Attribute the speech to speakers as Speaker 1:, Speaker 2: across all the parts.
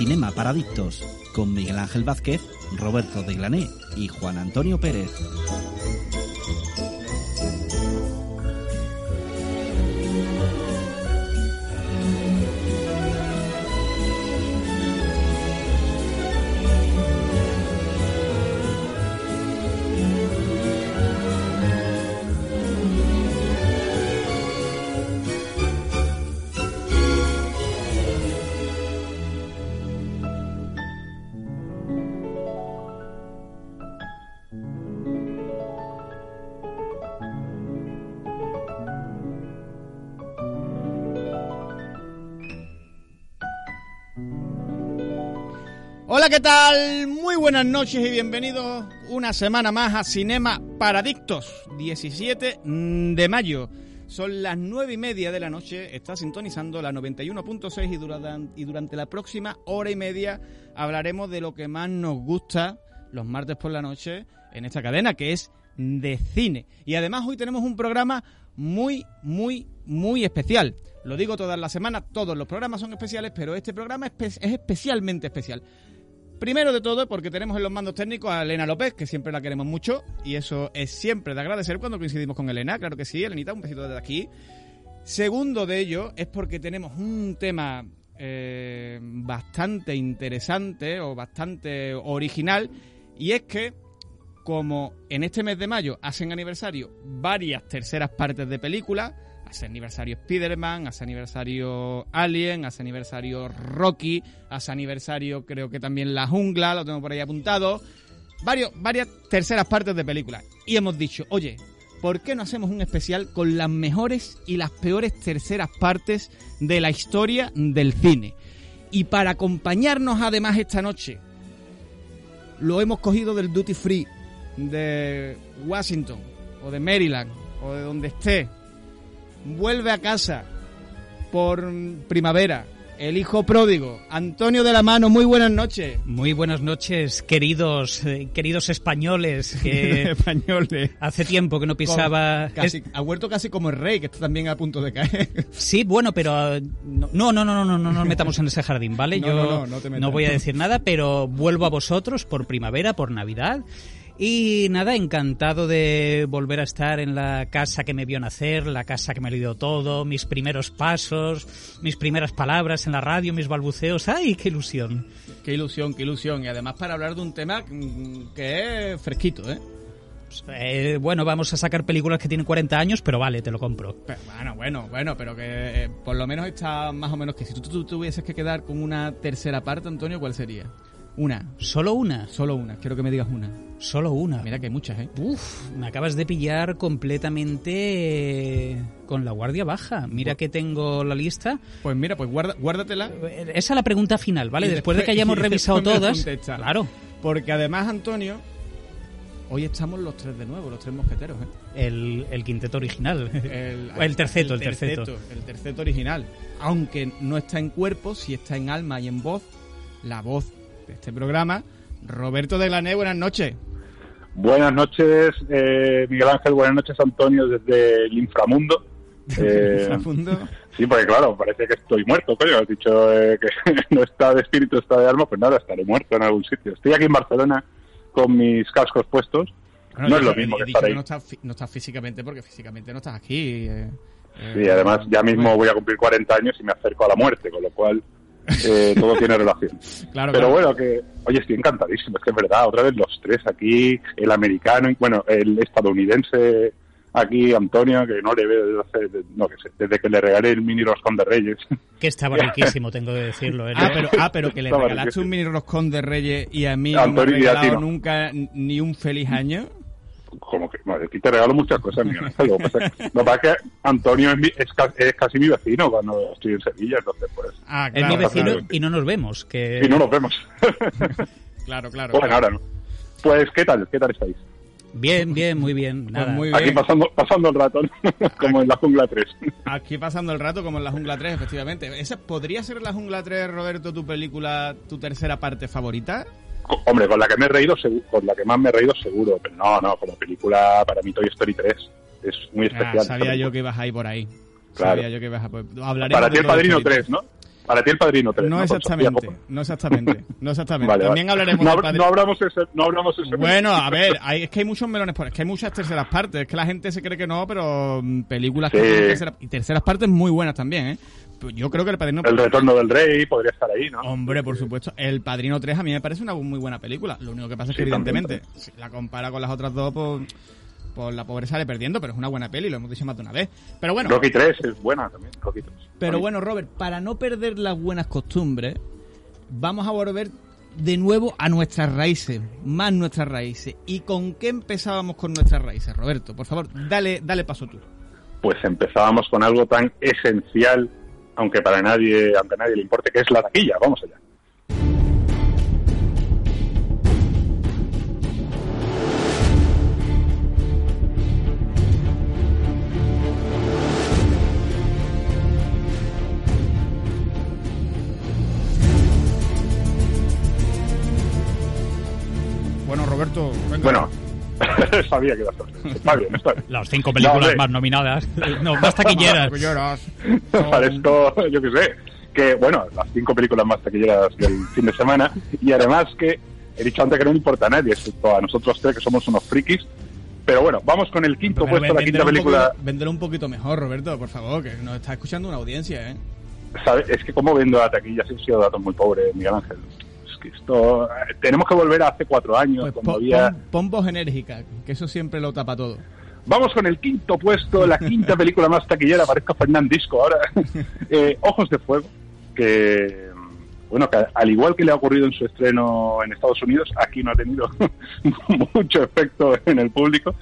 Speaker 1: Cinema Paradictos con Miguel Ángel Vázquez, Roberto de Glané y Juan Antonio Pérez.
Speaker 2: ¿Qué tal? Muy buenas noches y bienvenidos una semana más a Cinema Paradictos, 17 de mayo. Son las nueve y media de la noche, está sintonizando la 91.6 y, durante, y durante la próxima hora y media hablaremos de lo que más nos gusta los martes por la noche en esta cadena, que es de cine. Y además hoy tenemos un programa muy, muy, muy especial. Lo digo todas las semanas, todos los programas son especiales, pero este programa es especialmente especial. Primero de todo, porque tenemos en los mandos técnicos a Elena López, que siempre la queremos mucho, y eso es siempre de agradecer cuando coincidimos con Elena, claro que sí, Elenita, un besito desde aquí. Segundo de ello, es porque tenemos un tema eh, bastante interesante o bastante original, y es que, como en este mes de mayo hacen aniversario varias terceras partes de películas, hace aniversario Spider-Man, hace aniversario Alien, hace aniversario Rocky, hace aniversario creo que también La Jungla, lo tengo por ahí apuntado. Varios, varias terceras partes de películas. Y hemos dicho, oye, ¿por qué no hacemos un especial con las mejores y las peores terceras partes de la historia del cine? Y para acompañarnos además esta noche, lo hemos cogido del Duty Free de Washington o de Maryland o de donde esté, vuelve a casa por primavera. El hijo pródigo, Antonio de la Mano, muy buenas noches.
Speaker 3: Muy buenas noches, queridos eh, queridos españoles. Que
Speaker 2: españoles.
Speaker 3: Hace tiempo que no pisaba.
Speaker 2: Casi, es... Ha vuelto casi como el rey, que está también a punto de caer.
Speaker 3: Sí, bueno, pero no, no, no, no, no, no nos metamos en ese jardín, ¿vale?
Speaker 2: No,
Speaker 3: Yo
Speaker 2: no, no, no, te
Speaker 3: no voy a decir nada, pero vuelvo a vosotros por primavera, por Navidad. Y nada, encantado de volver a estar en la casa que me vio nacer, la casa que me dio todo, mis primeros pasos, mis primeras palabras en la radio, mis balbuceos. ¡Ay, qué ilusión!
Speaker 2: Qué ilusión, qué ilusión. Y además para hablar de un tema que es fresquito, ¿eh?
Speaker 3: Eh, bueno, vamos a sacar películas que tienen 40 años, pero vale, te lo compro.
Speaker 2: Pero, bueno, bueno, bueno, pero que eh, por lo menos está más o menos que si tú, tú, tú tuvieses que quedar con una tercera parte, Antonio, ¿cuál sería? Una.
Speaker 3: ¿Solo una?
Speaker 2: Solo una. Quiero que me digas una.
Speaker 3: Solo una.
Speaker 2: Mira que hay muchas, ¿eh?
Speaker 3: Uf, me acabas de pillar completamente eh, con la guardia baja. Mira que tengo la lista.
Speaker 2: Pues mira, pues guarda, guárdatela.
Speaker 3: Esa es la pregunta final, ¿vale? Después de que hayamos revisado todas. Claro.
Speaker 2: Porque además, Antonio, hoy estamos los tres de nuevo, los tres mosqueteros, ¿eh?
Speaker 3: El, el quinteto original.
Speaker 2: El,
Speaker 3: el terceto, el, terceto.
Speaker 2: El terceto original. Aunque no está en cuerpo, sí está en alma y en voz. La voz de este programa. Roberto de Glané, buenas noches.
Speaker 4: Buenas noches, eh, Miguel Ángel. Buenas noches, Antonio, desde el inframundo. Eh,
Speaker 2: Inframundo.
Speaker 4: sí, porque claro, parece que estoy muerto, coño. Has dicho eh, que no está de espíritu, está de alma. Pues nada, estaré muerto en algún sitio. Estoy aquí en Barcelona con mis cascos puestos.
Speaker 2: Bueno,
Speaker 4: no es lo mismo
Speaker 2: he
Speaker 4: que estar ahí.
Speaker 2: no estás, no estás físicamente porque físicamente no estás aquí. eh,
Speaker 4: Sí,
Speaker 2: eh,
Speaker 4: además ya mismo voy a cumplir 40 años y me acerco a la muerte, con lo cual eh, todo tiene relación.
Speaker 2: Claro,
Speaker 4: Pero
Speaker 2: claro.
Speaker 4: bueno, que, oye, estoy encantadísimo, es que es verdad, otra vez los tres aquí, el americano, y bueno, el estadounidense aquí Antonio, que no le veo desde, hace, no, que sé, desde que le regalé el mini roscón de Reyes.
Speaker 3: Que estaba riquísimo, tengo que decirlo. ¿eh?
Speaker 2: Ah, pero, ah, pero que le
Speaker 4: Estaba
Speaker 2: regalaste
Speaker 4: riquísimo.
Speaker 2: un mini roscón de Reyes y a mí no
Speaker 4: Antonio,
Speaker 2: me
Speaker 4: a ti
Speaker 2: regalado
Speaker 4: no.
Speaker 2: nunca ni un feliz año.
Speaker 4: Como que, bueno, aquí te regalo muchas cosas, Miguel Ángel. Lo que pasa es que- lo que pasa es que Antonio es, mi- es, ca- es casi mi vecino cuando estoy en Sevilla, entonces pues...
Speaker 2: Ah,
Speaker 3: Es
Speaker 2: claro,
Speaker 3: mi vecino y no nos vemos. Que...
Speaker 4: Y no nos vemos.
Speaker 2: claro, claro.
Speaker 4: bueno,
Speaker 2: claro.
Speaker 4: ahora no. Pues, ¿qué tal? ¿Qué tal estáis?
Speaker 3: Bien, bien, muy bien. Nada.
Speaker 2: Pues muy
Speaker 4: Aquí pasando, pasando el rato, ¿no? como en la jungla 3.
Speaker 2: Aquí pasando el rato como en la Jungla 3, efectivamente. ¿Esa podría ser la Jungla 3, Roberto, tu película, tu tercera parte favorita?
Speaker 4: Hombre, con la que me he reído, con la que más me he reído seguro, pero no, no, como película para mí Toy Story 3 es muy
Speaker 2: Ah,
Speaker 4: especial.
Speaker 2: sabía
Speaker 4: esa
Speaker 2: yo que ibas ahí por ahí.
Speaker 4: Claro.
Speaker 2: Sabía yo que ibas a... Hablaremos
Speaker 4: Para ti el Padrino
Speaker 2: Story
Speaker 4: 3, ¿no? Para ti el Padrino 3.
Speaker 2: No
Speaker 4: Sofía
Speaker 2: exactamente, no exactamente, no exactamente.
Speaker 4: Vale,
Speaker 2: También
Speaker 4: vale.
Speaker 2: hablaremos
Speaker 4: no,
Speaker 2: del Padrino.
Speaker 4: no abramos ese, no abramos ese
Speaker 2: Bueno, a ver, hay, es que hay muchos melones por... Es que hay muchas terceras partes. Es que la gente se cree que no, pero mm, películas que
Speaker 4: Sí.
Speaker 2: tienen terceras... Y terceras partes muy buenas también, ¿eh? Pues Yo creo que El Padrino...
Speaker 4: El retorno del rey podría estar ahí, ¿no?
Speaker 2: Hombre, por supuesto. El Padrino 3 a mí me parece una muy buena película. Lo único que pasa es que,
Speaker 4: Sí, también,
Speaker 2: evidentemente, si la compara con las otras dos, pues, pues la pobre sale perdiendo, pero es una buena peli, lo hemos dicho más de una vez. Pero bueno,
Speaker 4: Rocky 3 es buena también, Rocky 3.
Speaker 2: pero bueno, Robert, para no perder las buenas costumbres, vamos a volver de nuevo a nuestras raíces, más nuestras raíces. ¿Y con qué empezábamos con nuestras raíces, Roberto? Por favor, dale, dale paso tú.
Speaker 4: Pues empezábamos con algo tan esencial, aunque para nadie, aunque a nadie le importe, que es la taquilla. Vamos allá.
Speaker 2: Bueno,
Speaker 4: sabía que iba a. Está bien, está bien.
Speaker 3: Las cinco películas más nominadas. No, más taquilleras.
Speaker 2: Que lloras.
Speaker 4: Parezco, yo qué sé, que bueno, las cinco películas más taquilleras del fin de semana y además que he dicho antes que no me importa a nadie, excepto a nosotros tres que somos unos frikis. Pero bueno, vamos con el quinto
Speaker 2: Pero
Speaker 4: puesto, la quinta película.
Speaker 2: véndelo un poquito mejor, Roberto, por favor, que nos está escuchando una audiencia, ¿eh?
Speaker 4: ¿sabe? Es que como vendo la taquilla, han sido datos muy pobres, Miguel Ángel. Que esto, eh, tenemos que volver a hace cuatro años,
Speaker 2: Pues
Speaker 4: cuando
Speaker 2: pon,
Speaker 4: había...
Speaker 2: pon- pon voz enérgica, que eso siempre lo tapa todo.
Speaker 4: Vamos con el quinto puesto, la quinta película más taquillera, parezco Fernandisco ahora. Eh, Ojos de Fuego, que bueno, que al igual que le ha ocurrido en su estreno en Estados Unidos, aquí no ha tenido mucho efecto en el público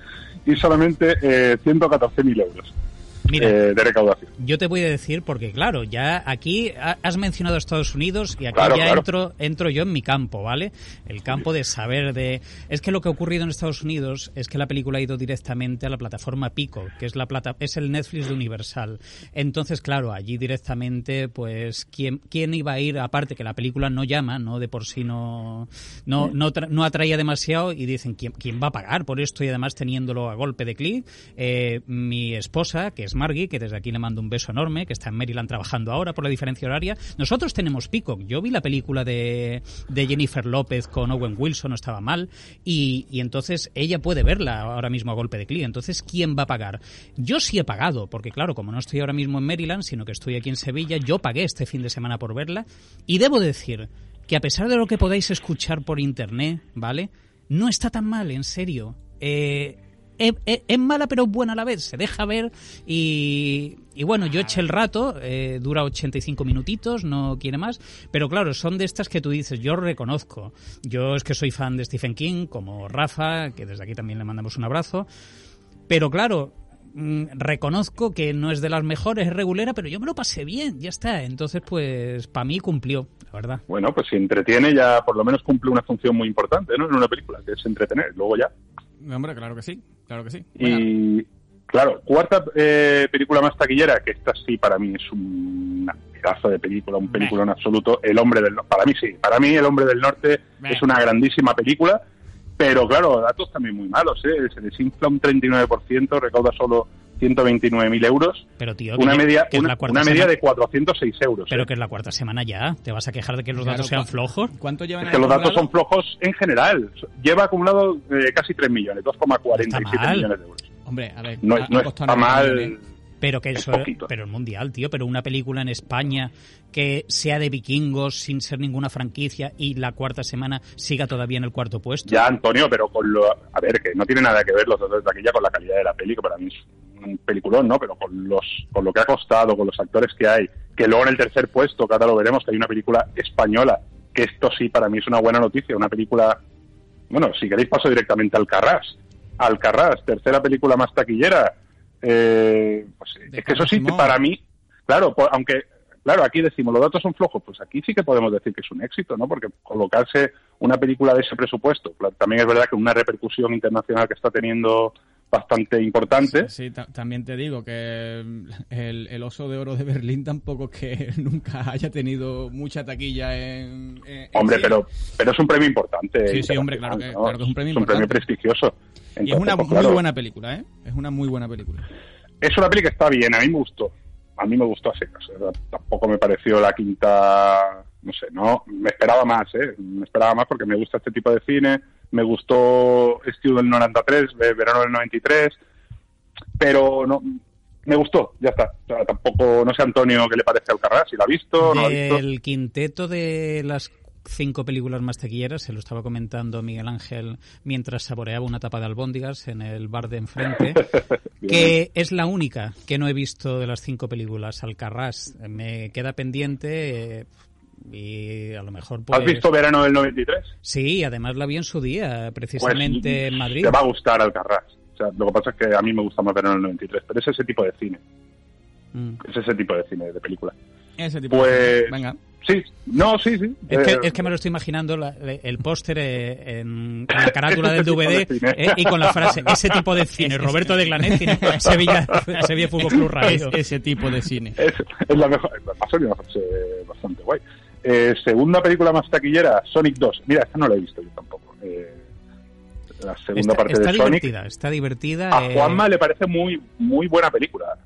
Speaker 4: y solamente eh, 114.000 euros
Speaker 3: Mira,
Speaker 4: eh, de recaudación.
Speaker 3: Yo te voy a decir, porque claro, ya aquí ha- has mencionado Estados Unidos y aquí
Speaker 4: Claro,
Speaker 3: ya
Speaker 4: claro.
Speaker 3: entro, entro yo en mi campo, ¿vale? El campo de saber de... Es que lo que ha ocurrido en Estados Unidos es que la película ha ido directamente a la plataforma Pico, que es la plata es el Netflix de Universal. Entonces, claro, allí directamente, pues, ¿quién, quién iba a ir? Aparte que la película no llama, ¿no? De por sí no, no, no, tra- no atraía demasiado y dicen, ¿quién, ¿quién va a pagar por esto? Y además teniéndolo a golpe de clic, eh, mi esposa, que es Margie, que desde aquí le mando un beso enorme, que está en Maryland trabajando ahora por la diferencia horaria. Nosotros tenemos Peacock. Yo vi la película de, de Jennifer López con Owen Wilson, no estaba mal, y, y entonces ella puede verla ahora mismo a golpe de clic. Entonces, ¿quién va a pagar? Yo sí he pagado, porque claro, como no estoy ahora mismo en Maryland, sino que estoy aquí en Sevilla, yo pagué este fin de semana por verla, y debo decir que a pesar de lo que podáis escuchar por internet, ¿vale? No está tan mal, en serio. Eh, es, es- es mala pero es buena a la vez, se deja ver y, y bueno, yo eché el rato, eh, dura 85 minutitos, no quiere más, pero claro, son de estas que tú dices, yo reconozco, yo es que soy fan de Stephen King, como Rafa, que desde aquí también le mandamos un abrazo, pero claro, mm, reconozco que no es de las mejores, es regulera, pero yo me lo pasé bien, ya está, entonces pues para mí cumplió, la verdad.
Speaker 4: Bueno, pues si entretiene ya por lo menos cumple una función muy importante ¿no? en una película, que es entretener. Luego ya
Speaker 2: Hombre, claro que sí, claro que sí. Venga,
Speaker 4: Y claro, cuarta eh, película más taquillera, que esta sí para mí es una pedazo de película, un película en absoluto, El Hombre del Norte. Para mí sí, para mí El Hombre del Norte
Speaker 2: Meh.
Speaker 4: es una grandísima película, pero claro, datos también muy malos, ¿eh? Se desinfla un 39%, recauda solo 129.000 euros,
Speaker 3: Pero tío,
Speaker 4: una
Speaker 3: que-
Speaker 4: media,
Speaker 3: que es
Speaker 4: una, una media de 406 euros.
Speaker 3: Pero
Speaker 4: ¿eh?
Speaker 3: que es la cuarta semana ya. ¿Te vas a quejar de que los
Speaker 2: Claro,
Speaker 3: datos sean flojos?
Speaker 2: ¿Cuánto llevan
Speaker 4: Es que los datos son flojos en general. Lleva acumulado eh, casi 3 millones,
Speaker 3: Está
Speaker 4: 2,47
Speaker 3: mal.
Speaker 4: millones de euros.
Speaker 2: Hombre, a ver.
Speaker 4: No,
Speaker 2: ha-
Speaker 4: no está mal.
Speaker 2: millones.
Speaker 3: Pero que eso, pero el mundial, tío, pero una película en España que sea de vikingos sin ser ninguna franquicia y la cuarta semana siga todavía en el cuarto puesto.
Speaker 4: Ya, Antonio, pero con lo, a ver, que no tiene nada que ver los dos de taquilla con la calidad de la peli, que para mí es un peliculón, ¿no? Pero con los, con lo que ha costado, con los actores que hay, que luego en el tercer puesto, que ahora lo veremos, que hay una película española, que esto sí para mí es una buena noticia, una película, bueno, si queréis paso directamente al Carras. Al Carras, tercera película más taquillera. Eh, pues, es que eso sí, para mí, claro, aunque claro, aquí decimos los datos son flojos, pues aquí sí que podemos decir que es un éxito, ¿no? Porque colocarse una película de ese presupuesto, también es verdad que una repercusión internacional que está teniendo bastante importante.
Speaker 2: Sí, también te digo que el, oso de oro de Berlín tampoco que nunca haya tenido mucha taquilla en...
Speaker 4: hombre, pero pero es un premio importante.
Speaker 2: Sí, sí, hombre, claro que, claro que es un premio
Speaker 4: es un premio prestigioso.
Speaker 2: y es una pues, muy buena película, ¿eh? Es una muy buena película.
Speaker 4: Es una película que está bien, a mí me gustó. A mí me gustó a secas. Tampoco me pareció la quinta... No sé, no, me esperaba más, ¿eh? Me esperaba más porque me gusta este tipo de cine me gustó Estiu del 93, verano del 93, pero no me gustó, ya está. tampoco, no sé Antonio qué le parece al Carrás, si lo ha visto, no
Speaker 3: El quinteto de las cinco películas más taquilleras, se lo estaba comentando Miguel Ángel mientras saboreaba una tapa de albóndigas en el bar de enfrente, que es la única que no he visto de las cinco películas. Alcarrás me queda pendiente, eh, y a lo mejor pues...
Speaker 4: ¿Has visto Verano del 93?
Speaker 3: Sí, además la vi en su día, precisamente
Speaker 4: pues,
Speaker 3: en Madrid.
Speaker 4: Te va a gustar Alcarrás. O sea, lo que pasa es que a mí me gusta más Verano del 93, pero es ese tipo de cine. Mm. Es ese tipo de cine, de película.
Speaker 2: Ese tipo
Speaker 4: pues,
Speaker 2: de cine. Venga.
Speaker 4: Sí, no, sí, sí.
Speaker 3: Es, que, eh, es que me lo estoy imaginando el póster eh, en, la carátula del DVD eh, y con la frase, ese tipo de cine, Roberto de Glanet tiene Sevilla, Sevilla Fútbol Club Radio.
Speaker 2: ese tipo de cine.
Speaker 4: Es, es la mejor, una frase bastante guay. Eh, segunda película más taquillera, Sonic 2. Mira, esta no la he visto yo tampoco. Eh, la segunda parte de Sonic.
Speaker 3: Divertida, está divertida.
Speaker 4: A eh, Juanma le parece muy, muy buena película.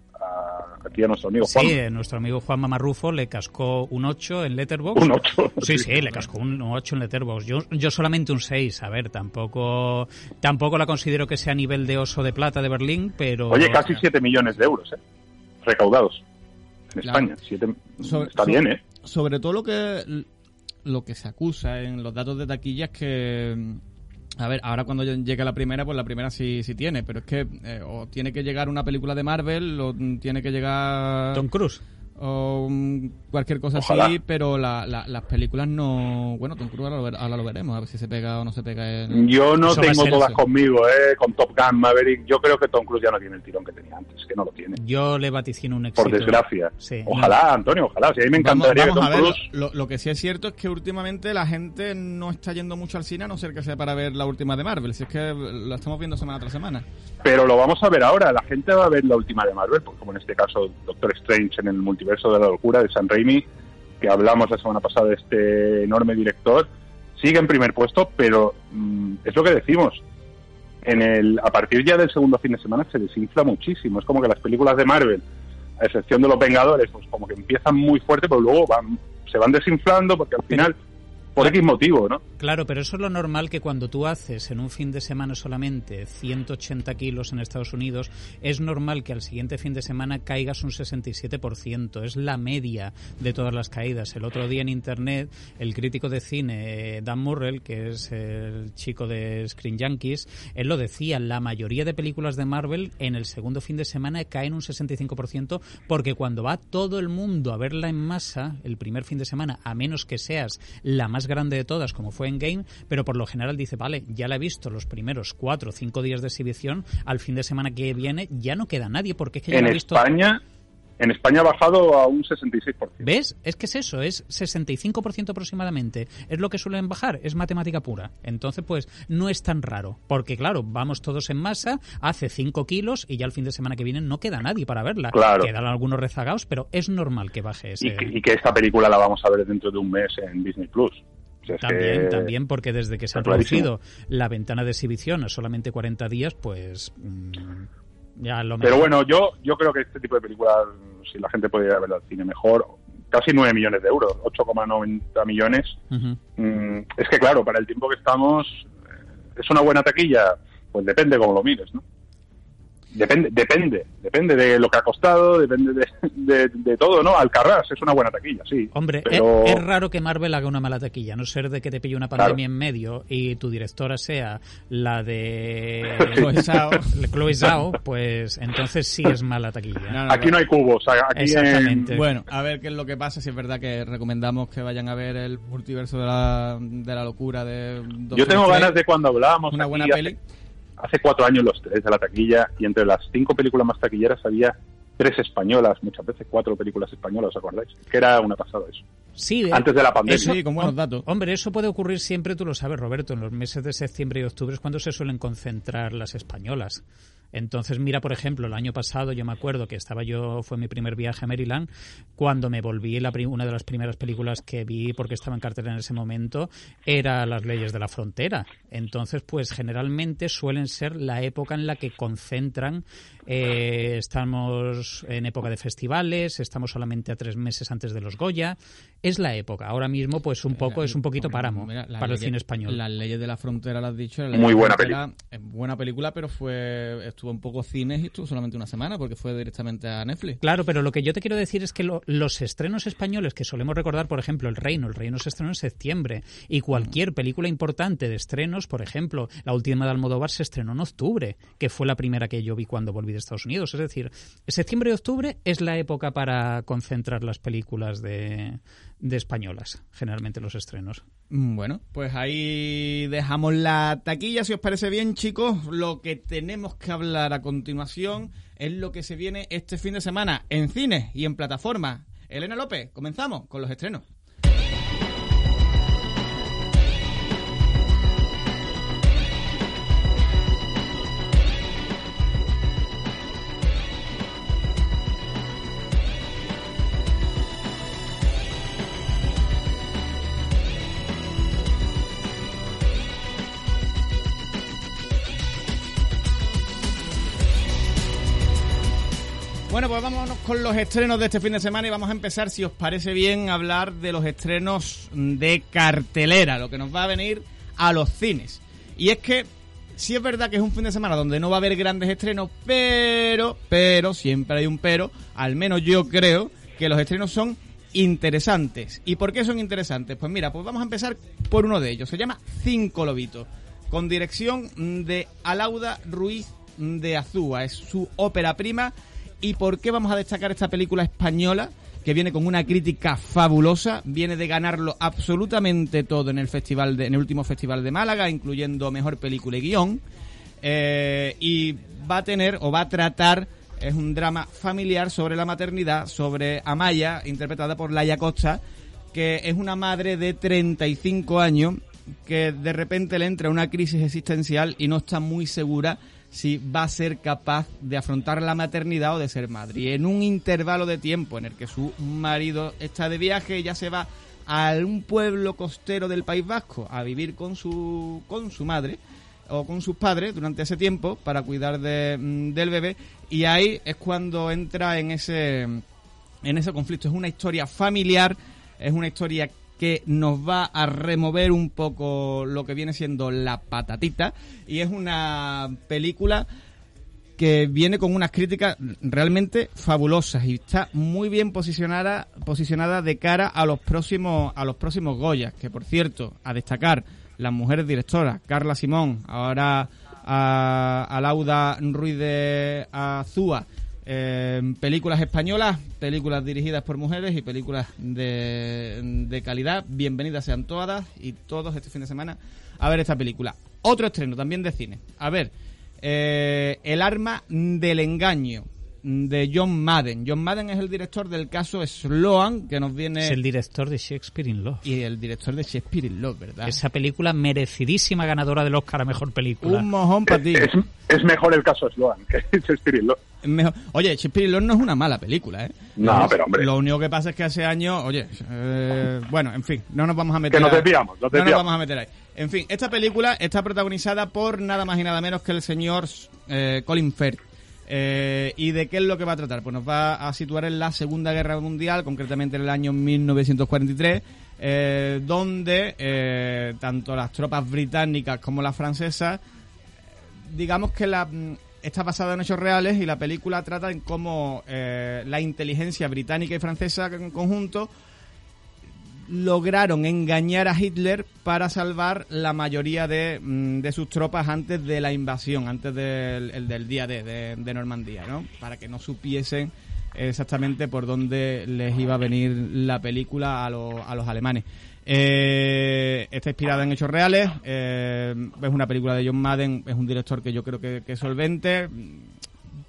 Speaker 4: aquí a nuestro amigo Juanma.
Speaker 3: Sí, nuestro amigo Juanma Marrufo le cascó un 8 en Letterboxd.
Speaker 4: Un 8.
Speaker 3: Sí, sí, le cascó un 8 en Letterboxd. Yo, yo solamente un 6. A ver, tampoco tampoco la considero que sea a nivel de oso de plata de Berlín, pero...
Speaker 4: Oye, casi 7 millones de euros, ¿eh? Recaudados en España. está bien, ¿eh?
Speaker 2: sobre todo lo que lo que se acusa en los datos de taquilla es que a ver, ahora cuando llegue la primera, pues la primera sí, sí tiene, pero es que eh, o tiene que llegar una película de Marvel o tiene que llegar
Speaker 3: Tom Cruise
Speaker 2: o cualquier cosa así, pero las películas no... Bueno, Tom Cruise ahora lo, veremos, a ver si se pega o no se pega.
Speaker 4: Yo no tengo todas conmigo, ¿eh? Con Top Gun, Maverick. Yo creo que Tom Cruise ya no tiene el tirón que tenía antes, que no lo tiene.
Speaker 3: Yo le vaticino un éxito.
Speaker 4: Por desgracia. Ojalá, Antonio, ojalá. Si a mí me encantaría
Speaker 2: vamos, a ver, Lo, que sí es cierto es que últimamente la gente no está yendo mucho al cine, a no ser que sea para ver la última de Marvel. Si es que la estamos viendo semana tras semana.
Speaker 4: Pero lo vamos a ver ahora. La gente va a ver la última de Marvel, pues como en este caso Doctor Strange en el multiverso de la locura de San Raimi, que hablamos la semana pasada de este enorme director, sigue en primer puesto, pero mm, es lo que decimos. En el, a partir ya del segundo fin de semana se desinfla muchísimo. Es como que las películas de Marvel, a excepción de los Vengadores, pues como que empiezan muy fuerte, pero luego van, se van desinflando porque al final por X motivo, ¿no?
Speaker 3: Claro, pero eso es lo normal que cuando tú haces en un fin de semana solamente 180 kilos en Estados Unidos, es normal que al siguiente fin de semana caigas un 67%. Es la media de todas las caídas. El otro día en Internet, el crítico de cine, Dan Murrell, que es el chico de Screen Junkies, él lo decía, la mayoría de películas de Marvel en el segundo fin de semana caen un 65% porque cuando va todo el mundo a verla en masa, el primer fin de semana, a menos que seas la más grande de todas, como fue en Game, pero por lo general dice, vale, ya la he visto los primeros cuatro o cinco días de exhibición, al fin de semana que viene ya no queda nadie, porque es que ya
Speaker 4: en
Speaker 3: he visto...
Speaker 4: España en España ha bajado a un 66%.
Speaker 3: ¿Ves? Es que es eso, es 65% aproximadamente. Es lo que suelen bajar, es matemática pura. Entonces, pues, no es tan raro. Porque, claro, vamos todos en masa, hace 5 kilos y ya el fin de semana que viene no queda nadie para verla.
Speaker 4: Claro.
Speaker 3: Quedan algunos rezagados, pero es normal que baje ese...
Speaker 4: Y que, y que esta película la vamos a ver dentro de un mes en Disney Plus
Speaker 3: también, también, porque desde que se ha reducido la ventana de exhibición a solamente 40 días, pues mm, ya lo
Speaker 4: Pero bueno, yo, yo creo que este tipo de películas, si la gente puede ir a ver al cine mejor, casi 9 millones de euros, 8,90 millones. Mm, es que claro, para el tiempo que estamos, eh, ¿es una buena taquilla? Pues depende cómo lo mires, ¿no? Depende, depende, depende de lo que ha costado, depende de, de, de todo, ¿no? Alcarrás es una buena taquilla, sí.
Speaker 3: Hombre,
Speaker 4: pero...
Speaker 3: es, es raro que Marvel haga una mala taquilla, a no ser de que te pille una pandemia en medio y tu directora sea la de
Speaker 2: Chloe Zhao.
Speaker 3: Chloe Zhao, pues entonces sí es mala taquilla.
Speaker 2: No, no,
Speaker 4: Aquí no hay cubos, aquí
Speaker 3: Exactamente.
Speaker 4: en...
Speaker 2: Bueno, a ver qué es lo que pasa. Si es verdad que recomendamos que vayan a ver el multiverso de la, de la locura de. Doctor
Speaker 4: Yo tengo ganas de cuando hablábamos
Speaker 2: Una
Speaker 4: aquí
Speaker 2: buena peli.
Speaker 4: hace cuatro años los tres de la taquilla y entre las cinco películas más taquilleras había tres españolas, muchas veces cuatro películas españolas, ¿os acordáis? Que era una pasada eso.
Speaker 3: Sí, eh,
Speaker 4: Antes de la pandemia.
Speaker 2: Sí, con buenos datos.
Speaker 3: Hombre, eso puede ocurrir siempre, tú lo sabes, Roberto, en los meses de septiembre y octubre es cuando se suelen concentrar las españolas. Entonces, mira, por ejemplo, el año pasado yo me acuerdo que estaba yo, fue mi primer viaje a Maryland, cuando me volví, la, una de las primeras películas que vi, porque estaba en cartelera en ese momento, era Las leyes de la frontera. Entonces, pues generalmente suelen ser la época en la que concentran, eh, estamos en época de festivales, estamos solamente a tres meses antes de los Goya, es la época. Ahora mismo, pues un poco, es un poquito páramo
Speaker 2: Mira,
Speaker 3: para el cine español.
Speaker 2: Las leyes de la frontera, lo has dicho.
Speaker 4: Muy buena
Speaker 2: frontera, es buena película, pero fue estuvo en pocos cines y estuvo solamente una semana porque fue directamente a Netflix.
Speaker 3: Claro, pero lo que yo te quiero decir es que lo- los estrenos españoles que solemos recordar, por ejemplo, El Reino, El Reino se estrenó en septiembre y cualquier película importante de estrenos, por ejemplo, la última de Almodóvar se estrenó en octubre, que fue la primera que yo vi cuando volví de Estados Unidos. Es decir, septiembre y octubre es la época para concentrar las películas de, de españolas, generalmente los estrenos.
Speaker 2: Mm, Bueno, pues ahí dejamos la taquilla, si os parece bien, chicos. Lo que tenemos que hablar a continuación es lo que se viene este fin de semana en cines y en plataformas. Elena López, comenzamos con los estrenos. Bueno, pues vámonos con los estrenos de este fin de semana y vamos a empezar, si os parece bien, a hablar de los estrenos de cartelera, lo que nos va a venir a los cines. Y es que, sí es verdad que es un fin de semana donde no va a haber grandes estrenos, pero, pero, siempre hay un pero, al menos yo creo que los estrenos son interesantes. ¿Y por qué son interesantes? Pues mira, pues vamos a empezar por uno de ellos. Se llama Cinco Lobitos, con dirección de Alauda Ruiz de Azúa. Es su ópera prima. ¿Y por qué vamos a destacar esta película española? Que viene con una crítica fabulosa, viene de ganarlo absolutamente todo en el festival de, en el último festival de Málaga, incluyendo mejor película y guion. Eh, y va a tener o va a tratar es un drama familiar sobre la maternidad, sobre Amaya, interpretada por Laia Costa, que es una madre de 35 años que de repente le entra una crisis existencial y no está muy segura si va a ser capaz de afrontar la maternidad o de ser madre. Y en un intervalo de tiempo en el que su marido está de viaje, ella se va a un pueblo costero del País Vasco a vivir con su, con su madre o con sus padres durante ese tiempo para cuidar de, mm, del bebé y ahí es cuando entra en ese en ese conflicto es una historia familiar es una historia que nos va a remover un poco lo que viene siendo la patatita. Y es una película que viene con unas críticas realmente fabulosas y está muy bien posicionada posicionada de cara a los próximos a los próximos Goyas que por cierto a destacar las mujeres directoras Carla Simón ahora a, a Lauda Ruiz de Azúa eh, películas españolas, películas dirigidas por mujeres y películas de, de calidad. Bienvenidas sean todas y todos este fin de semana a ver esta película. Otro estreno también de cine. A ver, eh, El arma del engaño de John Madden. John Madden es el director del caso Sloan, que nos viene...
Speaker 3: Es el director de Shakespeare in Love.
Speaker 2: Y el director de Shakespeare in Love, ¿verdad?
Speaker 3: Esa película merecidísima ganadora del Oscar a Mejor Película.
Speaker 2: Un mojón para ti.
Speaker 4: Es, es mejor el caso Sloan que Shakespeare in Love.
Speaker 2: Mejor. Oye, Shakespeare in Love no es una mala película, ¿eh?
Speaker 4: No, pero, hombre.
Speaker 2: Lo único que pasa es que hace años, oye, eh, bueno, en fin, no nos vamos a meter.
Speaker 4: Que nos desviamos, nos
Speaker 2: No nos
Speaker 4: desviamos.
Speaker 2: vamos a meter ahí. En fin, esta película está protagonizada por nada más y nada menos que el señor eh, Colin Firth. Eh, ¿Y de qué es lo que va a tratar? Pues nos va a situar en la Segunda Guerra Mundial, concretamente en el año 1943, eh, donde eh, tanto las tropas británicas como las francesas digamos que la, mm, está basada en hechos reales y la película trata en cómo eh, la inteligencia británica y francesa en conjunto lograron engañar a Hitler para salvar la mayoría de, mm, de sus tropas antes de la invasión, antes del, el del día D de, de Normandía, ¿no? Para que no supiesen exactamente por dónde les iba a venir la película a, los a los alemanes. Eh, está inspirada en hechos reales, eh, es una película de John Madden, es un director que yo creo que, que es solvente,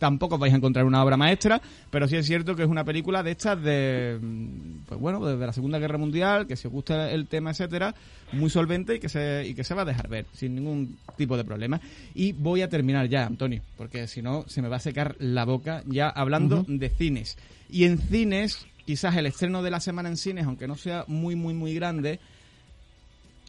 Speaker 2: tampoco vais a encontrar una obra maestra, pero sí es cierto que es una película de estas de, mm, pues bueno, desde la Segunda Guerra Mundial, que si os gusta el tema, etcétera, muy solvente y que se, y que se va a dejar ver sin ningún tipo de problema. Y voy a terminar ya, Antonio, porque si no se me va a secar la boca ya hablando de cines. Y en cines, quizás el estreno de la semana en cines, aunque no sea muy, muy, muy grande,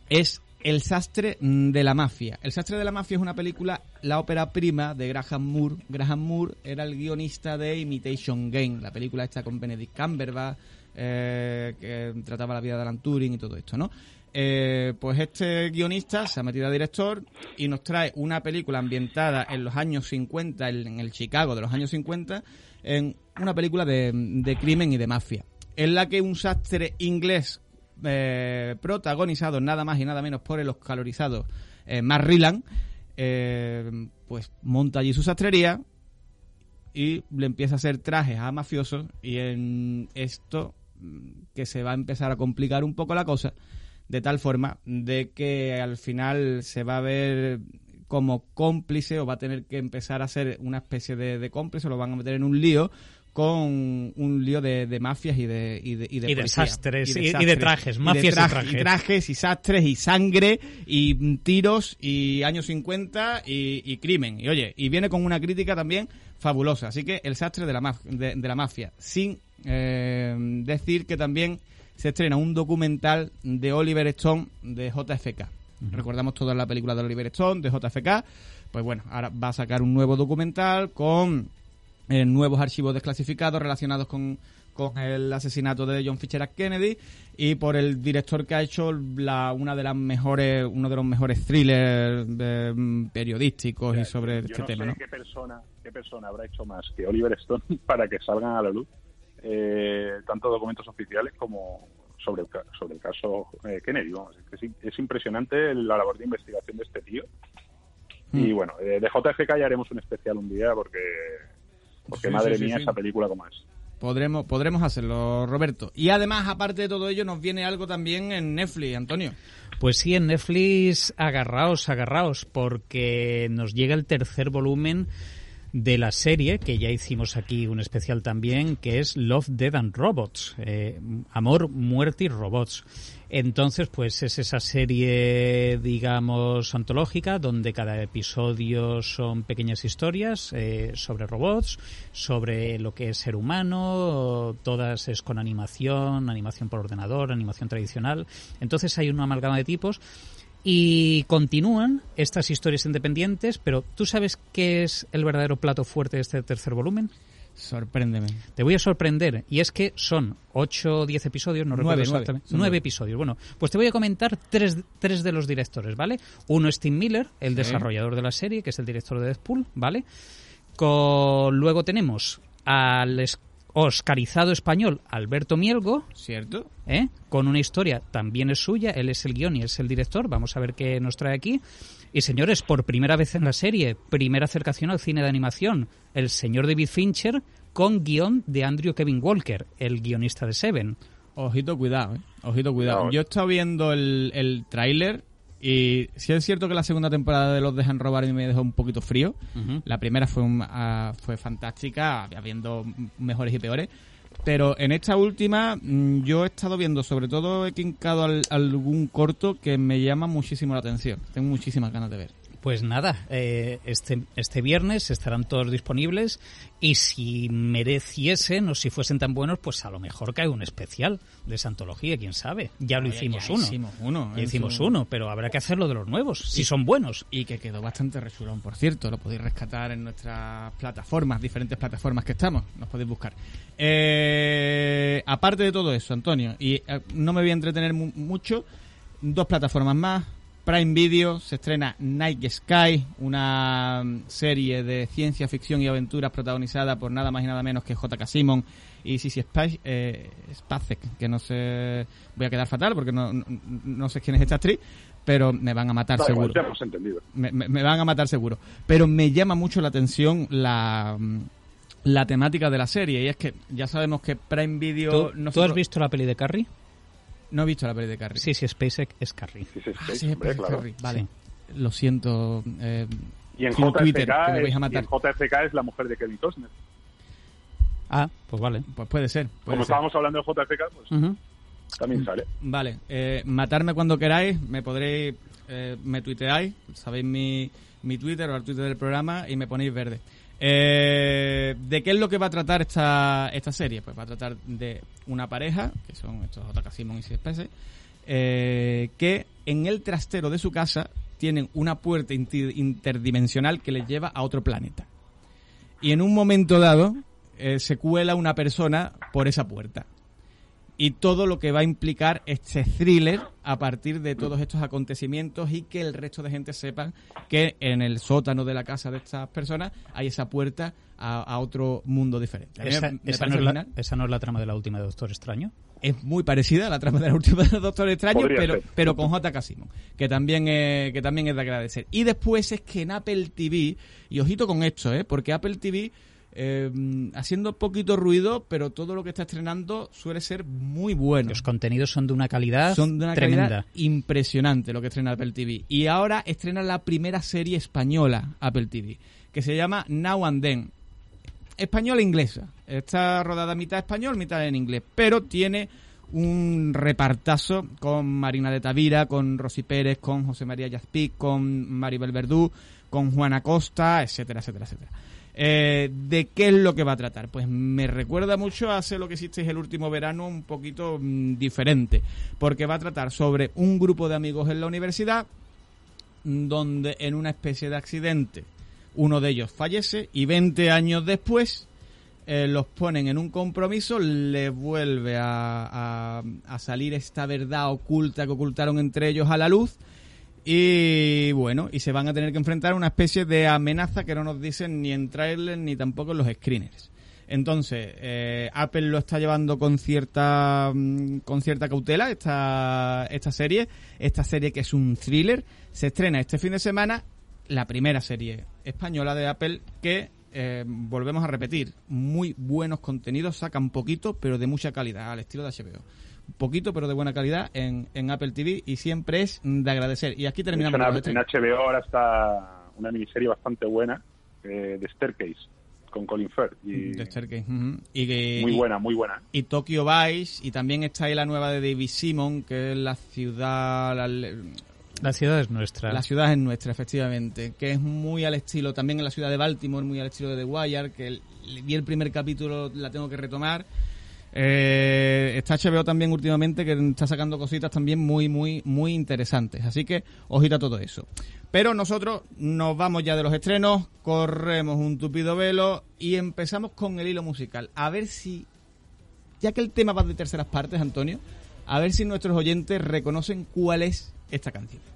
Speaker 2: es El sastre de la mafia. El sastre de la mafia es una película, la ópera prima de Graham Moore. Graham Moore era el guionista de Imitation Game, la película esta con Benedict Cumberbatch, eh, que trataba la vida de Alan Turing y todo esto, ¿no? Eh, pues este guionista se ha metido a director y nos trae una película ambientada en los años 50, en en el Chicago de los años 50, en una película de, de crimen y de mafia, en la que un sastre inglés eh, protagonizado nada más y nada menos por el oscalorizado eh, Mark eh, pues monta allí su sastrería y le empieza a hacer trajes a mafiosos y en esto mm, que se va a empezar a complicar un poco la cosa de tal forma de que al final se va a ver como cómplice o va a tener que empezar a ser una especie de, de cómplice, lo van a meter en un lío con un lío de, de mafias y de y de, y de
Speaker 3: Y de sastres, y- y de trajes, mafias y
Speaker 2: traje-
Speaker 3: trajes.
Speaker 2: y trajes y sastres y sangre y tiros y años 50 y, y crimen. Y oye, y viene con una crítica también fabulosa. Así que el sastre de la, maf- de, de la mafia. Sin eh, decir que también se estrena un documental de Oliver Stone de JFK. Recordamos toda la película de Oliver Stone, de JFK. Pues bueno, ahora va a sacar un nuevo documental con eh, nuevos archivos desclasificados relacionados con, con el asesinato de John Fitzgerald Kennedy y por el director que ha hecho la, una de las mejores uno de los mejores thrillers eh, periodísticos y sobre
Speaker 4: Yo
Speaker 2: este
Speaker 4: no
Speaker 2: tema
Speaker 4: sé
Speaker 2: ¿no?
Speaker 4: qué persona qué persona habrá hecho más que Oliver Stone para que salgan a la luz eh, tanto documentos oficiales como sobre el, sobre el caso eh, Kennedy. Vamos, es, que es, im- es impresionante la labor de investigación de este tío. Y
Speaker 2: Mm.
Speaker 4: bueno, eh, de JFK ya haremos un especial un día porque, porque
Speaker 2: Sí,
Speaker 4: madre
Speaker 2: sí,
Speaker 4: mía,
Speaker 2: sí.
Speaker 4: esa película como es.
Speaker 2: podremos podremos hacerlo Roberto y además aparte de todo ello nos viene algo también en Netflix Antonio
Speaker 3: Pues sí, en Netflix agarraos, agarraos, porque nos llega el tercer volumen de la serie, que ya hicimos aquí un especial también, que es Love, Dead and Robots, eh, Amor, Muerte y Robots. Entonces, pues es esa serie, digamos, antológica, donde cada episodio son pequeñas historias eh, sobre robots, sobre lo que es ser humano, todas es con animación, animación por ordenador, animación tradicional. Entonces hay una amalgama de tipos y continúan estas historias independientes, pero ¿tú sabes qué es el verdadero plato fuerte de este tercer volumen?
Speaker 2: sorpréndeme
Speaker 3: Te voy a sorprender, y es que son 8 o 10 episodios, no
Speaker 2: Nueve,
Speaker 3: recuerdo exactamente.
Speaker 2: Son
Speaker 3: 9
Speaker 2: nueve.
Speaker 3: episodios. Bueno, pues te voy a comentar tres, tres de los directores, ¿vale? Uno es Tim Miller, el
Speaker 2: Sí.
Speaker 3: desarrollador de la serie, que es el director de Deadpool, ¿vale? Con, luego tenemos al oscarizado español Alberto Mielgo,
Speaker 2: cierto
Speaker 3: ¿eh? con una historia también es suya, él es el guion y es el director, vamos a ver qué nos trae aquí. Y señores, por primera vez en la serie, primera acercación al cine de animación, el señor David Fincher con guion de Andrew Kevin Walker, el guionista de Seven.
Speaker 2: Ojito, cuidado, ¿eh? Ojito, cuidado. Yo he estado viendo el, el tráiler y sí es cierto que la segunda temporada de Los Dejan Robar a mí me dejó un poquito frío. La primera fue, un- ah, fue fantástica, habiendo mejores y peores. Pero en esta última mm, yo he estado viendo, sobre todo he quincado al- algún corto que me llama muchísimo la atención. Tengo muchísimas ganas de ver.
Speaker 3: Pues nada, eh, este, este viernes estarán todos disponibles y si mereciesen o si fuesen tan buenos, pues a lo mejor cae un especial de esa antología, quién sabe. Ya lo
Speaker 2: Oye,
Speaker 3: hicimos
Speaker 2: ya
Speaker 3: uno.
Speaker 2: hicimos uno,
Speaker 3: Ya hicimos
Speaker 2: su-
Speaker 3: uno, pero habrá que hacerlo de los nuevos, si son buenos.
Speaker 2: Y que quedó bastante rechulón, por cierto. Lo podéis rescatar en nuestras plataformas, diferentes plataformas que estamos. Nos podéis buscar. Eh, aparte de todo eso, Antonio, y eh, no me voy a entretener mu- mucho, dos plataformas más. Prime Video se estrena Night Sky, una mm, serie de ciencia ficción y aventuras protagonizada por nada más y nada menos que J.K. Simon y Sissy Spa- eh, Spacek, que no sé, voy a quedar fatal porque no, no, no sé quién es esta actriz, pero me van a matar
Speaker 4: Da igual,
Speaker 2: seguro.
Speaker 4: ya hemos entendido.
Speaker 2: Me, me- me van a matar seguro. Pero me llama mucho la atención la, mm, la temática de la serie y es que ya sabemos que Prime Video...
Speaker 3: ¿Tú, tú has visto la peli de Carrie?
Speaker 2: No he visto la peli de Carrie.
Speaker 3: Sí, sí, SpaceX es Carrie.
Speaker 4: Sí, sí,
Speaker 2: Ah,
Speaker 4: sí,
Speaker 2: sí, es
Speaker 4: hombre, claro.
Speaker 2: Carrie. Vale. Lo siento. eh,
Speaker 4: Y en JFK,
Speaker 2: Twitter, que me
Speaker 4: es,
Speaker 2: vais a
Speaker 4: y
Speaker 2: matar.
Speaker 4: en JFK es la mujer de Kevin Costner.
Speaker 3: Ah, pues vale.
Speaker 2: Pues puede ser. puede
Speaker 4: Como
Speaker 2: ser.
Speaker 4: estábamos hablando de JFK, pues también sale.
Speaker 2: Vale, eh, matarme cuando queráis, me podréis, eh, me tuiteáis, sabéis mi, mi Twitter o el Twitter del programa y me ponéis verde. Eh, ¿De qué es lo que va a tratar esta, esta serie? Pues va a tratar de una pareja, que son estos J.K. Simon y Six Peces, eh, que en el trastero de su casa tienen una puerta interdimensional que les lleva a otro planeta. Y en un momento dado eh, se cuela una persona por esa puerta y todo lo que va a implicar este thriller a partir de todos estos acontecimientos y que el resto de gente sepan que en el sótano de la casa de estas personas hay esa puerta a, a otro mundo diferente.
Speaker 3: ¿Esa,
Speaker 2: me- me
Speaker 3: esa
Speaker 2: parece
Speaker 3: no es la,
Speaker 2: original.
Speaker 3: esa no es la trama de la última de Doctor Extraño?
Speaker 2: Es muy parecida a la trama de la última de Doctor Extraño,
Speaker 4: Podría
Speaker 2: pero,
Speaker 4: ser.
Speaker 2: pero con J.K. Simon, que también, es, que también es de agradecer. Y después es que en Apple TV, y ojito con esto, ¿eh? porque Apple TV, eh, haciendo poquito ruido, pero todo lo que está estrenando suele ser muy bueno.
Speaker 3: Los contenidos son de una calidad
Speaker 2: Son de una
Speaker 3: tremenda.
Speaker 2: calidad impresionante lo que estrena Apple TV. Y ahora estrena la primera serie española Apple TV, que se llama Now and Then. Española e inglesa. Está rodada mitad español, mitad en inglés. Pero tiene un repartazo con Marina de Tavira, con Rosy Pérez, con José María Yazpic, con Maribel Verdú, con Juana Costa, etcétera, etcétera, etcétera. Eh, ¿De qué es lo que va a tratar? Pues me recuerda mucho a hacer lo que hicisteis el último verano un poquito mm, diferente, porque va a tratar sobre un grupo de amigos en la universidad mm, donde en una especie de accidente uno de ellos fallece y 20 años después eh, los ponen en un compromiso, le vuelve a, a- a salir esta verdad oculta que ocultaron entre ellos a la luz y bueno, y se van a tener que enfrentar a una especie de amenaza que no nos dicen ni en trailer ni tampoco en los screeners. Entonces, eh, Apple lo está llevando con cierta mm, con cierta cautela esta, esta serie, esta serie que es un thriller, se estrena este fin de semana la primera serie española de Apple que eh, volvemos a repetir, muy buenos contenidos, sacan poquito pero de mucha calidad, al estilo de HBO. Poquito pero de buena calidad en, en Apple TV y siempre es de agradecer. Y aquí terminamos.
Speaker 4: hecho,
Speaker 2: con
Speaker 4: en,
Speaker 2: los
Speaker 4: en HBO ahora está una miniserie bastante buena eh, de Staircase con Colin Firth. Y
Speaker 2: de Staircase, y que-
Speaker 4: muy
Speaker 2: y-
Speaker 4: buena, muy buena.
Speaker 2: y Tokyo Vice y también está ahí la nueva de David Simon que es la ciudad la,
Speaker 3: La ciudad es nuestra.
Speaker 2: la ciudad es nuestra efectivamente que es muy al estilo también en la ciudad de Baltimore muy al estilo de The Wire que el- vi el primer capítulo la tengo que retomar Eh, está HBO también últimamente que está sacando cositas también muy muy muy interesantes. Así que ojita todo eso. Pero nosotros nos vamos ya de los estrenos corremos un tupido velo y empezamos con el hilo musical. A ver si ya que el tema va de terceras partes, Antonio, a ver si nuestros oyentes reconocen cuál es esta canción.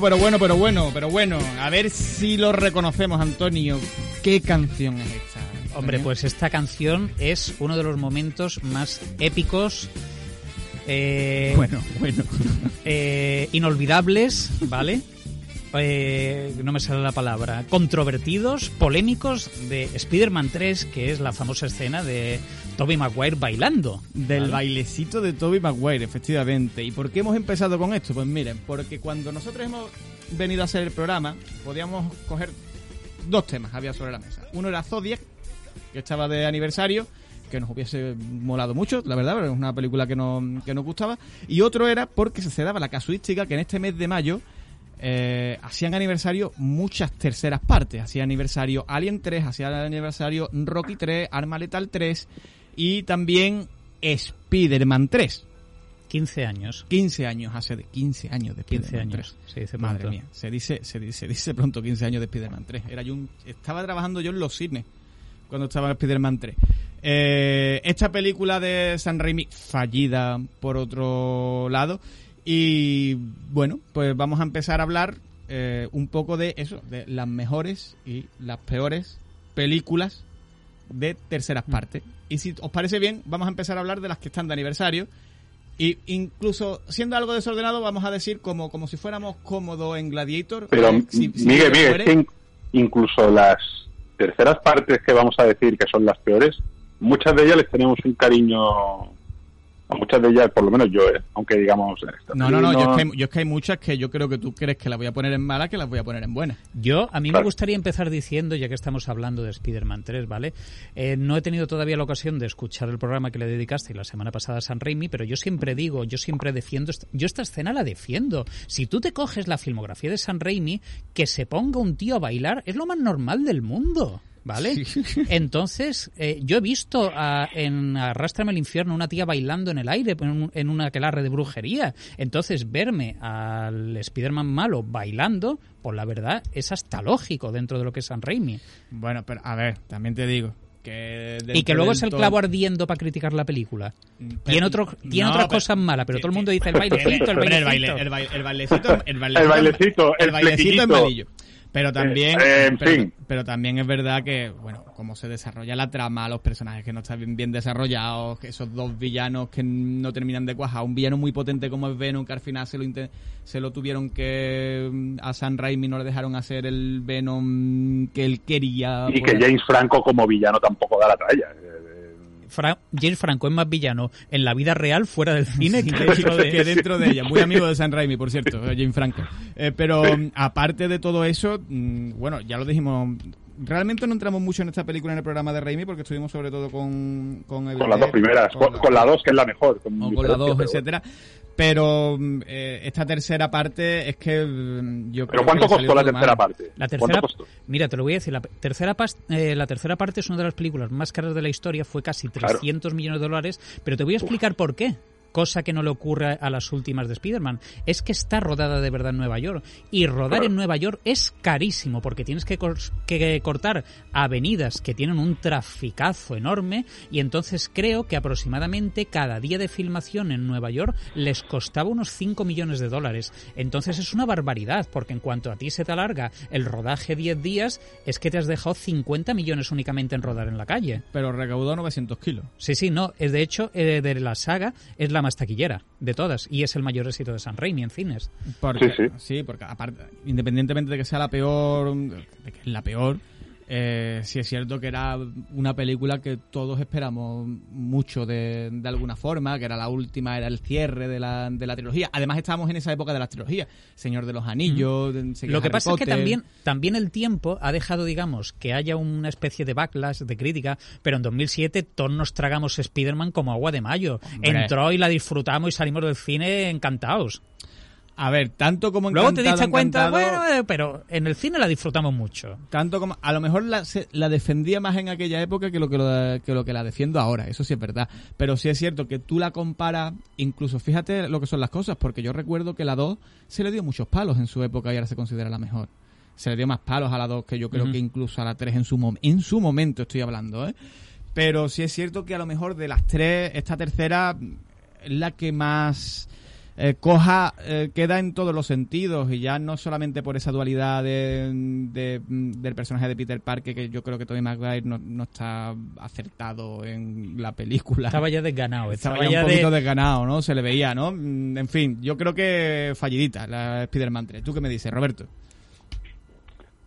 Speaker 2: Bueno, pero bueno, pero bueno, pero bueno. A ver si lo reconocemos, Antonio. ¿Qué canción es esta?
Speaker 3: Hombre, pues esta canción es uno de los momentos más épicos, eh,
Speaker 2: Bueno, bueno.
Speaker 3: eh, inolvidables, ¿vale? Eh, no me sale la palabra. Controvertidos, polémicos de Spider-Man 3, que es la famosa escena de Tobey Maguire bailando.
Speaker 2: Del
Speaker 3: ¿vale?
Speaker 2: bailecito de Toby Maguire, efectivamente. ¿Y por qué hemos empezado con esto? Pues miren, porque cuando nosotros hemos venido a hacer el programa, podíamos coger dos temas había sobre la mesa. Uno era Zodiac, que estaba de aniversario, que nos hubiese molado mucho, la verdad, pero es una película que, no, que nos gustaba. Y otro era porque se daba la casuística que en este mes de mayo eh, hacían aniversario muchas terceras partes. Hacía aniversario Alien 3, hacía aniversario Rocky 3, Arma Letal 3 y también Spider-Man 3.
Speaker 3: 15 años.
Speaker 2: 15 años, hace de 15 años de
Speaker 3: 15
Speaker 2: Spider-Man
Speaker 3: años,
Speaker 2: 3.
Speaker 3: se dice
Speaker 2: Madre
Speaker 3: pronto.
Speaker 2: mía, se dice, se dice, se dice pronto 15 años de Spider-Man 3. Era yo un- estaba trabajando yo en los cines cuando estaba en Spider-Man 3. Eh, esta película de San Raimi, fallida por otro lado. Y bueno, pues vamos a empezar a hablar eh, un poco de eso, de las mejores y las peores películas de terceras partes. Y si os parece bien, vamos a empezar a hablar de las que están de aniversario. Y incluso siendo algo desordenado, vamos a decir como, como si fuéramos cómodos en Gladiator.
Speaker 4: Pero,
Speaker 2: eh, si- si
Speaker 4: Miguel, Miguel, es que in- incluso las terceras partes que vamos a decir que son las peores, muchas de ellas les tenemos un cariño. Muchas de ellas, por lo menos yo, ¿eh? aunque digamos.
Speaker 2: No, no, no, yo es, que hay, yo es que hay muchas que yo creo que tú crees que las voy a poner en mala que las voy a poner en buena.
Speaker 3: Yo, a mí me gustaría empezar diciendo, ya que estamos hablando de Spider-Man 3, ¿vale? Eh, no he tenido todavía la ocasión de escuchar el programa que le dedicaste la semana pasada a San Raimi, pero yo siempre digo, yo siempre defiendo, esta- yo esta escena la defiendo. Si tú te coges la filmografía de San Raimi, que se ponga un tío a bailar es lo más normal del mundo. ¿Vale? Entonces, eh, yo he visto a- en Arrástrame al infierno una tía bailando en el aire en, un- en una aquelarre de brujería. Entonces, verme al Spider-Man malo bailando, pues la verdad es hasta lógico dentro de lo que es San Raimi.
Speaker 2: Bueno, pero a ver, también te digo que...
Speaker 3: Y que luego es el clavo ardiendo para criticar la película.
Speaker 2: Pero-
Speaker 3: Tiene, otro, tiene
Speaker 2: No,
Speaker 3: otras
Speaker 2: pero-
Speaker 3: cosas malas, pero todo el mundo dice el bailecito, el
Speaker 2: el,
Speaker 3: bailecito.
Speaker 2: baile- el, baile- el bailecito, el bailecito,
Speaker 4: El bailecito, el
Speaker 2: el bailecito
Speaker 4: flequillito.
Speaker 2: malillo. Pero también,
Speaker 4: Eh,
Speaker 2: pero, también es verdad que, bueno, cómo se desarrolla la trama, los personajes que no están bien, bien desarrollados, esos dos villanos que no terminan de cuajar, un villano muy potente como es Venom, que al final se lo, se lo tuvieron que, mm, a San Raimi no le dejaron hacer el Venom que él quería.
Speaker 4: Y que James Franco como villano tampoco da la talla.
Speaker 3: Fra- James Franco es más villano en la vida real, fuera del cine,
Speaker 2: Sí,
Speaker 3: que dentro de...
Speaker 2: que dentro de ella. Muy amigo de San Raimi, por cierto, eh, Jim Franco. Eh, pero mm, aparte de todo eso, mm, bueno, ya lo dijimos. Realmente no entramos mucho en esta película en el programa de Raimi porque estuvimos sobre todo con con,
Speaker 4: Con las dos primeras, con,
Speaker 2: la-
Speaker 4: con la dos que es la mejor. con
Speaker 2: o con la
Speaker 4: diferencia,
Speaker 2: 2,
Speaker 4: pero-
Speaker 2: etcétera. Pero mm, eh, esta tercera parte es que mm, yo creo
Speaker 4: Pero ¿cuánto
Speaker 2: que
Speaker 4: costó la tercera
Speaker 2: mal.
Speaker 4: parte?
Speaker 3: La
Speaker 4: ¿Cuánto
Speaker 3: tercera,
Speaker 4: costó?
Speaker 3: mira, te lo voy a decir, la tercera, eh, la tercera parte es una de las películas más caras de la historia, fue casi
Speaker 4: Claro.
Speaker 3: 300 millones de dólares, pero te voy a explicar por qué. Cosa que no le ocurre a las últimas de Spider-Man. Es que está rodada de verdad en Nueva York. Y rodar
Speaker 4: Claro.
Speaker 3: en Nueva York es carísimo porque tienes que, que cortar avenidas que tienen un traficazo enorme. Y entonces creo que aproximadamente cada día de filmación en Nueva York les costaba unos 5 millones de dólares. Entonces es una barbaridad porque en cuanto a ti se te alarga el rodaje 10 días, es que te has dejado 50 millones únicamente en rodar en la calle.
Speaker 2: Pero recaudó 900 kilos.
Speaker 3: Sí, sí, no. Es de hecho, eh, de la saga, es la más taquillera de todas. Y es el mayor éxito de San Raimi en cines.
Speaker 2: Porque,
Speaker 4: Sí,
Speaker 2: sí, porque aparte, independientemente de que sea la peor, de que es la peor, eh, sí es cierto que era una película que todos esperamos mucho de, de alguna forma, que era la última, era el cierre de la, de la trilogía. Además estábamos en esa época de las trilogías, Señor de los Anillos, enseguida
Speaker 3: Lo que
Speaker 2: Harry
Speaker 3: pasa es que también, también el tiempo ha dejado, digamos, que haya una especie de backlash, de crítica, pero en 2007 todos nos tragamos Spider-Man como agua de mayo.
Speaker 2: Hombre.
Speaker 3: Entró y la disfrutamos y salimos del cine encantados.
Speaker 2: A ver, tanto como
Speaker 3: Luego te diste cuenta, bueno, eh, pero en el cine la disfrutamos mucho.
Speaker 2: tanto como a lo mejor la, se- la defendía más en aquella época que lo que, lo, que lo que la defiendo ahora eso sí es verdad pero sí es cierto que tú la comparas incluso fíjate lo que son las cosas porque yo recuerdo que la 2 se le dio muchos palos en su época y ahora se considera la mejor se le dio más palos a la 2 que yo creo que incluso a la 3 en su mom- en su momento estoy hablando ¿eh? pero sí es cierto que a lo mejor de las tres esta tercera es la que más eh, coja, eh, queda en todos los sentidos y ya no solamente por esa dualidad de, de- del personaje de Peter Parker, que yo creo que Tobey Maguire no, no está acertado en la película.
Speaker 3: Estaba ya desganado.
Speaker 2: Estaba
Speaker 3: Estaba
Speaker 2: ya
Speaker 3: ya
Speaker 2: un poquito
Speaker 3: de...
Speaker 2: desganado, ¿no? Se le veía, ¿no? Mm, En fin, yo creo que fallidita la Spider-Man 3. ¿Tú qué me dices, Roberto?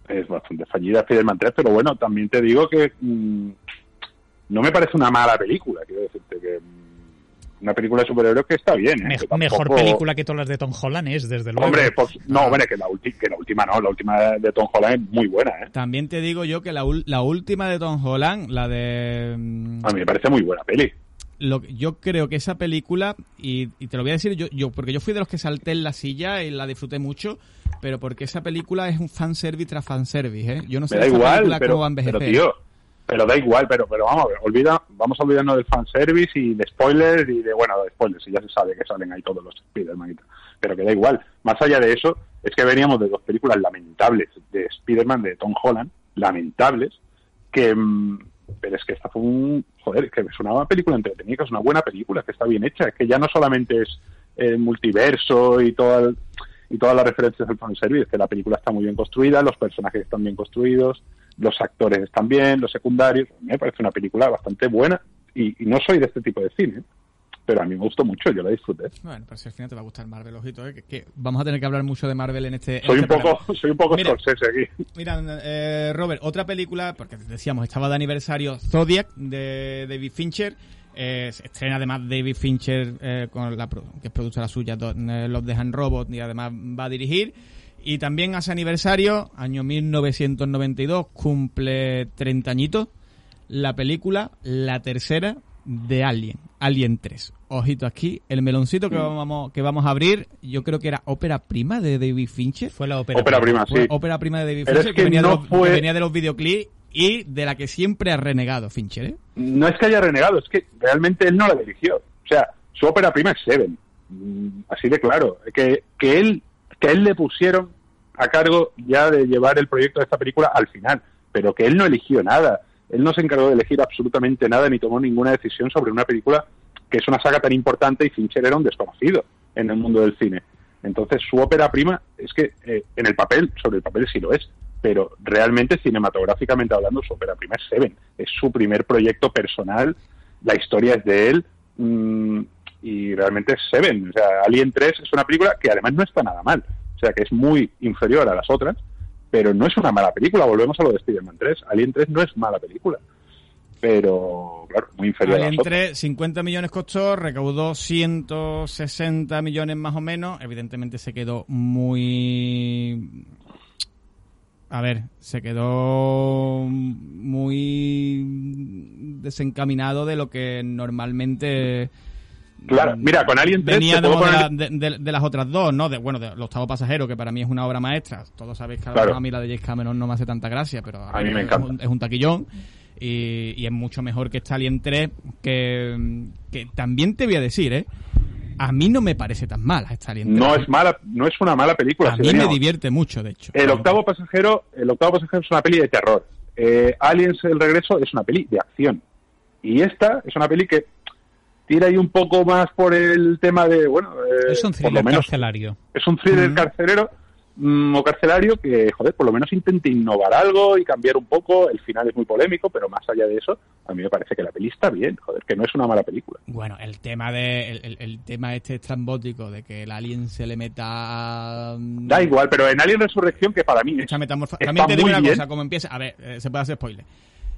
Speaker 4: es bastante fallida Spider-Man 3, pero bueno, también te digo que mm, no me parece una mala película, quiero decirte que mm, una película de superhéroes que está bien. ¿eh?
Speaker 3: Me-
Speaker 4: Que tampoco-
Speaker 3: Mejor película que todas las de Tom Holland es, desde luego.
Speaker 4: Hombre, pues, no,
Speaker 2: Ah.
Speaker 4: hombre, que la, ulti- que la última no, la última de Tom Holland es muy buena, ¿eh?
Speaker 2: También te digo yo que la, ul- la última de Tom Holland, la de... mm,
Speaker 4: A mí me parece muy buena peli.
Speaker 2: lo que- yo creo que esa película, y, y te lo voy a decir yo, yo, porque yo fui de los que salté en la silla y la disfruté mucho, pero porque esa película es un fanservice tras fanservice, ¿eh? Yo no sé
Speaker 4: Me da
Speaker 2: esa
Speaker 4: igual,
Speaker 2: película
Speaker 4: pero,
Speaker 2: cómo va a envejecer.
Speaker 4: pero tío, pero da igual, pero, pero vamos a olvida, vamos a olvidarnos del fanservice y de spoilers y de, bueno, de spoilers, y ya se sabe que salen ahí todos los Spider-Man. Pero que da igual. Más allá de eso, es que veníamos de dos películas lamentables de Spider-Man de Tom Holland, lamentables, que... mm, pero es que esta fue un... Joder, que es una película entretenida, que es una buena película, que está bien hecha, es que ya no solamente es el multiverso y todo y todas las referencias del fanservice, es que la película está muy bien construida, los personajes están bien construidos, los actores están bien, los secundarios. A mí me parece una película bastante buena y, y no soy de este tipo de cine, pero a mí me gustó mucho, yo la disfruté.
Speaker 2: Bueno, pero si al final te va a gustar Marvel, ojito, ¿eh? que, que vamos a tener que hablar mucho de Marvel en este... en
Speaker 4: Soy un
Speaker 2: este
Speaker 4: poco,
Speaker 2: programa.
Speaker 4: soy un poco
Speaker 2: Mira.
Speaker 4: Aquí.
Speaker 2: Mira, eh, Robert, otra película, porque decíamos, estaba de aniversario Zodiac de David Fincher. eh, se estrena además David Fincher, eh, con la, que es productora suya, eh, Los Dejan Robot, y además va a dirigir. Y también hace aniversario, año 1992, cumple 30 añitos, la película, la tercera de Alien, Alien 3. Ojito aquí, el meloncito que vamos, que vamos a abrir, yo creo que era ópera prima de David Fincher.
Speaker 3: Fue la ópera.
Speaker 4: Ópera prima,
Speaker 2: Fue
Speaker 4: sí.
Speaker 2: ópera prima de David
Speaker 4: Pero
Speaker 2: Fincher
Speaker 4: es
Speaker 2: que,
Speaker 4: que
Speaker 2: venía,
Speaker 4: no
Speaker 2: de los,
Speaker 4: fue-
Speaker 2: que venía de los videoclips y de la que siempre ha renegado Fincher, ¿eh?
Speaker 4: No es que haya renegado, es que realmente él no la dirigió. O sea, su ópera prima es Seven. Mm, Así de claro. Que, que, él, que él le pusieron a cargo ya de llevar el proyecto de esta película al final, pero que él no eligió nada. Él no se encargó de elegir absolutamente nada ni tomó ninguna decisión sobre una película que es una saga tan importante y Fincher era un desconocido en el mundo del cine. Entonces su ópera prima es que eh, en el papel, sobre el papel sí lo es, pero realmente cinematográficamente hablando su ópera prima es Seven. Es su primer proyecto personal, la historia es de él mm, y realmente es Seven. O sea, Alien 3 es una película que además no está nada mal. O sea, que es muy inferior a las otras, pero no es una mala película. Volvemos a lo de Spider-Man 3. Alien 3 no es mala película, pero claro, muy inferior a las
Speaker 2: Alien
Speaker 4: otras.
Speaker 2: 3, 50 millones costó, recaudó 160 millones más o menos. Evidentemente se quedó muy... A ver, se quedó muy desencaminado de lo que normalmente...
Speaker 4: Claro, mira, con Alien 3
Speaker 2: venía de,
Speaker 4: puedo
Speaker 2: de
Speaker 4: poner-
Speaker 2: la- de- de- de las otras dos, ¿no? De, bueno, de El octavo pasajero, que para mí es una obra maestra. Todos sabéis que a
Speaker 4: Claro.
Speaker 2: a mí la de James Cameron no me hace tanta gracia, pero
Speaker 4: A mí me
Speaker 2: es
Speaker 4: encanta.
Speaker 2: un- es un taquillón y, y es mucho mejor que esta Alien 3 que, que también te voy a decir, ¿eh? A mí no me parece tan mala esta Alien 3.
Speaker 4: No es mala, no es una mala película.
Speaker 2: A
Speaker 4: si
Speaker 2: mí me divierte mucho, de hecho.
Speaker 4: El octavo pasajero, el octavo pasajero es una peli de terror. Eh, Aliens el regreso es una peli de acción. Y esta es una peli que tira ahí un poco más por el tema de, bueno, eh,
Speaker 3: Es un
Speaker 4: por lo
Speaker 3: thriller
Speaker 4: menos
Speaker 3: carcelario.
Speaker 4: es un thriller
Speaker 2: Ujú.
Speaker 4: carcelero mm, o carcelario que, joder, por lo menos intenta innovar algo y cambiar un poco. El final es muy polémico, pero más allá de eso, a mí me parece que la peli está bien, joder, que no es una mala película.
Speaker 2: Bueno, el tema de el, el- el tema este estrambótico de que el alien se le meta mm,
Speaker 4: Da igual, pero en Alien Resurrección, que para mí es,
Speaker 2: metamorfo-
Speaker 4: está
Speaker 2: También te digo una
Speaker 4: bien.
Speaker 2: cosa, como empieza, a ver, eh, se puede hacer spoiler.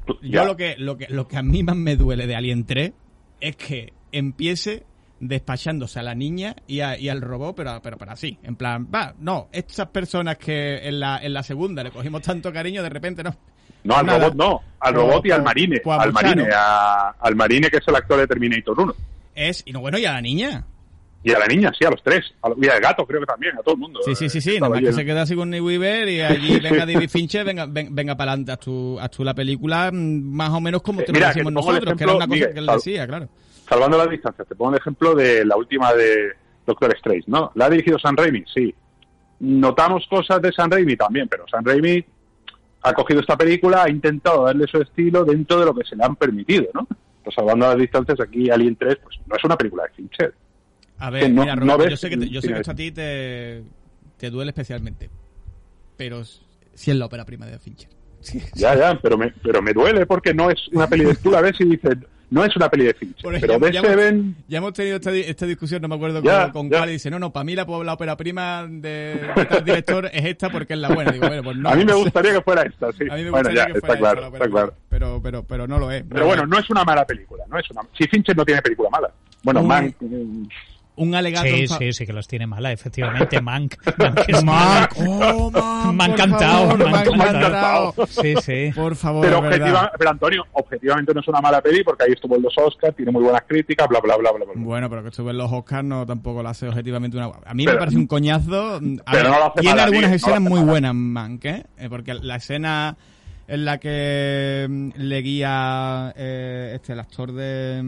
Speaker 2: Yo
Speaker 4: Ya.
Speaker 2: lo que, lo que lo que a mí más me duele de Alien 3 es que empiece despachándose a la niña y, a- y al robot, pero, pero, pero así, en plan, va, no, estas personas que en la, en la segunda le cogimos tanto cariño, de repente no.
Speaker 4: No, al
Speaker 2: Nada.
Speaker 4: robot no, al
Speaker 2: Pues-
Speaker 4: robot y al
Speaker 2: pues-
Speaker 4: marine,
Speaker 2: pues
Speaker 4: al marine, a- al marine que es el actor de Terminator 1.
Speaker 2: Es, y no, bueno, y a la niña.
Speaker 4: Y a la niña, sí, a los tres. A, y al gato, creo que también, a todo el mundo.
Speaker 2: Sí, sí, sí, sí, nada más que se queda así con Nick Weaver y allí venga David Fincher, venga, ven- venga para adelante, haz tu, haz tu la película mm, más o menos como
Speaker 4: Eh,
Speaker 2: te
Speaker 4: mira,
Speaker 2: lo decimos nosotros, que era una cosa
Speaker 4: Miguel,
Speaker 2: que él decía, claro.
Speaker 4: Salvando las distancias, te pongo el ejemplo de la última de Doctor Strange, ¿no? ¿La ha dirigido San Raimi? Sí. Notamos cosas de San Raimi también, pero San Raimi ha cogido esta película, ha intentado darle su estilo dentro de lo que se le han permitido, ¿no? Pues salvando las distancias, aquí Alien 3, pues no es una película de Fincher.
Speaker 2: A ver,
Speaker 4: no-
Speaker 2: mira, Roberto, yo sé que, te- yo sé que esto a ti te, te duele especialmente. Pero si es la ópera prima de Fincher. Sí.
Speaker 4: Ya, ya, pero me, pero me duele porque no es una peli de... Tú la ves y dices, no es una peli de Fincher,
Speaker 2: Por
Speaker 4: pero
Speaker 2: ejemplo, ya hemos-
Speaker 4: Seven...
Speaker 2: Ya hemos tenido esta, esta discusión, no me acuerdo
Speaker 4: Ya,
Speaker 2: con, con
Speaker 4: ya.
Speaker 2: cuál, y dice, no, no, para mí la, la ópera prima de, de tal director es esta porque es la buena. Digo, bueno, pues no.
Speaker 4: a mí me gustaría que fuera esta, sí.
Speaker 2: A mí me
Speaker 4: bueno, ya,
Speaker 2: que
Speaker 4: está
Speaker 2: fuera
Speaker 4: claro,
Speaker 2: esta la
Speaker 4: está claro.
Speaker 2: Pero, pero, pero no lo es.
Speaker 4: Pero bueno, no es una mala película, no es una... Si Fincher no tiene película mala. Bueno, Man... mm,
Speaker 2: Un alegato...
Speaker 3: Sí, sí, sí que las tiene mala, efectivamente. Mank. Mank es
Speaker 2: Mank,
Speaker 3: mala.
Speaker 2: oh, Mank,
Speaker 3: Me ha encantado, me ha
Speaker 4: encantado.
Speaker 3: Sí, sí.
Speaker 2: Por favor,
Speaker 4: Pero, objetiva, pero Antonio, objetivamente no es una mala peli porque ahí estuvo en los Oscars, tiene muy buenas críticas, bla, bla, bla, bla, bla.
Speaker 2: Bueno, pero que estuve en los Oscars no tampoco lo hace objetivamente una... A mí
Speaker 4: Pero-
Speaker 2: me parece un coñazo. A
Speaker 4: pero
Speaker 2: ver,
Speaker 4: no lo hace
Speaker 2: tiene
Speaker 4: mal a mí,
Speaker 2: algunas
Speaker 4: no lo
Speaker 2: escenas
Speaker 4: hace
Speaker 2: muy buenas, Mank, ¿eh? Eh, Porque la escena en la que mm, le guía eh, este, el actor de...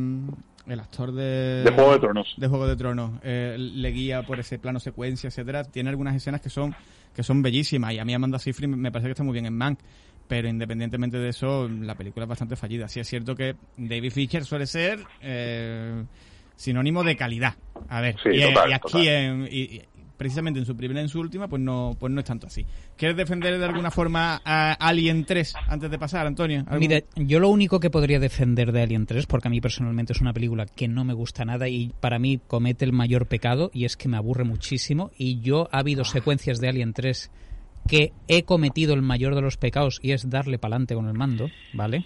Speaker 2: El actor de...
Speaker 4: De Juego de Tronos.
Speaker 2: de Juego de Tronos eh, le guía por ese plano secuencia, etcétera. Tiene algunas escenas que son que son bellísimas y a mí Amanda Seyfried me parece que está muy bien en Mank. Pero independientemente de eso, la película es bastante fallida. Sí es cierto que David Fincher suele ser eh, sinónimo de calidad. A ver,
Speaker 4: Sí,
Speaker 2: y,
Speaker 4: total,
Speaker 2: y aquí en- y precisamente en su primera y en su última, pues no, pues no es tanto así. ¿Quieres defender de alguna forma a Alien 3 antes de pasar, Antonio? ¿Algún-
Speaker 3: Mira, yo lo único que podría defender de Alien 3, porque a mí personalmente es una película que no me gusta nada y para mí comete el mayor pecado y es que me aburre muchísimo y yo ha habido secuencias de Alien 3 que he cometido el mayor de los pecados y es darle pa'lante con el mando, ¿vale?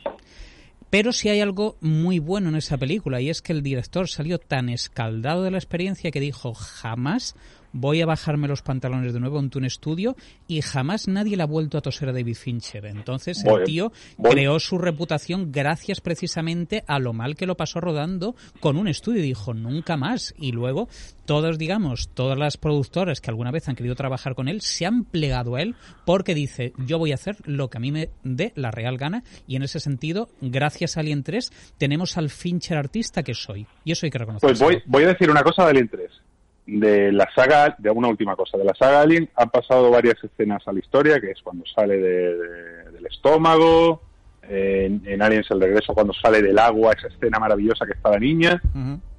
Speaker 3: Pero sí hay algo muy bueno en esa película y es que el director salió tan escaldado de la experiencia que dijo jamás voy a bajarme los pantalones de nuevo ante un estudio y jamás nadie le ha vuelto a toser a David Fincher. Entonces el tío
Speaker 4: voy.
Speaker 3: creó su reputación gracias precisamente a lo mal que lo pasó rodando con un estudio y dijo nunca más. Y luego todos, digamos, todas las productoras que alguna vez han querido trabajar con él se han plegado a él porque dice yo voy a hacer lo que a mí me dé la real gana y en ese sentido, gracias a Alien 3, tenemos al Fincher artista que soy. Y eso hay que reconocerlo.
Speaker 4: Pues voy, voy a decir una cosa de Alien 3. De la saga, de una última cosa. De la saga Alien han pasado varias escenas a la historia, que es cuando sale de- de- del estómago, en, en Aliens el regreso cuando sale del agua, esa escena maravillosa que está la niña,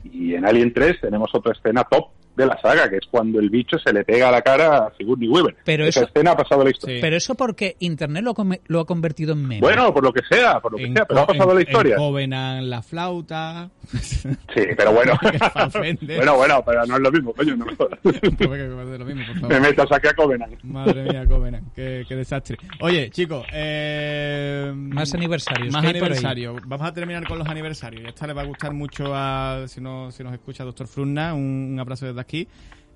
Speaker 4: y en Alien 3 tenemos otra escena top de la saga, que es cuando el bicho se le pega a la cara a Sigourney Weaver.
Speaker 3: Pero
Speaker 4: esa
Speaker 3: eso-
Speaker 4: escena ha pasado a la historia.
Speaker 2: Sí.
Speaker 3: Pero eso porque Internet lo, come- lo ha convertido en meme.
Speaker 4: Bueno, por lo que sea, por lo que
Speaker 2: En
Speaker 4: sea, pero ha pasado a la
Speaker 2: en-
Speaker 4: historia.
Speaker 2: En Covenant, la flauta.
Speaker 4: Sí, pero bueno. Bueno, bueno, pero no es lo mismo, coño, no me jodas.
Speaker 2: Me hagas de lo mismo, por
Speaker 4: Me
Speaker 2: favor.
Speaker 4: metas aquí a Covenant.
Speaker 2: Madre mía, Covenant, qué, qué desastre. Oye, chicos, eh,
Speaker 3: Más aniversarios,
Speaker 2: Más aniversarios. Vamos a terminar con los aniversarios. Y esta le va a gustar mucho a, si, no, si nos escucha Doctor Frunna, un, un abrazo desde aquí.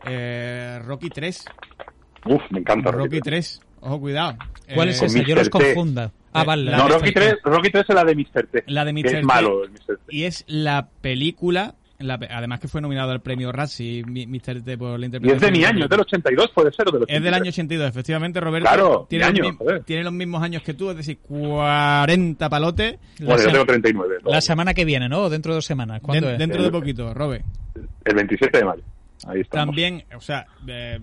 Speaker 2: Eh, Rocky 3.
Speaker 4: Uf, me encanta
Speaker 2: Rocky 3. Ojo, cuidado.
Speaker 3: ¿Cuál
Speaker 2: Eh,
Speaker 3: es esa? Yo los
Speaker 4: Mr.
Speaker 3: Confunda. Ah, vale.
Speaker 2: La
Speaker 4: No, Rocky 3, Rocky 3 es la de Mr. T.
Speaker 2: La de
Speaker 4: que
Speaker 2: Mr. T.
Speaker 4: es malo el Mr. T.
Speaker 2: Y es la película, la además que fue nominado al premio Razzie, Mr. T por la
Speaker 4: Y
Speaker 2: interpretación.
Speaker 4: es de mi año, es del 82, puede ser, o del 83.
Speaker 2: Es del año 82, efectivamente, Roberto.
Speaker 4: Claro,
Speaker 2: tiene,
Speaker 4: mi
Speaker 2: los
Speaker 4: año,
Speaker 2: mi-
Speaker 4: joder.
Speaker 2: tiene los mismos años que tú, es decir, 40 palotes.
Speaker 4: Bueno, yo tengo 39.
Speaker 3: La
Speaker 4: todavía.
Speaker 3: semana que viene, ¿no? O dentro de dos semanas. ¿Cuándo
Speaker 2: Den-
Speaker 3: es?
Speaker 2: dentro de poquito, Robert.
Speaker 4: El 27 de mayo. Ahí estamos.
Speaker 2: También, o sea, eh,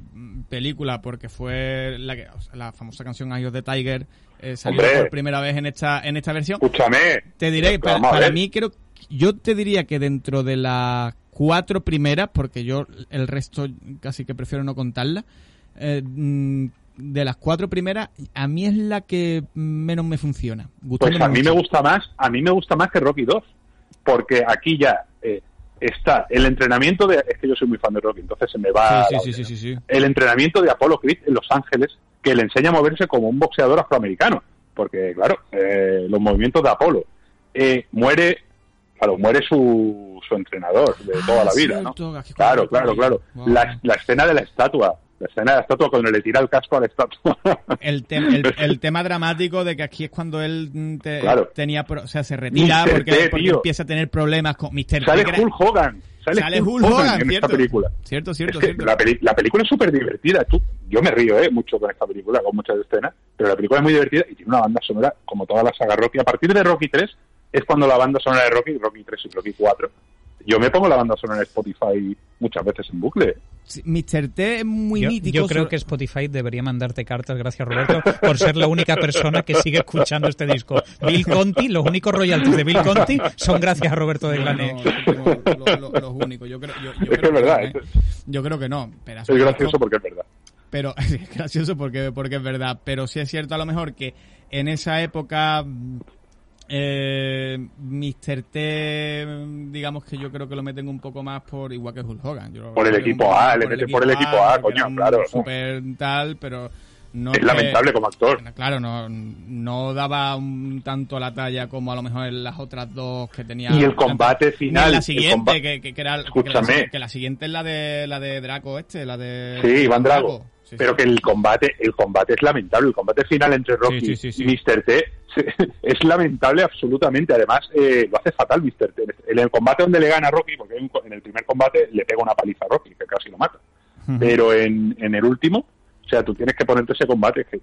Speaker 2: película, porque fue la, que, o sea, la famosa canción Eye of the Tiger eh, salió
Speaker 4: Hombre.
Speaker 2: por primera vez en esta en esta versión.
Speaker 4: Escúchame.
Speaker 2: Te diré, para, para mí creo, yo te diría que dentro de las cuatro primeras, porque yo el resto casi que prefiero no contarla, eh, mm, de las cuatro primeras, a mí es la que menos me funciona.
Speaker 4: Pues a mí me gusta más, a mí me gusta más que Rocky 2. Porque aquí ya eh, está el entrenamiento de... Es que yo soy muy fan de Rocky, entonces se me va...
Speaker 2: Sí, sí, sí,
Speaker 4: el entrenamiento de Apollo Creed en Los Ángeles, que le enseña a moverse como un boxeador afroamericano. Porque, claro, eh, los movimientos de Apolo. Eh, muere, claro, muere su, su entrenador de toda la vida, ¿no?
Speaker 2: Ah, cierto,
Speaker 4: Claro, claro, claro.
Speaker 2: Wow.
Speaker 4: La, la escena de la estatua. La escena de la estatua cuando le tira el casco a la estatua.
Speaker 2: El, te- el, el tema dramático de que aquí es cuando él mm, te-
Speaker 4: Claro.
Speaker 2: tenía, pro- o sea, se retira porque,
Speaker 4: T,
Speaker 2: empieza a tener problemas con Mr. T,
Speaker 4: Sale
Speaker 2: era-
Speaker 4: Hulk Hogan. Sale,
Speaker 2: Sale
Speaker 4: Hulk
Speaker 2: Hulk
Speaker 4: Hogan,
Speaker 2: Hogan,
Speaker 4: en
Speaker 2: cierto.
Speaker 4: esta película.
Speaker 2: Cierto, cierto,
Speaker 4: Es que
Speaker 2: cierto.
Speaker 4: La, peli- la película es súper divertida. Tú, yo me río ¿eh? mucho con esta película, con muchas escenas, pero la película es muy divertida y tiene una banda sonora como toda la saga Rocky. A partir de Rocky 3 es cuando la banda sonora de Rocky, Rocky 3 y Rocky 4, yo me pongo la banda sonora en Spotify muchas veces en bucle.
Speaker 2: Sí, Mr. T es muy
Speaker 3: Yo,
Speaker 2: mítico.
Speaker 3: yo creo
Speaker 2: sobre-
Speaker 3: que Spotify debería mandarte cartas, gracias Roberto, por ser la única persona que sigue escuchando este disco. Bill Conti, los únicos royalties de Bill Conti son gracias a Roberto de
Speaker 2: No,
Speaker 3: Glané.
Speaker 2: no, no, lo- lo- los únicos. Yo creo, yo, yo
Speaker 4: Es que es verdad,
Speaker 2: no, ¿eh? Yo creo que no. Pero
Speaker 4: Es gracioso porque es verdad.
Speaker 2: pero es gracioso porque porque es verdad pero sí es cierto a lo mejor que en esa época eh, Mr. T digamos que yo creo que lo meten un poco más por igual que Hulk Hogan Yo
Speaker 4: Por el equipo
Speaker 2: un poco
Speaker 4: A,
Speaker 2: más
Speaker 4: le meten por el equipo A, coño, claro.
Speaker 2: super tal pero no
Speaker 4: Es lamentable como actor.
Speaker 2: Claro, no, no daba un tanto la talla como a lo mejor en las otras dos que tenía.
Speaker 4: Y el combate final,
Speaker 2: la
Speaker 4: el
Speaker 2: siguiente, que, que, era. que la-
Speaker 4: Escúchame.
Speaker 2: Que la, siguiente es la de la de Draco este, la de.
Speaker 4: Sí, Iván Drago.
Speaker 2: Sí,
Speaker 4: pero
Speaker 2: sí.
Speaker 4: que el combate, el combate es lamentable. El combate final entre Rocky
Speaker 2: Sí, sí, sí, sí.
Speaker 4: y Mr. T es lamentable absolutamente. Además, eh, lo hace fatal Mr. T. En el combate donde le gana a Rocky, porque en el primer combate le pega una paliza a Rocky, que casi lo mata. Pero en, en el último, o sea, tú tienes que ponerte ese combate, que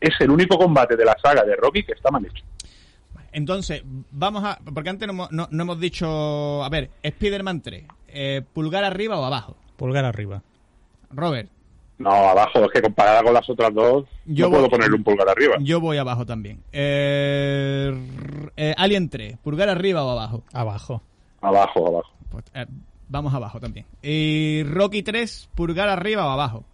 Speaker 4: es el único combate de la saga de Rocky que está mal hecho.
Speaker 2: Entonces, vamos a. Porque antes no, hemos- no, no hemos dicho. A ver, Spider-Man 3. eh, ¿Pulgar arriba o abajo?
Speaker 3: Pulgar arriba.
Speaker 2: Robert,
Speaker 4: No, abajo, es que comparada con las otras dos,
Speaker 2: Yo
Speaker 4: no puedo ponerle un pulgar arriba.
Speaker 2: yo voy abajo también. Eh, eh, Alien 3, ¿pulgar arriba o abajo?
Speaker 3: Abajo.
Speaker 4: Abajo, abajo.
Speaker 2: Pues, eh, vamos abajo también. Y Rocky 3, ¿pulgar arriba o abajo?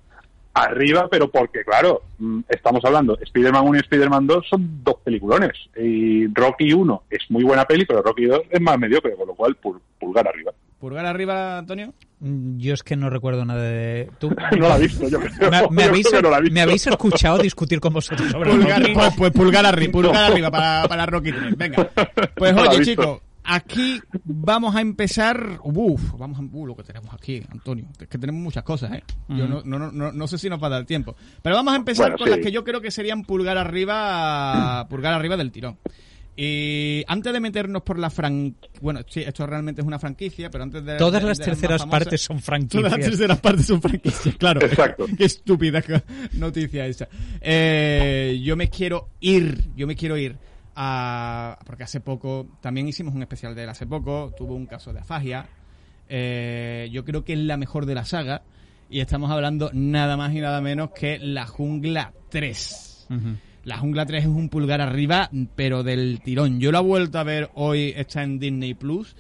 Speaker 4: arriba, pero porque, claro, mm, estamos hablando, Spider-Man 1 y Spider-Man 2 son dos peliculones. Y Rocky 1 es muy buena peli, pero Rocky 2 es más mediocre, con lo cual pul- pulgar arriba.
Speaker 2: ¿Pulgar arriba, Antonio?
Speaker 3: Mm, Yo es que no recuerdo nada de... ¿Tú?
Speaker 4: no la he visto, yo creo.
Speaker 3: Me, me
Speaker 4: Yo
Speaker 3: habéis,
Speaker 4: creo que no la he visto.
Speaker 3: me habéis escuchado discutir con vosotros sobre
Speaker 2: Pulgar,
Speaker 3: Rocky?
Speaker 2: pues, pues pulgar arriba, pulgar arriba para, para Rocky 3. Venga. Pues
Speaker 4: No
Speaker 2: oye, chicos, aquí vamos a empezar. Uf, vamos a. Uh, lo que tenemos aquí, Antonio. Es que tenemos muchas cosas, ¿eh? Yo no, no, no, no sé si nos va a dar tiempo. Pero vamos a empezar
Speaker 4: Bueno,
Speaker 2: con
Speaker 4: sí.
Speaker 2: las que yo creo que serían pulgar arriba, pulgar arriba del tirón. Y antes de meternos por la fran... Bueno, sí, esto realmente es una franquicia, pero antes de...
Speaker 3: Todas
Speaker 2: de-
Speaker 3: las
Speaker 2: de
Speaker 3: terceras
Speaker 2: famosas-
Speaker 3: partes son
Speaker 2: Todas
Speaker 3: franquicias.
Speaker 2: las terceras partes son franquicias, claro.
Speaker 4: Exacto.
Speaker 2: Qué estúpida noticia esa. Eh, yo me quiero ir, yo me quiero ir a... Porque hace poco, también hicimos un especial de él hace poco, tuvo un caso de afagia. Eh, yo creo que es la mejor de la saga. Y estamos hablando nada más y nada menos que La Jungla 3.
Speaker 3: Ujú.
Speaker 2: La Jungla 3 es un pulgar arriba, pero del tirón. Yo la he vuelto a ver hoy, está en Disney Plus,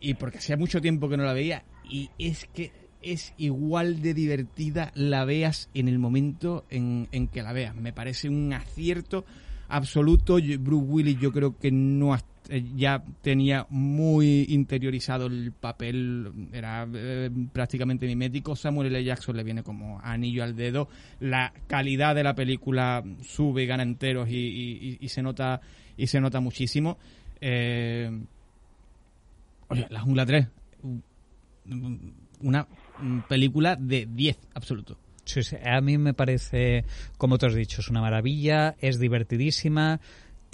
Speaker 2: y porque hacía mucho tiempo que no la veía, y es que es igual de divertida la veas en el momento en, en que la veas. Me parece un acierto absoluto. Bruce Willis yo creo que no ha- ya tenía muy interiorizado el papel, era eh, prácticamente mimético. Samuel L. Jackson le viene como anillo al dedo. La calidad de la película sube gana enteros y, y- se nota y se nota muchísimo. Eh, oye, La Jungla 3, una película de 10 absoluto.
Speaker 3: Sí, sí, a mí me parece, como tú has dicho, es una maravilla, es divertidísima,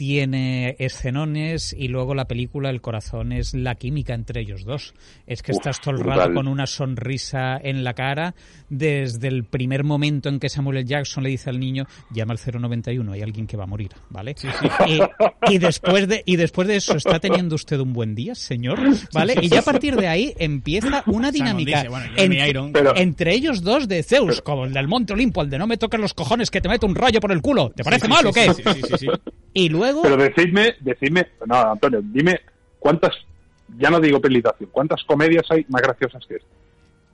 Speaker 3: tiene escenones y luego la película, el corazón, es la química entre ellos dos. Es que
Speaker 4: Uf,
Speaker 3: estás todo el rato con una sonrisa en la cara desde el primer momento en que Samuel L. Jackson le dice al niño, llama al 091, hay alguien que va a morir, ¿vale? Y, y después de, y después de eso, ¿está teniendo usted un buen día, señor? ¿Vale? Y ya a partir de ahí empieza una dinámica
Speaker 2: dice, bueno,
Speaker 3: entre-
Speaker 2: Iron.
Speaker 4: Pero-
Speaker 3: entre ellos dos de Zeus, como el del Monte Olimpo, el de no me toques los cojones que te meto un rayo por el culo. ¿Te parece
Speaker 2: Sí,
Speaker 3: mal
Speaker 2: sí,
Speaker 3: o qué?
Speaker 2: sí, sí, sí, sí.
Speaker 3: Y luego,
Speaker 4: Pero decidme, decidme, no, Antonio, dime cuántas, ya no digo acción, cuántas comedias hay más graciosas que esta.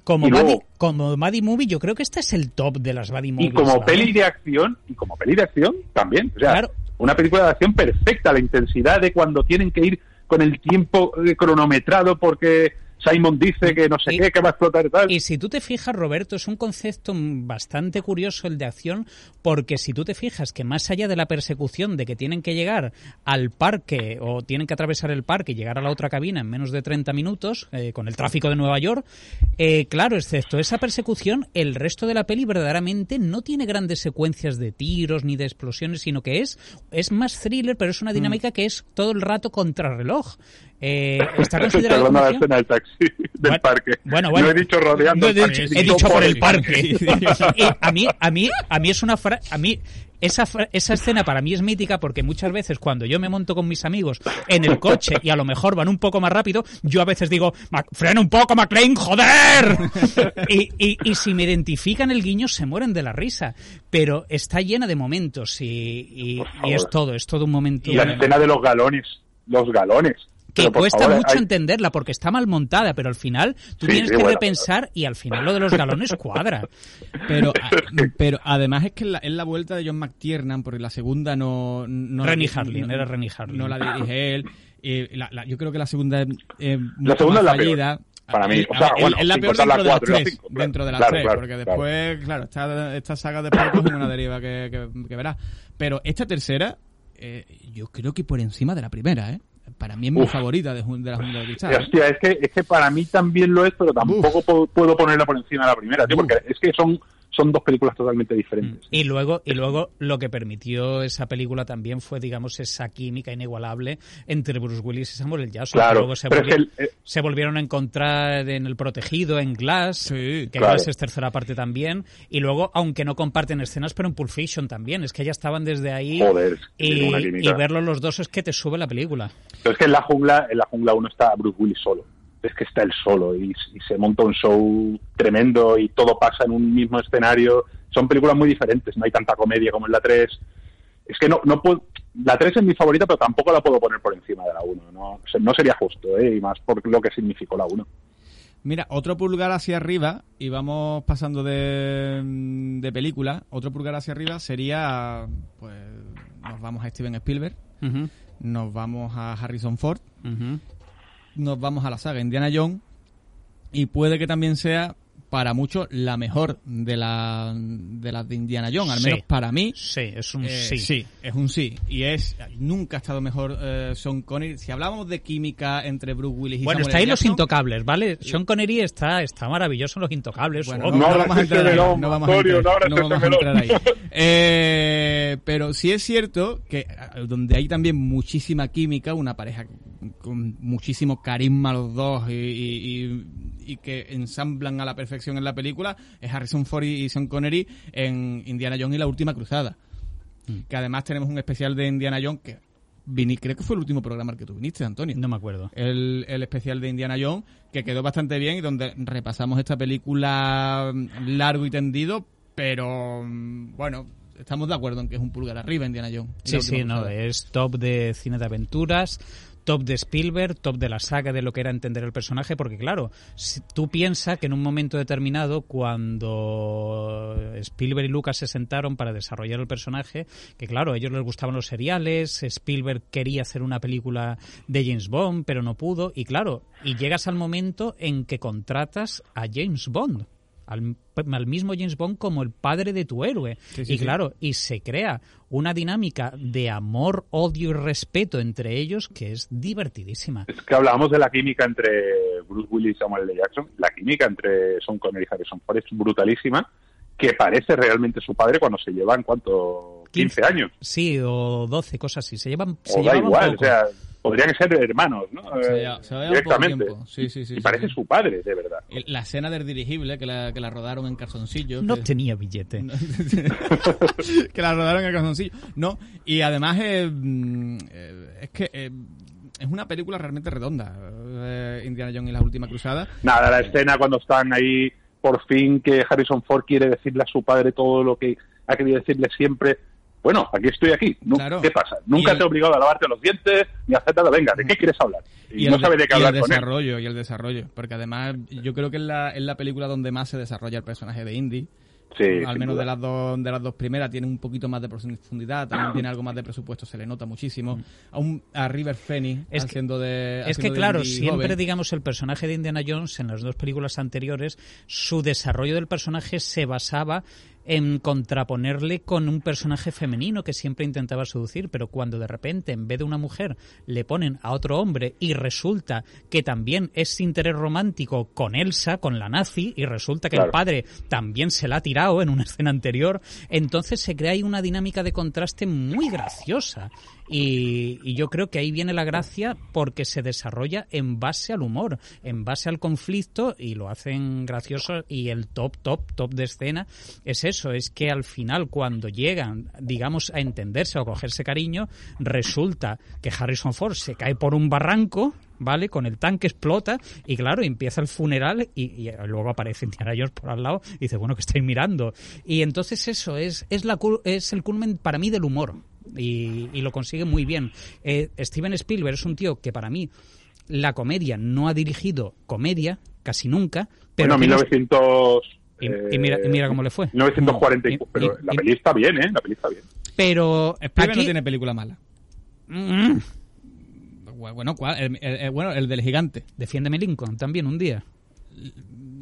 Speaker 3: como,
Speaker 4: y luego-
Speaker 3: Buddy, como Buddy Movie, yo creo que este es el top de las Buddy
Speaker 4: Y
Speaker 3: Movies.
Speaker 4: como
Speaker 3: ¿vale?
Speaker 4: peli de acción, y como peli de acción también. O sea,
Speaker 3: Claro.
Speaker 4: una película de acción perfecta, la intensidad de cuando tienen que ir con el tiempo eh, cronometrado porque Simon dice que no sé
Speaker 3: Y-
Speaker 4: qué, que va a explotar y tal.
Speaker 3: Y si tú te fijas, Roberto, es un concepto mm, bastante curioso el de acción, porque si tú te fijas que más allá de la persecución de que tienen que llegar al parque o tienen que atravesar el parque y llegar a la otra cabina en menos de 30 minutos, eh, con el tráfico de Nueva York, eh, claro, excepto esa persecución, el resto de la peli verdaderamente no tiene grandes secuencias de tiros ni de explosiones, sino que es, es más thriller, pero es una dinámica que es todo el rato contrarreloj. Eh, está
Speaker 4: Estoy
Speaker 3: considerado
Speaker 4: hablando de la escena del taxi del
Speaker 3: Bueno,
Speaker 4: parque.
Speaker 3: bueno, bueno.
Speaker 4: No he dicho rodeando
Speaker 3: No he dicho- he
Speaker 4: dicho
Speaker 3: por el parque. A mí, a mí, a mí es una fra- a mí esa, esa escena para mí es mítica porque muchas veces cuando yo me monto con mis amigos en el coche y a lo mejor van un poco más rápido, yo a veces digo, "Ma- frena un poco, McLean, joder. Y, y, y si me identifican el guiño se mueren de la risa. Pero está llena de momentos y, y- es todo, es todo un momento.
Speaker 4: Y la escena de los galones. Los galones.
Speaker 3: Que cuesta
Speaker 4: favor,
Speaker 3: mucho
Speaker 4: hay-
Speaker 3: entenderla porque está mal montada, pero al final tú
Speaker 4: Sí,
Speaker 3: tienes
Speaker 4: sí,
Speaker 3: que
Speaker 4: bueno,
Speaker 3: repensar y al final lo de los galones cuadra.
Speaker 2: Pero, a- pero además es que la- es la vuelta de John McTiernan, porque la segunda no... no la-
Speaker 3: Rennie Harlin, era Rennie Harlin.
Speaker 2: No la dirige él. y la- la- yo creo que la segunda es eh,
Speaker 4: La segunda
Speaker 2: más
Speaker 4: es la peor,
Speaker 2: fallida.
Speaker 4: para mí.
Speaker 2: Y,
Speaker 4: O sea,
Speaker 2: ver,
Speaker 4: bueno,
Speaker 2: es la peor
Speaker 4: la
Speaker 2: dentro de las
Speaker 4: la
Speaker 2: tres.
Speaker 4: cinco, claro.
Speaker 2: dentro de las
Speaker 4: Claro,
Speaker 2: tres,
Speaker 4: claro,
Speaker 2: porque después, claro, esta, esta saga después cogen una deriva que, que, que verás. Pero esta tercera, eh, yo creo que por encima de la primera, ¿eh? Para mí es mi
Speaker 4: Uf.
Speaker 2: favorita de, de la Jungla de Cristal. ¿eh?
Speaker 4: Hostia, es que, es que para mí también lo es, pero tampoco po- puedo ponerla por encima de la primera, tío,
Speaker 2: Uf.
Speaker 4: porque es que son, son dos películas totalmente diferentes.
Speaker 3: Y luego, y luego lo que permitió esa película también fue, digamos, esa química inigualable entre Bruce Willis y Samuel L. Jackson.
Speaker 4: Claro,
Speaker 3: luego se, volvi-
Speaker 4: el- eh,
Speaker 3: se volvieron a encontrar en El Protegido, en Glass,
Speaker 2: Sí,
Speaker 3: que
Speaker 4: claro.
Speaker 3: Glass es tercera parte también. Y luego, aunque no comparten escenas, pero en Pulp Fiction también. Es que ya estaban desde ahí.
Speaker 4: Joder,
Speaker 3: y, y verlos los dos es que te sube la película.
Speaker 4: Pero es que en la jungla, en la jungla uno está Bruce Willis solo. Es que está él solo y, y se monta un show tremendo y todo pasa en un mismo escenario. Son películas muy diferentes, no hay tanta comedia como en la 3. Es que no, no puedo. La 3 es mi favorita, pero tampoco la puedo poner por encima de la 1. No, no sería justo, ¿eh? y más por lo que significó la 1.
Speaker 2: Mira, otro pulgar hacia arriba, y vamos pasando de, de película, otro pulgar hacia arriba sería, pues, nos vamos a Steven Spielberg, nos vamos a Harrison Ford,
Speaker 3: ujú.
Speaker 2: Nos vamos a la saga Indiana Jones, y puede que también sea, para muchos, la mejor de, la, de las de Indiana Jones, al
Speaker 3: Sí.
Speaker 2: menos para mí.
Speaker 3: Sí, es un
Speaker 2: Eh,
Speaker 3: sí.
Speaker 2: es un sí. Y es nunca ha estado mejor eh, Sean Connery. Si hablábamos de química entre Bruce Willis y
Speaker 3: Bueno,
Speaker 2: Samuel
Speaker 3: está ahí los intocables, ¿vale? Sean Connery está, está maravilloso en los intocables.
Speaker 2: Bueno, no,
Speaker 4: no
Speaker 2: vamos a entrar ahí. No vamos a entrar,
Speaker 4: no abras
Speaker 2: no
Speaker 4: ese
Speaker 2: vamos a
Speaker 4: melón.
Speaker 2: entrar ahí. Eh, pero sí es cierto que donde hay también muchísima química, una pareja con muchísimo carisma los dos y, y- y- y que ensamblan a la perfección en la película, es Harrison Ford y Sean Connery en Indiana Jones y la Última Cruzada. Que además tenemos un especial de Indiana Jones que vini- creo que fue el último programa al que tú viniste, Antonio
Speaker 3: No me acuerdo.
Speaker 2: el, el especial de Indiana Jones, que quedó bastante bien y donde repasamos esta película mm, largo y tendido, pero mm, bueno, estamos de acuerdo en que es un pulgar arriba Indiana Jones.
Speaker 3: Sí, sí, no, es top de cine de aventuras, top de Spielberg, top de la saga de lo que era entender el personaje, porque claro, si tú piensas que en un momento determinado, cuando Spielberg y Lucas se sentaron para desarrollar el personaje, que claro, a ellos les gustaban los seriales, Spielberg quería hacer una película de James Bond, pero no pudo, y claro, y llegas al momento en que contratas a James Bond. Al, al mismo James Bond como el padre de tu héroe.
Speaker 2: Sí, sí,
Speaker 3: y
Speaker 2: sí.
Speaker 3: claro, y se crea una dinámica de amor, odio y respeto entre ellos que es divertidísima.
Speaker 4: Es que hablábamos de la química entre Bruce Willis y Samuel L. Jackson. La química entre Sean Connery y Harrison Ford es brutalísima, que parece realmente su padre cuando se llevan, ¿cuánto? 15 años.
Speaker 3: Sí, o 12, cosas así. Se llevan. se
Speaker 4: O da igual,
Speaker 3: poco.
Speaker 4: o sea, podrían ser hermanos, ¿no?
Speaker 2: Se
Speaker 4: Eh,
Speaker 2: lleva- se lleva
Speaker 4: directamente.
Speaker 2: tiempo. Sí, sí, sí,
Speaker 4: y
Speaker 2: sí,
Speaker 4: parece
Speaker 2: sí.
Speaker 4: su padre, de verdad.
Speaker 2: La escena del dirigible que la, que la rodaron en calzoncillo.
Speaker 3: no
Speaker 2: que-
Speaker 3: tenía billete.
Speaker 2: que la rodaron en calzoncillo. No, y además eh, mm, eh, es que eh, es una película realmente redonda. eh, Indiana Jones y la última cruzada.
Speaker 4: Nada, la escena cuando están ahí, por fin que Harrison Ford quiere decirle a su padre todo lo que ha querido decirle siempre. Bueno, aquí estoy aquí.
Speaker 2: Claro.
Speaker 4: ¿Qué pasa? Nunca
Speaker 2: Y el-
Speaker 4: te he obligado a lavarte los dientes ni a hacer nada. Venga, ¿de qué quieres hablar? Y,
Speaker 2: el
Speaker 4: no
Speaker 2: de-
Speaker 4: sabe de qué
Speaker 2: y el
Speaker 4: hablar con él.
Speaker 2: desarrollo y el desarrollo porque además yo creo que es la, es la película donde más se desarrolla el personaje de Indy
Speaker 4: Sí,
Speaker 2: al menos de las dos de las dos primeras tiene un poquito más de profundidad también tiene algo más de presupuesto se le nota muchísimo a, un, a River Phoenix
Speaker 3: Es que-
Speaker 2: haciendo de
Speaker 3: Es que
Speaker 2: de
Speaker 3: claro,
Speaker 2: Indy
Speaker 3: siempre
Speaker 2: joven.
Speaker 3: digamos el personaje de Indiana Jones en las dos películas anteriores, su desarrollo del personaje se basaba en contraponerle con un personaje femenino que siempre intentaba seducir, pero cuando de repente en vez de una mujer le ponen a otro hombre y resulta que también es interés romántico con Elsa, con la nazi, y resulta que el padre también se la ha tirado en una escena anterior, entonces se crea ahí una dinámica de contraste muy graciosa. Y, yo creo que ahí viene la gracia porque se desarrolla en base al humor, en base al conflicto y lo hacen gracioso y el top, top, top de escena es eso, es que al final cuando llegan, digamos, a entenderse o cogerse cariño, resulta que Harrison Ford se cae por un barranco, ¿vale? Con el tanque explota y claro, empieza el funeral y, luego aparece Indiana Jones por al lado y dice, bueno, que estáis mirando. Y entonces eso es, es, la, es el culmen para mí del humor y, lo consigue muy bien. Eh, Steven Spielberg es un tío que para mí la comedia no ha dirigido comedia casi nunca. Pero
Speaker 4: bueno, 1900...
Speaker 3: Y, mira, mira cómo le fue.
Speaker 4: 1940, pero la peli está bien, ¿eh? La peli está bien.
Speaker 3: Pero
Speaker 2: Spielberg no tiene película mala. Mm. Bueno, ¿cuál? El, bueno, el del gigante.
Speaker 3: Defiéndeme Lincoln también un día.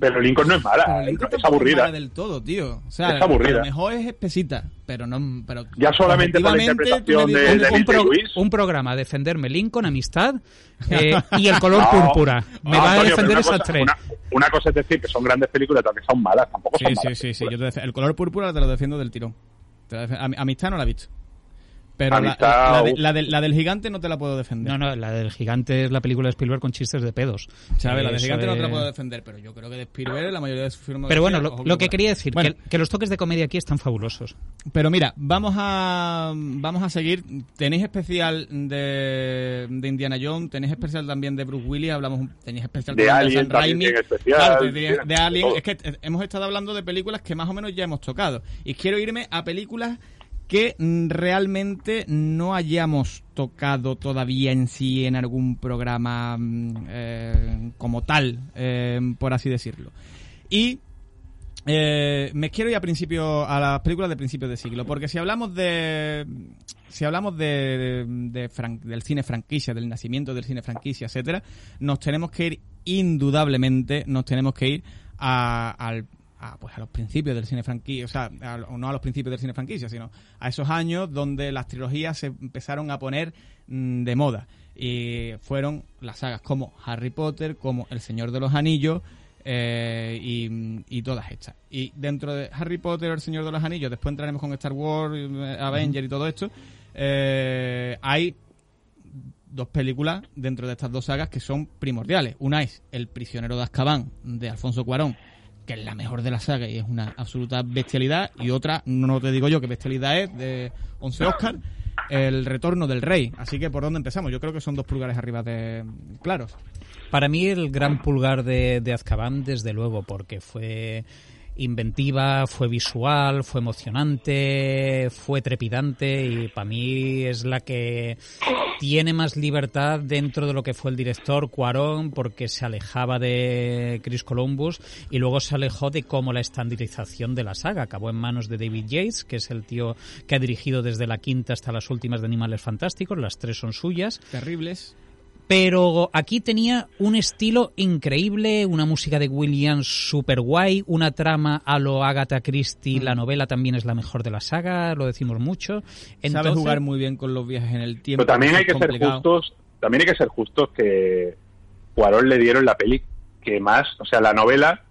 Speaker 4: Pero Lincoln no es mala, es aburrida.
Speaker 2: del todo, tío. O sea,
Speaker 4: es aburrida.
Speaker 2: A lo mejor es espesita, pero no. Pero
Speaker 4: ya solamente por la interpretación de,
Speaker 3: un, un, programa, defenderme Lincoln, amistad eh, y el color púrpura. Me va a defender esas tres.
Speaker 4: Una, cosa es decir que son grandes películas, que son malas, tampoco son
Speaker 2: malas. Sí, sí, sí. Yo el color púrpura te lo defiendo del tirón. Amistad no la he visto. Pero la, del gigante no te la puedo defender.
Speaker 3: No, no, la del gigante es la película de Spielberg con chistes de pedos.
Speaker 2: ¿Sabes? La del gigante no te la puedo defender, pero yo creo que de Spielberg la mayoría de sus filmes...
Speaker 3: Pero bueno, lo, que quería decir, que, los toques de comedia aquí están fabulosos.
Speaker 2: Pero mira, vamos a vamos a seguir. Tenéis especial de, de Indiana Jones, tenéis especial también de Bruce Willis, hablamos tenéis especial
Speaker 4: de, Alien, de Raimi. Especial,
Speaker 2: de, Alien. Es que hemos estado hablando de películas que más o menos ya hemos tocado. Y quiero irme a películas que realmente no hayamos tocado todavía en sí en algún programa mm, eh, como tal, eh, por así decirlo. Y eh, me quiero ir a principio a las películas de principios de siglo, porque si hablamos de si hablamos de, del cine franquicia, del nacimiento del cine franquicia, etcétera, nos tenemos que ir indudablemente, nos tenemos que ir al a, pues a los principios del cine franquicia, o sea, no a los principios del cine franquicia, sino a esos años donde las trilogías se empezaron a poner mm, de moda. Y fueron las sagas como Harry Potter, como El Señor de los Anillos, eh, y, todas estas. Y dentro de Harry Potter, El Señor de los Anillos, después entraremos con Star Wars, eh, Avenger y todo esto, eh, hay dos películas dentro de estas dos sagas que son primordiales. Una es El prisionero de Azkaban, de Alfonso Cuarón, que es la mejor de la saga y es una absoluta bestialidad, y otra, no te digo yo que bestialidad es, de 11 Oscar, El retorno del rey. Así que, ¿por dónde empezamos? Yo creo que son dos pulgares arriba de claros.
Speaker 3: Para mí el gran pulgar de, de Azkaban, desde luego, porque fue inventiva, fue visual, fue emocionante, fue trepidante y para mí es la que tiene más libertad dentro de lo que fue el director Cuarón porque se alejaba de Chris Columbus y luego se alejó de cómo la estandarización de la saga acabó en manos de David Yates, que es el tío que ha dirigido desde la quinta hasta las últimas de Animales Fantásticos, las tres son suyas.
Speaker 2: Terribles.
Speaker 3: Pero aquí tenía un estilo increíble, una música de Williams super guay, una trama a lo Agatha Christie, la mm. novela también es la mejor de la saga, lo decimos mucho.
Speaker 2: Entonces, Sabe jugar muy bien con los viajes en el tiempo.
Speaker 4: Pero también hay que ser justos, también hay que ser justos que Cuarón le dieron la peli que más, o sea, la novela,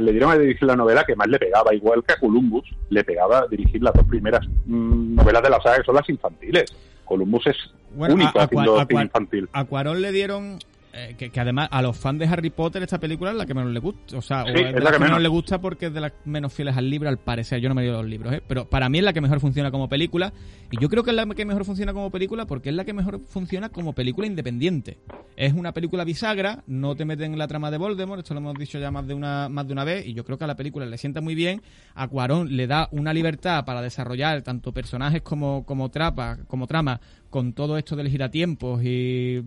Speaker 4: le dieron a dirigir la novela que más le pegaba, igual que a Columbus, le pegaba dirigir las dos primeras mm, novelas de la saga que son las infantiles. Columbus es único haciendo infantil.
Speaker 2: A Cuarón le dieron eh, que, además a los fans de Harry Potter esta película es la que menos le gusta. O sea, es, la, que, menos le gusta porque es de las menos fieles al libro, al parecer. Yo no me he los libros, ¿eh? Pero para mí es la que mejor funciona como película. Y yo creo que es la que mejor funciona como película porque es la que mejor funciona como película independiente. Es una película bisagra, no te meten en la trama de Voldemort, esto lo hemos dicho ya más de una, más de una vez, y yo creo que a la película le sienta muy bien. A Cuarón le da una libertad para desarrollar tanto personajes como, como, trapa, como trama con todo esto del giratiempos y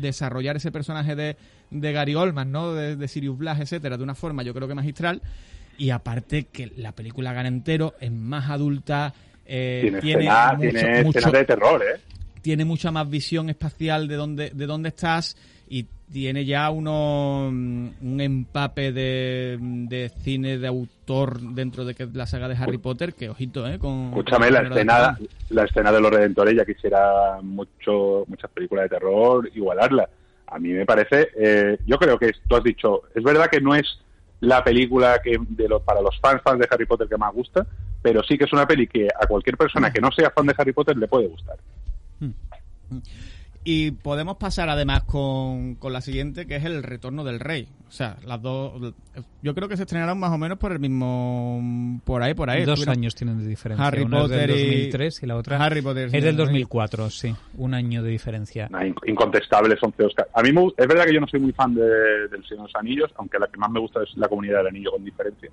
Speaker 2: desarrollar ese personaje de, de Gary Oldman, ¿no? De, Sirius Black, etcétera, de una forma yo creo que magistral. Y aparte que la película gana entero, es más adulta, eh, tiene,
Speaker 4: mucho, de terror, ¿eh?
Speaker 2: Tiene mucha más visión espacial de dónde, de dónde estás y tiene ya uno mm, un empape de, de cine de autor dentro de que la saga de Harry Potter que ojito eh con
Speaker 4: Escúchame, la
Speaker 2: con
Speaker 4: escena, la escena de los redentores, ya quisiera mucho, muchas películas de terror igualarla. A mí me parece, eh, yo creo que tú has dicho, es verdad que no es la película que de los, para los fans, fans de Harry Potter que más gusta, pero sí que es una peli que a cualquier persona que no sea fan de Harry Potter le puede gustar.
Speaker 2: Y podemos pasar además con, con la siguiente que es el retorno del rey o sea las dos yo creo que se estrenaron más o menos por el mismo por ahí por ahí
Speaker 3: Dos
Speaker 2: Estuvieron-
Speaker 3: años tienen de diferencia.
Speaker 2: Harry
Speaker 3: Una
Speaker 2: Potter
Speaker 3: es
Speaker 2: y-
Speaker 3: del 2003 y la otra
Speaker 2: Harry Potter,
Speaker 3: es del
Speaker 2: del Rey.
Speaker 3: 2004, sí. Un año de diferencia.
Speaker 4: Nah, in- incontestables 11 Oscar. A mí me es verdad que yo no soy muy fan de, del Señor de los Anillos, aunque la que más me gusta es La Comunidad del Anillo con diferencia.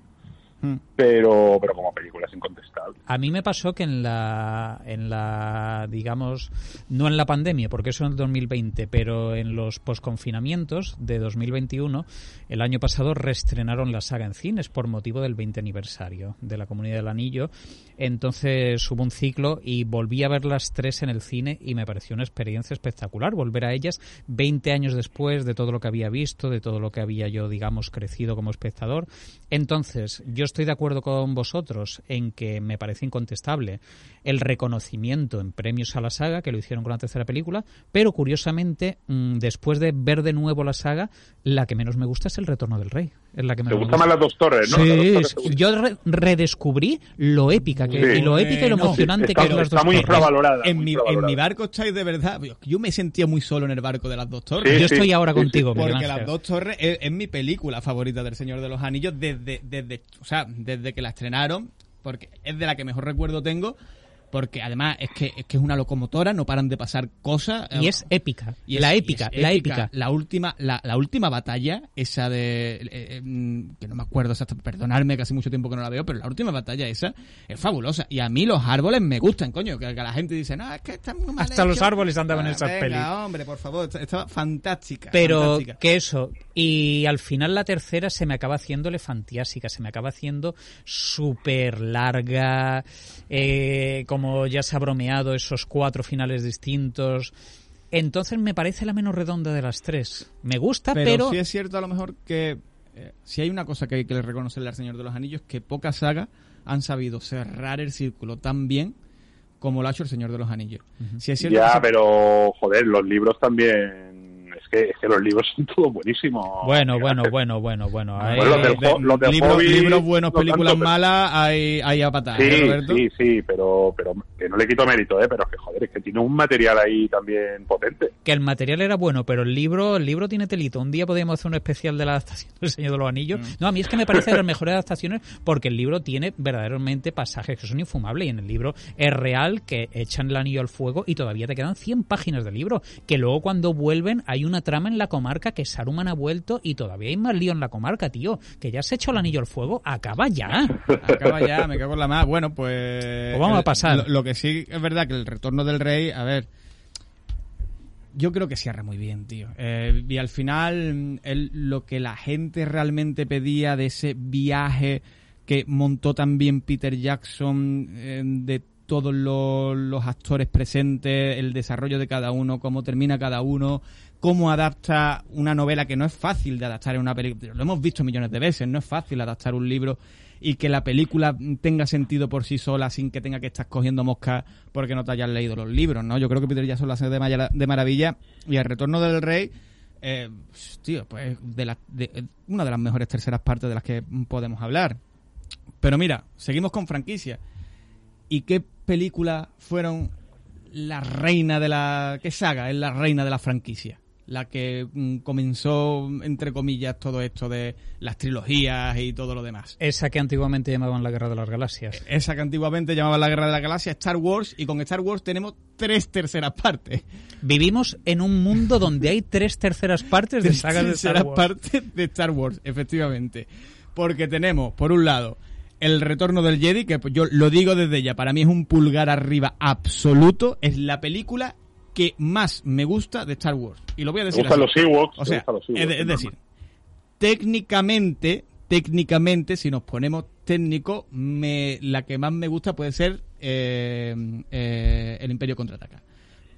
Speaker 2: Hmm.
Speaker 4: Pero, pero como película es incontestable.
Speaker 3: A mí me pasó que en la, en la, digamos, no en la pandemia, porque eso en el 2020, pero en los posconfinamientos de 2021, el año pasado reestrenaron la saga en cines por motivo del 20 aniversario de la Comunidad del Anillo. Entonces hubo un ciclo y volví a ver las tres en el cine y me pareció una experiencia espectacular volver a ellas 20 años después de todo lo que había visto, de todo lo que había yo, digamos, crecido como espectador. Entonces, yo estoy de acuerdo con vosotros en que me parece incontestable el reconocimiento en premios a la saga, que lo hicieron con la tercera película, pero curiosamente, mm, después de ver de nuevo la saga, la que menos me gusta es El Retorno del Rey. Es la que
Speaker 4: ¿Te
Speaker 3: me
Speaker 4: gustan más las dos torres, no?
Speaker 3: Sí,
Speaker 4: torres te
Speaker 3: yo re- redescubrí lo épica que,
Speaker 4: Sí.
Speaker 3: y lo épica y lo
Speaker 2: No,
Speaker 3: emocionante
Speaker 4: está-
Speaker 3: que eran las
Speaker 4: está
Speaker 3: dos
Speaker 4: muy
Speaker 3: torres.
Speaker 4: infravalorada.
Speaker 2: en
Speaker 4: muy
Speaker 2: mi, en mi barco estáis de verdad yo me sentía muy solo en el barco de las dos torres
Speaker 4: Sí,
Speaker 3: Yo
Speaker 4: sí,
Speaker 3: estoy ahora contigo,
Speaker 2: Porque
Speaker 3: Ángel.
Speaker 2: Las Dos Torres es, es mi película favorita del Señor de los Anillos desde, desde, o sea, desde que la estrenaron, porque es de la que mejor recuerdo tengo, porque además es que es que es una locomotora, no paran de pasar cosas.
Speaker 3: Y es épica.
Speaker 2: Y es-
Speaker 3: la
Speaker 2: y
Speaker 3: épica,
Speaker 2: es
Speaker 3: la épica.
Speaker 2: La última, la, la última batalla, esa de. eh, eh, mm, que no me acuerdo exactamente, perdonadme que hace mucho tiempo que no la veo, pero la última batalla esa es fabulosa. Y a mí los árboles me gustan, coño. Que, que la gente dice, no, es que está muy mal
Speaker 3: Hasta los
Speaker 2: hecho".
Speaker 3: árboles andaban en esas
Speaker 2: venga,
Speaker 3: pelis.
Speaker 2: hombre, por favor, está fantástica.
Speaker 3: Pero
Speaker 2: fantástica.
Speaker 3: que eso, y al final la tercera se me acaba haciendo elefantiásica, se me acaba haciendo súper larga, eh, como ya se ha bromeado, esos cuatro finales distintos. Entonces me parece la menos redonda de las tres. Me gusta,
Speaker 2: Pero,
Speaker 3: pero,
Speaker 2: sí es cierto a lo mejor que eh, si hay una cosa que hay que reconocerle al Señor de los Anillos que pocas sagas han sabido cerrar el círculo tan bien como lo ha hecho el Señor de los Anillos. Sí es cierto
Speaker 4: Ya, pero, joder, los libros también... Es que, es que los libros son todos buenísimos.
Speaker 3: bueno, bueno, bueno, bueno, bueno.
Speaker 4: Bueno, los del
Speaker 2: de-
Speaker 4: los del
Speaker 2: libros,
Speaker 4: Hobbit,
Speaker 2: libros buenos,
Speaker 4: no
Speaker 2: películas
Speaker 4: tanto,
Speaker 2: malas, hay, hay a patar,
Speaker 4: Sí,
Speaker 2: ¿eh, Roberto?
Speaker 4: sí, sí, pero, pero que no le quito mérito, ¿eh? Pero que, joder, es que tiene un material ahí también potente.
Speaker 3: que el material era bueno, pero el libro, el libro tiene telito. Un día podríamos hacer un especial de la adaptación del Señor de los Anillos.
Speaker 2: Mm.
Speaker 3: No, a mí es que me parece de las mejores adaptaciones porque el libro tiene verdaderamente pasajes que son infumables y en el libro es real que echan el anillo al fuego y todavía te quedan 100 páginas de libro. Que luego cuando vuelven hay una trama en la comarca que Saruman ha vuelto y todavía hay más lío en la comarca, tío. Que ya se ha hecho el anillo al fuego, acaba ya.
Speaker 2: Acaba ya, me cago en la más. Bueno, pues.
Speaker 3: Pues vamos a pasar.
Speaker 2: Lo, lo que sí es verdad que el retorno del rey, a ver. Yo creo que cierra muy bien, tío. Eh, y al final, el- lo que la gente realmente pedía de ese viaje que montó también Peter Jackson, eh, de todos los, los actores presentes, el desarrollo de cada uno, cómo termina cada uno, cómo adapta una novela que no es fácil de adaptar en una película. Lo hemos visto millones de veces, no es fácil adaptar un libro y que la película tenga sentido por sí sola sin que tenga que estar cogiendo moscas porque no te hayas leído los libros, ¿no? Yo creo que Peter Jackson lo hace de, maravilla y El Retorno del Rey, eh, tío, pues de la- de- una de las mejores terceras partes de las que podemos hablar. Pero mira, seguimos con franquicia. ¿Y qué películas fueron la reina de la... ¿Qué saga es la reina de la franquicia? La que mm, comenzó, entre comillas, todo esto de las trilogías y todo lo demás.
Speaker 3: Esa que antiguamente llamaban la Guerra de las Galaxias.
Speaker 2: Esa que antiguamente llamaban la Guerra de la Galaxia, Star Wars, y con Star Wars tenemos tres terceras partes.
Speaker 3: Vivimos en un mundo donde hay tres terceras partes de sagas de Star Wars.
Speaker 2: partes de Star Wars, efectivamente. Porque tenemos, por un lado, el retorno del Jedi, que yo lo digo desde ya, para mí es un pulgar arriba absoluto, es la película que más me gusta de Star Wars. Y lo voy a
Speaker 4: Me
Speaker 2: decir
Speaker 4: gustan
Speaker 2: así.
Speaker 4: los Ewoks.
Speaker 2: O
Speaker 4: me
Speaker 2: sea,
Speaker 4: los
Speaker 2: es,
Speaker 4: Ewoks,
Speaker 2: es
Speaker 4: es
Speaker 2: decir, técnicamente, técnicamente, si nos ponemos técnicos, me, la que más me gusta puede ser eh, eh, el Imperio contraataca.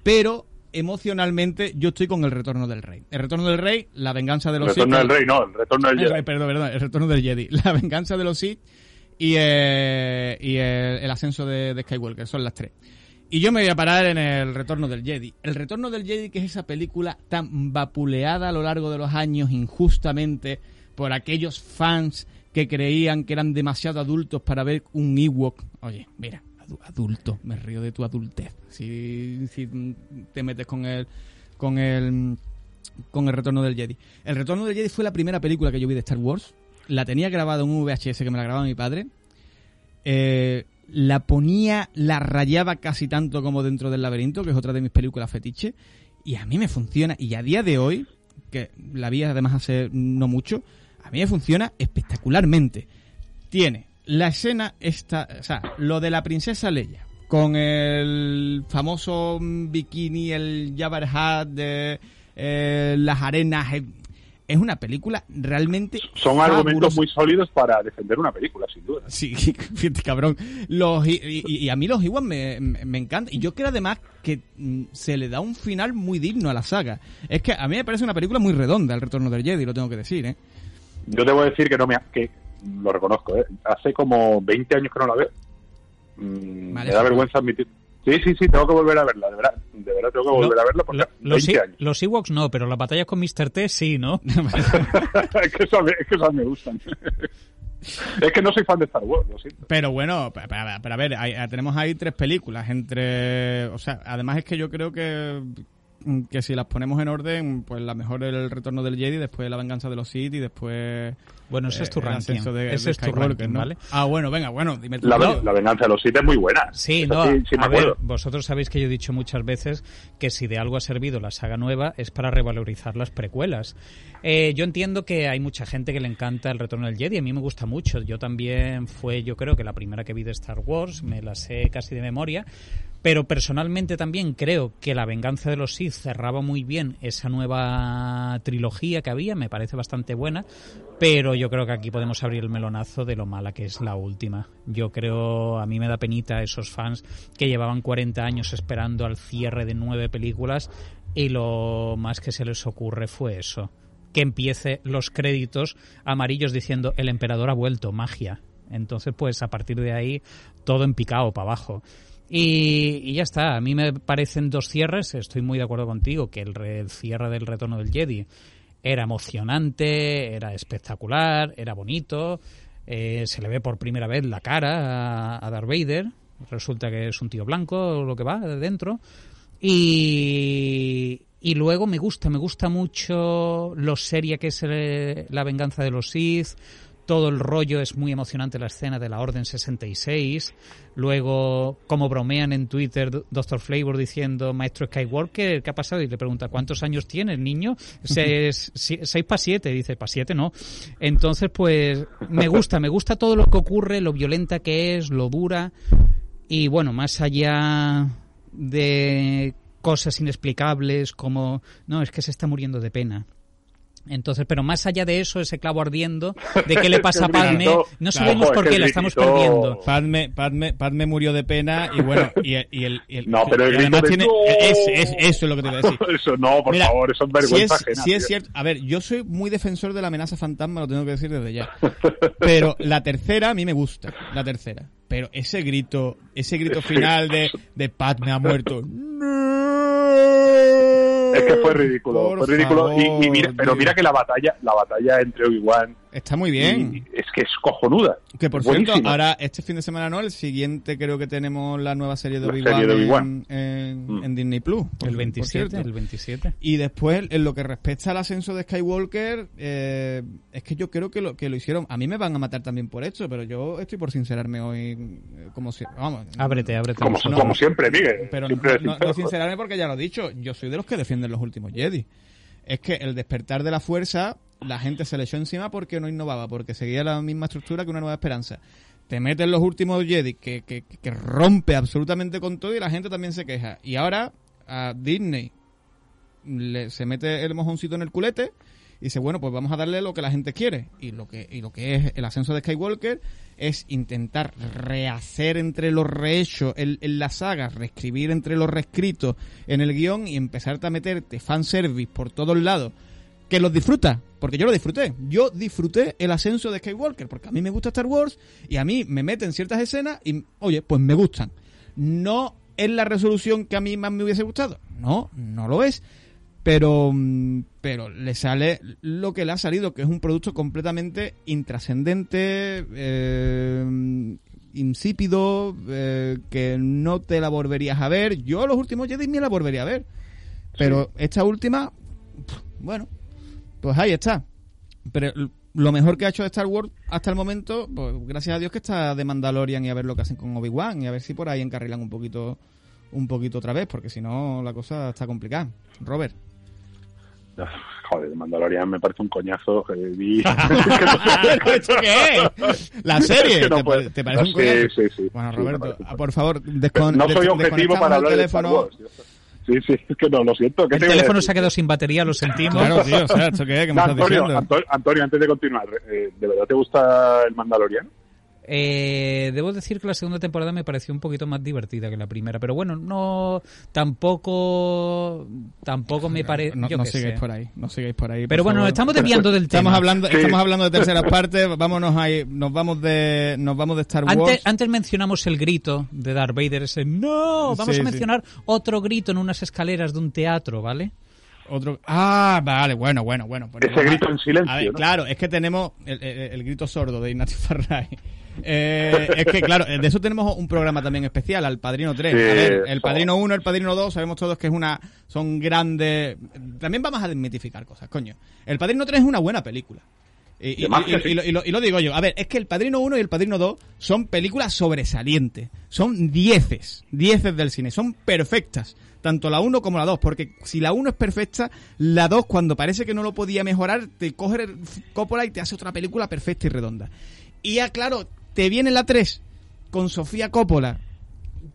Speaker 2: Pero emocionalmente yo estoy con el retorno del rey. El retorno del rey, la venganza de
Speaker 4: El
Speaker 2: los
Speaker 4: retorno
Speaker 2: Sith.
Speaker 4: del rey, no, el retorno del
Speaker 2: El-
Speaker 4: Jedi.
Speaker 2: perdón, perdón, el retorno del Jedi. La venganza de los Sith y, eh, y el, el ascenso de, de Skywalker. Son las tres. Y yo me voy a parar en el retorno del Jedi. El retorno del Jedi, que es esa película tan vapuleada a lo largo de los años injustamente por aquellos fans que creían que eran demasiado adultos para ver un Ewok. Oye, mira, adu- adulto, me río de tu adultez. Si, si te metes con el, con el, con el retorno del Jedi. El retorno del Jedi fue la primera película que yo vi de Star Wars. La tenía grabada en un VHS que me la grababa mi padre. Eh, la ponía, la rayaba casi tanto como dentro del laberinto, que es otra de mis películas fetiche. Y a mí me funciona. Y a día de hoy, que la vi además hace no mucho, a mí me funciona espectacularmente. Tiene la escena esta, o sea, lo de la princesa Leia con el famoso bikini, el Jabba Hat de eh, las arenas. Es una película realmente
Speaker 4: Son argumentos muy sólidos para defender una película, sin duda.
Speaker 2: Sí, fíjate, cabrón. Los, y, y- y a mí los Iwan me, me, encantan. Y yo creo además que mm, se le da un final muy digno a la saga. Es que a mí me parece una película muy redonda, El Retorno del Jedi, lo tengo que decir, ¿eh?
Speaker 4: Yo debo decir que no me que lo reconozco, ¿eh? hace como 20 años que no la veo. Mm,
Speaker 2: Vale,
Speaker 4: me da vergüenza admitir. Sí, sí, sí, tengo que volver a verla, de verdad. De verdad tengo que volver
Speaker 3: Lo-
Speaker 4: a verla porque
Speaker 3: lo- los,
Speaker 4: 20
Speaker 3: E-
Speaker 4: años.
Speaker 3: los Ewoks no, pero las batallas con Mr. T sí, ¿no?
Speaker 4: es, que esas, me- es que esas me gustan. es que no soy fan de Star Wars, lo siento.
Speaker 2: Pero bueno, pero, a ver, hay- tenemos ahí tres películas entre... O sea, además es que yo creo que que si las ponemos en orden, pues la mejor es el retorno del Jedi, después la venganza de los Sith y después...
Speaker 3: Bueno, ese es tu
Speaker 2: eh,
Speaker 3: ranking.
Speaker 2: de-
Speaker 3: Ese
Speaker 2: de
Speaker 3: es tu ranking,
Speaker 2: ¿no?
Speaker 3: ¿vale?
Speaker 2: Ah, bueno, venga, bueno, dime tú.
Speaker 4: La,
Speaker 2: No,
Speaker 4: la venganza de los Sith es muy buena.
Speaker 3: Sí, no,
Speaker 4: sí, sí me
Speaker 3: a ver, vosotros sabéis que yo he dicho muchas veces que si de algo ha servido la saga nueva es para revalorizar las precuelas. Eh, yo entiendo que hay mucha gente que le encanta el retorno del Jedi, a mí me gusta mucho. Yo también fue, yo creo que la primera que vi de Star Wars, me la sé casi de memoria. Pero personalmente también creo que La venganza de los Sith cerraba muy bien esa nueva trilogía que había, me parece bastante buena, pero yo creo que aquí podemos abrir el melonazo de lo mala que es la última. Yo creo, a mí me da penita esos fans que llevaban 40 años esperando al cierre de nueve películas y lo más que se les ocurre fue eso, que empiece los créditos amarillos diciendo el emperador ha vuelto, magia. Entonces, pues a partir de ahí, todo en picado para abajo. Y, ya está, a mí me parecen dos cierres, estoy muy de acuerdo contigo, que el, re- el cierre del retorno del Jedi era emocionante, era espectacular, era bonito, eh, se le ve por primera vez la cara a, a Darth Vader, resulta que es un tío blanco lo que va de dentro, y, luego me gusta, me gusta mucho lo seria que es eh, la venganza de los Sith, todo el rollo es muy emocionante la escena de la Orden 66. Luego, como bromean en Twitter, Doctor Flavor diciendo, Maestro Skywalker, ¿qué ha pasado? Y le pregunta, ¿cuántos años tienes, niño? Seis, seis para siete. Dice, para siete no. Entonces, pues, me gusta, me gusta todo lo que ocurre, lo violenta que es, lo dura. Y bueno, más allá de cosas inexplicables como, no, es que se está muriendo de pena. Entonces, pero más allá de eso, ese clavo ardiendo, de qué le pasa a Padme, no
Speaker 4: Claro,
Speaker 3: sabemos
Speaker 4: es
Speaker 3: por qué, la estamos perdiendo.
Speaker 2: Padme, Padme, Padme murió de pena y bueno, y, y el, y el-
Speaker 4: No, pero el
Speaker 2: y además tiene,
Speaker 4: ¡No!
Speaker 2: es, es- eso es lo que te iba a decir.
Speaker 4: Eso no, por
Speaker 2: Mira,
Speaker 4: favor, eso es
Speaker 2: Si
Speaker 4: vergüenza
Speaker 2: es,
Speaker 4: ajena,
Speaker 2: si es cierto, a ver, yo soy muy defensor de la amenaza fantasma, lo tengo que decir desde ya. Pero la tercera a mí me gusta, la tercera. Pero ese grito, ese grito final de, de Padme ha muerto.
Speaker 4: Es que fue ridículo,
Speaker 2: Por
Speaker 4: fue ridículo. y- y, mira, pero mira que la batalla, la batalla entre Obi-Wan
Speaker 2: Está muy bien.
Speaker 4: y- es que es cojonuda.
Speaker 2: Que por cierto, ahora este fin de semana no, el siguiente creo que tenemos la nueva serie de Obi-Wan en, en-
Speaker 4: Mm.
Speaker 2: en Disney Plus. por-
Speaker 3: El
Speaker 2: por
Speaker 3: 27,
Speaker 2: cierto.
Speaker 3: el 27.
Speaker 2: Y después, en lo que respecta al ascenso de Skywalker, eh, es que yo creo que lo, que lo hicieron. A mí me van a matar también por esto, pero yo estoy por sincerarme hoy. eh, Como si. Vamos.
Speaker 3: Ábrete, ábrete.
Speaker 4: Como, siempre, Miguel.
Speaker 2: Pero
Speaker 4: siempre
Speaker 2: no, no sincerarme porque ya lo he dicho. Yo soy de los que defienden los últimos Jedi. Es que el despertar de la fuerza, la gente se le echó encima porque no innovaba, porque seguía la misma estructura que una nueva esperanza. Te meten los últimos Jedi que, que, que rompe absolutamente con todo y la gente también se queja. Y ahora a Disney le, se mete el mojoncito en el culete dice, bueno, pues vamos a darle lo que la gente quiere. Y lo que, y lo que es el ascenso de Skywalker es intentar rehacer entre los rehechos en, en la saga, reescribir entre los reescritos en el guion y empezarte a meterte fanservice por todos lados. Que los disfruta, porque yo lo disfruté. Yo disfruté el ascenso de Skywalker, porque a mí me gusta Star Wars y a mí me meten ciertas escenas y, oye, pues me gustan. No es la resolución que a mí más me hubiese gustado. No, no lo es pero mm, pero le sale lo que le ha salido que es un producto completamente intrascendente eh, insípido eh, que no te la volverías a ver yo los últimos Jedi me la volvería a ver pero esta última bueno pues ahí está pero lo mejor que ha hecho Star Wars hasta el momento pues gracias a Dios que está de Mandalorian y a ver lo que hacen con Obi-Wan y a ver si por ahí encarrilan un poquito un poquito otra vez porque si no la cosa está complicada Robert
Speaker 4: Joder, Mandalorian me parece un coñazo que vi.
Speaker 2: ¿Esto qué es? La serie.
Speaker 4: Es que no
Speaker 2: ¿Te,
Speaker 4: puede-
Speaker 2: te parece un coñazo?
Speaker 4: sí, sí.
Speaker 2: Bueno,
Speaker 4: Sí, me
Speaker 2: Roberto, ah, por favor, descon
Speaker 4: no soy
Speaker 2: des-
Speaker 4: objetivo para hablar
Speaker 2: el
Speaker 4: de Star
Speaker 2: teléfono.
Speaker 4: Wars. Sí, sí, es que no, lo siento. ¿qué
Speaker 3: El teléfono se ha quedado sin batería, lo sentimos.
Speaker 2: Claro, tío, o sea, ¿esto qué es? ¿Qué me
Speaker 4: No,
Speaker 2: estás
Speaker 4: Antonio,
Speaker 2: diciendo?
Speaker 4: Antonio, Antonio, antes de continuar, eh, ¿de verdad te gusta el Mandalorian?
Speaker 3: Eh, debo decir que la segunda temporada me pareció un poquito más divertida que la primera, pero bueno, no tampoco tampoco me parece.
Speaker 2: No, no
Speaker 3: qué
Speaker 2: sigáis
Speaker 3: sé.
Speaker 2: por ahí, no sigáis por ahí.
Speaker 3: Pero
Speaker 2: por
Speaker 3: bueno,
Speaker 2: favor.
Speaker 3: estamos desviando del
Speaker 2: Estamos
Speaker 3: tema.
Speaker 2: hablando,
Speaker 4: Sí.
Speaker 2: estamos hablando de terceras partes, vámonos ahí, nos vamos de, nos vamos de Star Wars.
Speaker 3: Antes, antes mencionamos el grito de Darth Vader, ese no. Vamos
Speaker 2: Sí,
Speaker 3: a
Speaker 2: sí.
Speaker 3: mencionar otro grito en unas escaleras de un teatro, ¿vale?
Speaker 2: Otro... Ah, vale, bueno, bueno, bueno. pues
Speaker 4: Ese grito en silencio,
Speaker 2: A ver,
Speaker 4: ¿no?
Speaker 2: claro, es que tenemos el, el- el grito sordo de Ignacio Farray. Eh, es que, claro, de eso tenemos un programa también especial, al Padrino 3.
Speaker 4: Sí,
Speaker 2: a ver, el. Padrino 1, el Padrino 2, sabemos todos que es una son grandes... También vamos a desmitificar cosas, coño. El Padrino 3 es una buena película. Y, y- y- lo, lo- y lo digo yo. A ver, es que el Padrino 1 y el Padrino 2 son películas sobresalientes. Son dieces. Dieces del cine. Son perfectas. Tanto la 1 como la 2. Porque si la 1 es perfecta, la 2, cuando parece que no lo podía mejorar, te coge el Coppola y te hace otra película perfecta y redonda. Y ya, claro, te viene la 3 con Sofía Coppola.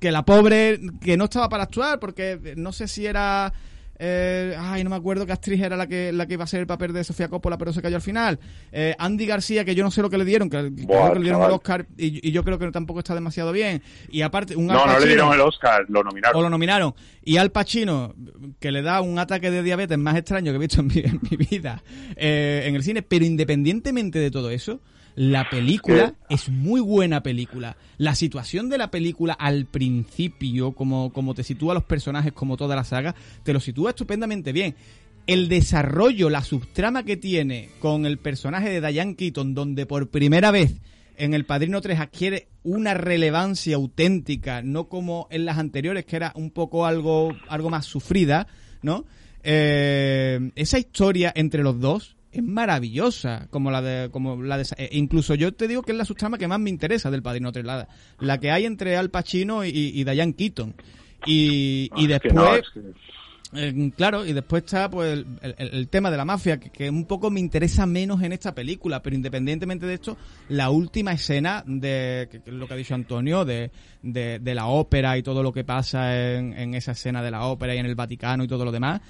Speaker 2: Que la pobre, que no estaba para actuar, porque no sé si era. eh, ay, no me acuerdo qué actriz era la que, la que iba a ser el papel de Sofía Coppola, pero se cayó al final. Eh, Andy García, que yo no sé lo que le dieron, que,
Speaker 4: Buah,
Speaker 2: creo que le dieron el. Oscar, y, y yo creo que tampoco está demasiado bien. Y aparte, un Al
Speaker 4: No, no le dieron el Oscar, lo
Speaker 2: o
Speaker 4: nominaron.
Speaker 2: lo nominaron. Y Al Pacino, que le da un ataque de diabetes más extraño que he visto en mi, en mi vida eh, en el cine, pero independientemente de todo eso, la película es muy buena película. La situación de la película al principio, como, como te sitúa los personajes, como toda la saga, te lo sitúa estupendamente bien. El desarrollo, la subtrama que tiene con el personaje de Diane Keaton, donde por primera vez en El Padrino 3 adquiere una relevancia auténtica, no como en las anteriores, que era un poco algo, algo más sufrida, ¿no? Eh, esa historia entre los dos es maravillosa, como la de, como la de, eh, incluso yo te digo que es la subtrama que más me interesa del Padrino 3, la, la que hay entre Al Pacino y, y Diane Keaton. Y, y
Speaker 4: Ah, que
Speaker 2: después,
Speaker 4: no, es que-
Speaker 2: eh, claro, y después está pues el, el- el tema de la mafia, que, que un poco me interesa menos en esta película, pero independientemente de esto, la última escena de que- lo que ha dicho Antonio, de, de, de la ópera y todo lo que pasa en, en esa escena de la ópera y en el Vaticano y todo lo demás,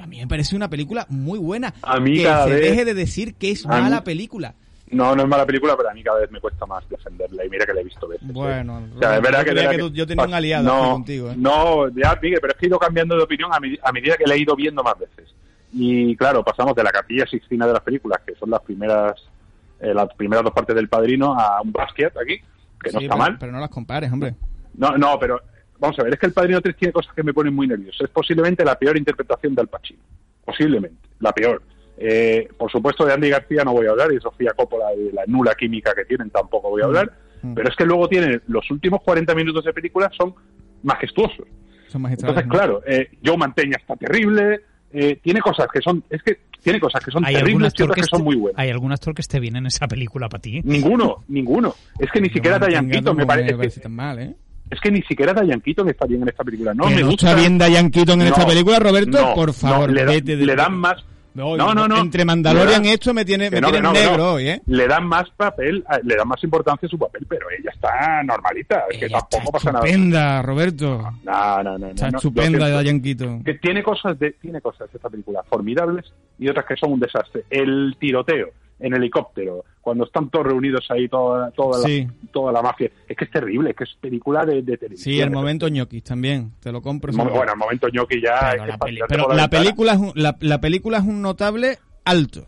Speaker 2: a mí me parece una película muy buena.
Speaker 4: A mí
Speaker 2: que
Speaker 4: cada
Speaker 2: se
Speaker 4: vez-
Speaker 2: deje de decir que es
Speaker 4: mí-
Speaker 2: mala película.
Speaker 4: No, no es mala película, pero a mí cada vez me cuesta más defenderla. Y mira que la he visto veces. ¿eh?
Speaker 2: Bueno,
Speaker 4: O sea, es verdad
Speaker 2: yo
Speaker 4: que,
Speaker 2: creía
Speaker 4: es verdad
Speaker 2: que tú- yo tenía un aliado
Speaker 4: no,
Speaker 2: contigo, ¿eh?
Speaker 4: No, ya, Miguel, pero es que he ido cambiando de opinión a, mi- a medida que la he ido viendo más veces. Y claro, pasamos de la capilla sixtina de las películas, que son las primeras eh, las primeras dos partes del Padrino, a un basket aquí, que no está
Speaker 2: pero,
Speaker 4: mal.
Speaker 2: pero no las compares, hombre.
Speaker 4: No, no, pero vamos a ver, es que el Padrino 3 tiene cosas que me ponen muy nervioso. Es posiblemente la peor interpretación de Al Pacino. Posiblemente, la peor. Eh, por supuesto, de Andy García no voy a hablar y de Sofía Coppola y de la nula química que tienen tampoco voy a hablar.
Speaker 2: Mm.
Speaker 4: Pero es que luego tiene los últimos 40 minutos de película son majestuosos.
Speaker 2: Son.
Speaker 4: Entonces, claro, eh, Joe Manteña está terrible. eh, tiene cosas que son, es que tiene cosas que son
Speaker 3: ¿Hay algún,
Speaker 4: terribles y otras
Speaker 3: que
Speaker 4: son muy buenas.
Speaker 3: ¿Hay algún actor que esté bien en esa película para ti?
Speaker 4: Ninguno, ninguno. Es que ni
Speaker 2: Yo
Speaker 4: siquiera
Speaker 2: entiendo
Speaker 4: Keaton me
Speaker 2: cómo
Speaker 4: parece.
Speaker 2: me parece
Speaker 4: que-
Speaker 2: tan mal, ¿eh?
Speaker 4: Es que ni siquiera Diane Keaton está bien en esta película. No me
Speaker 2: no
Speaker 4: gusta.
Speaker 2: está bien Diane Keaton en
Speaker 4: No,
Speaker 2: esta película, Roberto,
Speaker 4: no,
Speaker 2: por favor,
Speaker 4: le, da-
Speaker 2: vete de-
Speaker 4: le dan más
Speaker 2: No,
Speaker 4: No, no, no.
Speaker 2: Entre Mandalorian esto me tiene,
Speaker 4: Que
Speaker 2: me
Speaker 4: no,
Speaker 2: tiene
Speaker 4: que no, que
Speaker 2: negro hoy, ¿eh?
Speaker 4: Le dan más papel, le dan más importancia a su papel, pero ella está normalita, es que
Speaker 2: Ella
Speaker 4: tampoco
Speaker 2: está
Speaker 4: pasa nada.
Speaker 2: estupenda, Roberto.
Speaker 4: No, no, no.
Speaker 2: Está estupenda de
Speaker 4: que tiene cosas de tiene cosas esta película formidables y otras que son un desastre el tiroteo en helicóptero cuando están todos reunidos ahí toda toda la, toda la mafia es que es terrible es que es película de, de televisión
Speaker 2: Sí, el momento ñoquis también, te lo compro.
Speaker 4: Mo- bueno el momento ñoqui ya
Speaker 2: Pero
Speaker 4: es
Speaker 2: la, peli- pero la
Speaker 4: ventana.
Speaker 2: película es un, la, la película es un notable alto.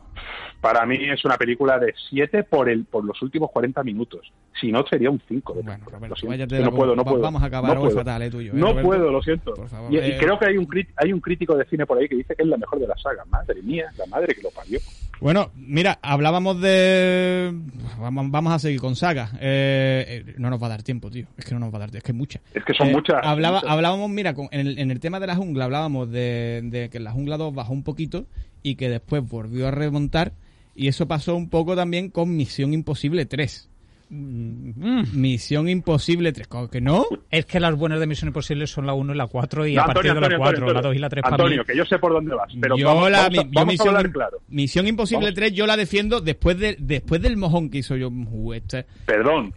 Speaker 4: para mí es una película de 7 por el por los últimos 40 minutos si no sería un 5 de
Speaker 2: Bueno. Roberto,
Speaker 4: no
Speaker 2: la
Speaker 4: puedo no puedo
Speaker 2: vamos a acabar
Speaker 4: no
Speaker 2: hoy
Speaker 4: puedo.
Speaker 2: fatal, eh, tuyo, eh,
Speaker 4: no
Speaker 2: Roberto.
Speaker 4: puedo lo siento
Speaker 2: Por favor.
Speaker 4: y, y
Speaker 2: Eh,
Speaker 4: creo que hay un hay un crítico de cine por ahí que dice que es la mejor de la saga madre mía la madre que lo parió
Speaker 2: Bueno, mira, hablábamos de... Vamos, vamos a seguir con sagas. Eh, eh, no nos va a dar tiempo, tío. Es que no nos va a dar tiempo. Es que es mucha.
Speaker 4: Es que son
Speaker 2: Eh,
Speaker 4: muchas,
Speaker 2: hablaba-
Speaker 4: muchas.
Speaker 2: Hablábamos, mira, con- en, el, en el tema de la jungla, hablábamos de, de que la jungla 2 bajó un poquito y que después volvió a remontar. Y eso pasó un poco también con Misión Imposible 3.
Speaker 3: Mm.
Speaker 2: Misión Imposible 3. ¿Cómo que no?
Speaker 3: Es que las buenas de Misión Imposible son la 1 y la 4 y
Speaker 4: No,
Speaker 3: a partir de la 4,
Speaker 4: Antonio,
Speaker 3: la 2 y la 3 para mí.
Speaker 4: Antonio, que yo sé por dónde vas, pero
Speaker 2: yo
Speaker 4: vamos,
Speaker 2: la,
Speaker 4: vamos a,
Speaker 2: yo
Speaker 4: vamos a
Speaker 2: Misión,
Speaker 4: hablar
Speaker 2: Im-
Speaker 4: claro.
Speaker 2: Misión Imposible
Speaker 4: Vamos.
Speaker 2: 3 yo la defiendo después de después del mojón que hizo yo. este-
Speaker 4: Perdón.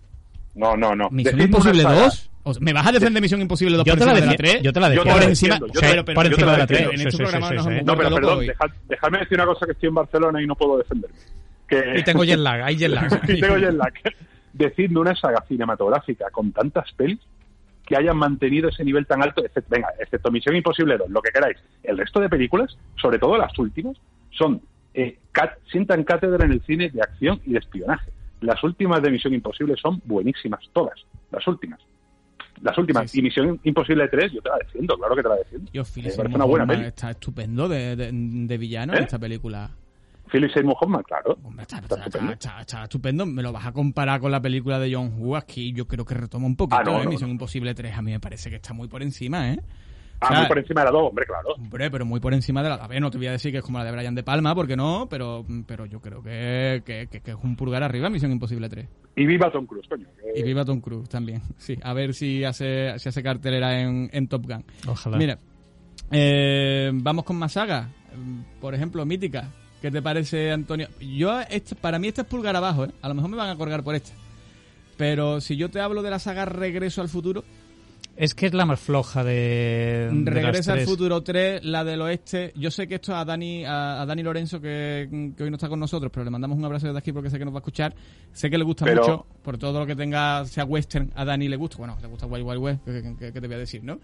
Speaker 4: No, no, no.
Speaker 2: ¿Misión
Speaker 4: Decirme
Speaker 2: Imposible
Speaker 4: una saga-
Speaker 2: 2? O sea, ¿Me vas a defender Misión Imposible 2
Speaker 3: Yo
Speaker 2: por
Speaker 3: te la
Speaker 2: encima de la
Speaker 3: defiendo.
Speaker 2: 3?
Speaker 3: Yo te la defiendo.
Speaker 4: la
Speaker 2: por encima,
Speaker 3: por encima
Speaker 2: la
Speaker 3: de la
Speaker 2: defiendo.
Speaker 3: 3.
Speaker 2: En este programa
Speaker 3: sí,
Speaker 2: nos
Speaker 3: sí,
Speaker 2: hemos
Speaker 3: sí.
Speaker 4: No, pero perdón, dejadme decir una cosa que estoy en Barcelona y no puedo defenderme. Que...
Speaker 3: Y tengo jet lag, hay jet lag.
Speaker 4: y tengo jet lag. Decidme una saga cinematográfica con tantas pelis que hayan mantenido ese nivel tan alto, excepto, venga, excepto Misión Imposible 2, lo que queráis. El resto de películas, sobre todo las últimas, son eh, cat- sientan cátedra en el cine de acción y de espionaje. Las últimas de Misión Imposible son buenísimas, todas, las últimas. Las últimas.
Speaker 2: Sí, sí.
Speaker 4: Y Misión Imposible 3, yo te la defiendo, claro que te la defiendo.
Speaker 2: Yo,
Speaker 4: parece una buena peli.
Speaker 2: está estupendo de, de, de villano en
Speaker 4: ¿Eh?
Speaker 2: esta película.
Speaker 4: Philip Seymour Hoffman, claro.
Speaker 2: Hombre, está,
Speaker 4: Está
Speaker 2: está-
Speaker 4: estupendo.
Speaker 2: está- está estupendo. Me lo vas a comparar con la película de John Woo. Aquí yo creo que retoma un poquito.
Speaker 4: Ah, no,
Speaker 2: ¿eh?
Speaker 4: no,
Speaker 2: Misión
Speaker 4: no.
Speaker 2: Imposible 3 a mí me parece que está muy por encima, ¿eh?
Speaker 4: Ah,
Speaker 2: O sea,
Speaker 4: muy por encima de la 2, hombre, claro.
Speaker 2: Hombre, pero muy por encima de la... A ver, no te voy a decir que es como la de Brian De Palma, porque no, pero, pero yo creo que, que, que- que es un pulgar arriba Misión Imposible 3.
Speaker 4: Y viva Tom Cruise, coño. que-
Speaker 2: Y viva Tom Cruise también. Sí, a ver si hace, si hace cartelera en, en Top Gun.
Speaker 3: Ojalá.
Speaker 2: Mira, eh, vamos con más sagas. Por ejemplo, Mítica. ¿Qué te parece, Antonio? Yo, este- para mí este es pulgar abajo, ¿eh? A lo mejor me van a colgar por esta. Pero si yo te hablo de la saga Regreso al Futuro,
Speaker 3: Es que es la más floja de. de
Speaker 2: Regresa al futuro 3, la del oeste. Yo sé que esto a Dani, a, a Dani Lorenzo, que, que hoy no está con nosotros, pero le mandamos un abrazo desde aquí porque sé que nos va a escuchar. Sé que le gusta
Speaker 4: Pero-
Speaker 2: mucho, por todo lo que tenga, sea western, a Dani le gusta. Bueno, le gusta Wild Wild West, que, que- que te voy a decir, ¿no?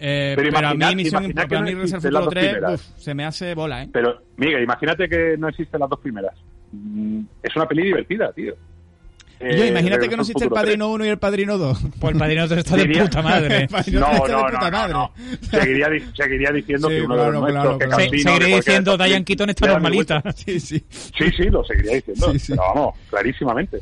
Speaker 2: Eh,
Speaker 4: Pero
Speaker 2: pero, a
Speaker 4: imagina-
Speaker 2: mí, Misión,
Speaker 4: que
Speaker 2: para
Speaker 4: no
Speaker 2: mí
Speaker 4: las
Speaker 2: futuro
Speaker 4: dos
Speaker 2: 3,
Speaker 4: primeras.
Speaker 2: uf, se me hace bola, ¿eh?
Speaker 4: Pero, Miguel, imagínate que no existen las dos primeras. Mm, Es una peli divertida, tío.
Speaker 2: Y
Speaker 4: Eh,
Speaker 2: yo, imagínate que no existe el Padrino 1 y el Padrino 2.
Speaker 3: Pues el padrino está de puta madre.
Speaker 2: El
Speaker 4: No,
Speaker 2: 3
Speaker 4: no,
Speaker 2: está de
Speaker 4: no,
Speaker 2: puta
Speaker 4: no,
Speaker 2: madre.
Speaker 4: no. Seguiría, di- seguiría diciendo
Speaker 2: Sí,
Speaker 4: que uno
Speaker 2: claro,
Speaker 4: de los nuestros,
Speaker 2: claro,
Speaker 4: que
Speaker 2: claro.
Speaker 3: Se-
Speaker 4: Campino,
Speaker 3: seguiré
Speaker 4: que
Speaker 3: diciendo
Speaker 4: sí,
Speaker 3: Keaton está normalita.
Speaker 2: Sí, sí.
Speaker 4: Sí, sí, lo seguiría diciendo.
Speaker 2: Sí, sí.
Speaker 4: Pero vamos, clarísimamente.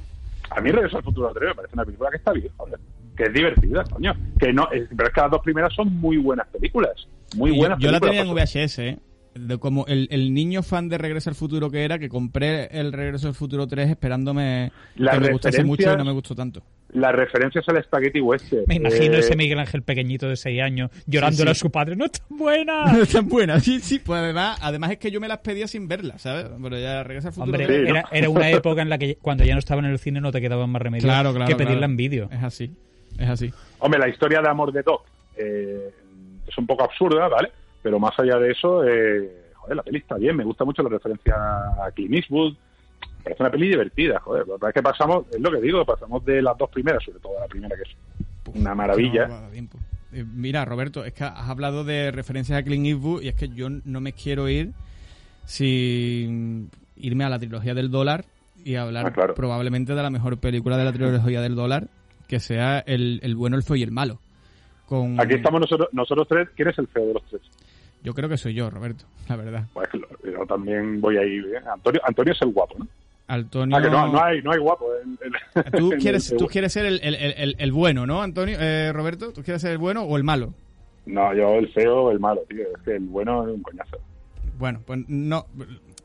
Speaker 4: A mí Regreso al Futuro 3 me parece una película que está bien, joder. Que es divertida, coño. Que no, es- pero es que las dos primeras son muy buenas películas. Muy
Speaker 2: Y yo-
Speaker 4: buenas
Speaker 2: yo, la tenía
Speaker 4: películas.
Speaker 2: en VHS, ¿eh? De como el, el niño fan de Regreso al Futuro que era, que compré el Regreso al Futuro 3 esperándome que me gustase mucho y no me gustó tanto.
Speaker 4: Las referencias al Spaghetti Western.
Speaker 3: Me imagino
Speaker 4: eh,
Speaker 3: ese Miguel Ángel pequeñito de 6 años llorándole
Speaker 2: Sí, sí.
Speaker 3: a su padre. ¡No es tan buena!
Speaker 2: No es tan buena, sí, sí. Pues además, además es que yo me las pedía sin verlas, ¿sabes? Pero ya Regreso al Futuro
Speaker 3: Hombre,
Speaker 2: 3.
Speaker 4: Sí, ¿no?
Speaker 3: era, era una época en la que cuando ya no estaba en el cine no te quedaba más remedio
Speaker 2: Claro, claro.
Speaker 3: que pedirla
Speaker 2: claro.
Speaker 3: en vídeo.
Speaker 2: Es así, es así.
Speaker 4: Hombre, la historia de amor de Doc eh, es un poco absurda, ¿vale? Pero más allá de eso, eh, joder, la peli está bien. Me gusta mucho la referencia a Clint Eastwood. Parece una peli divertida, joder. Que pasa es que pasamos, es lo que digo, pasamos de las dos primeras, sobre todo la primera, que es una maravilla.
Speaker 2: No, tiempo. Eh, mira, Roberto, es que has hablado de referencias a Clint Eastwood y es que yo no me quiero ir sin irme a la trilogía del dólar y hablar
Speaker 4: Ah, claro.
Speaker 2: probablemente de la mejor película de la trilogía del dólar, que sea el, el bueno, el feo y el malo. Con...
Speaker 4: Aquí estamos nosotros, nosotros tres. ¿Quién es el feo de los tres?
Speaker 2: Yo creo que soy yo, Roberto, la verdad.
Speaker 4: Pues yo también voy a ir. ¿eh? Antonio, Antonio es el guapo, ¿no?
Speaker 2: Antonio...
Speaker 4: Ah, que no, no hay, no hay guapo. en-
Speaker 2: Tú quieres, tú quieres ser el, el- el- el bueno, ¿no, Antonio? Eh, Roberto, ¿tú quieres ser el bueno o el malo?
Speaker 4: No, yo el feo, el malo, tío. Es que el bueno es un coñazo.
Speaker 2: Bueno, pues no.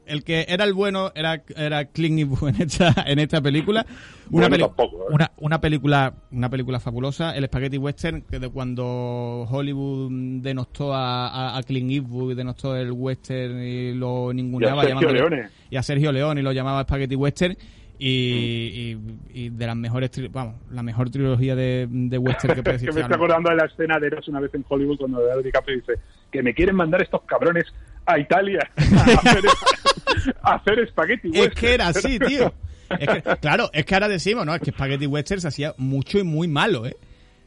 Speaker 2: El que era el bueno era, era Clint Eastwood en esta, en esta película. Una,
Speaker 4: Bueno,
Speaker 2: peli-
Speaker 4: tampoco, ¿eh?
Speaker 2: una, una película una película fabulosa, el Spaghetti Western, que de cuando Hollywood denostó a, a, a Clint Eastwood y denostó el western y lo ninguneaba.
Speaker 4: Y a Sergio Leone.
Speaker 2: y a Sergio Leone y lo llamaba Spaghetti Western. Y, y- y de las mejores, vamos, la mejor trilogía de, de western que puede
Speaker 4: que
Speaker 2: existir.
Speaker 4: me estoy acordando de la escena de Eras una vez en Hollywood cuando DiCaprio dice que me quieren mandar estos cabrones a Italia a hacer, a hacer espagueti
Speaker 2: Es
Speaker 4: western.
Speaker 2: que era así, tío. Es que- claro, es que ahora decimos, ¿no? Es que Spaghetti Western se hacía mucho y muy malo, ¿eh?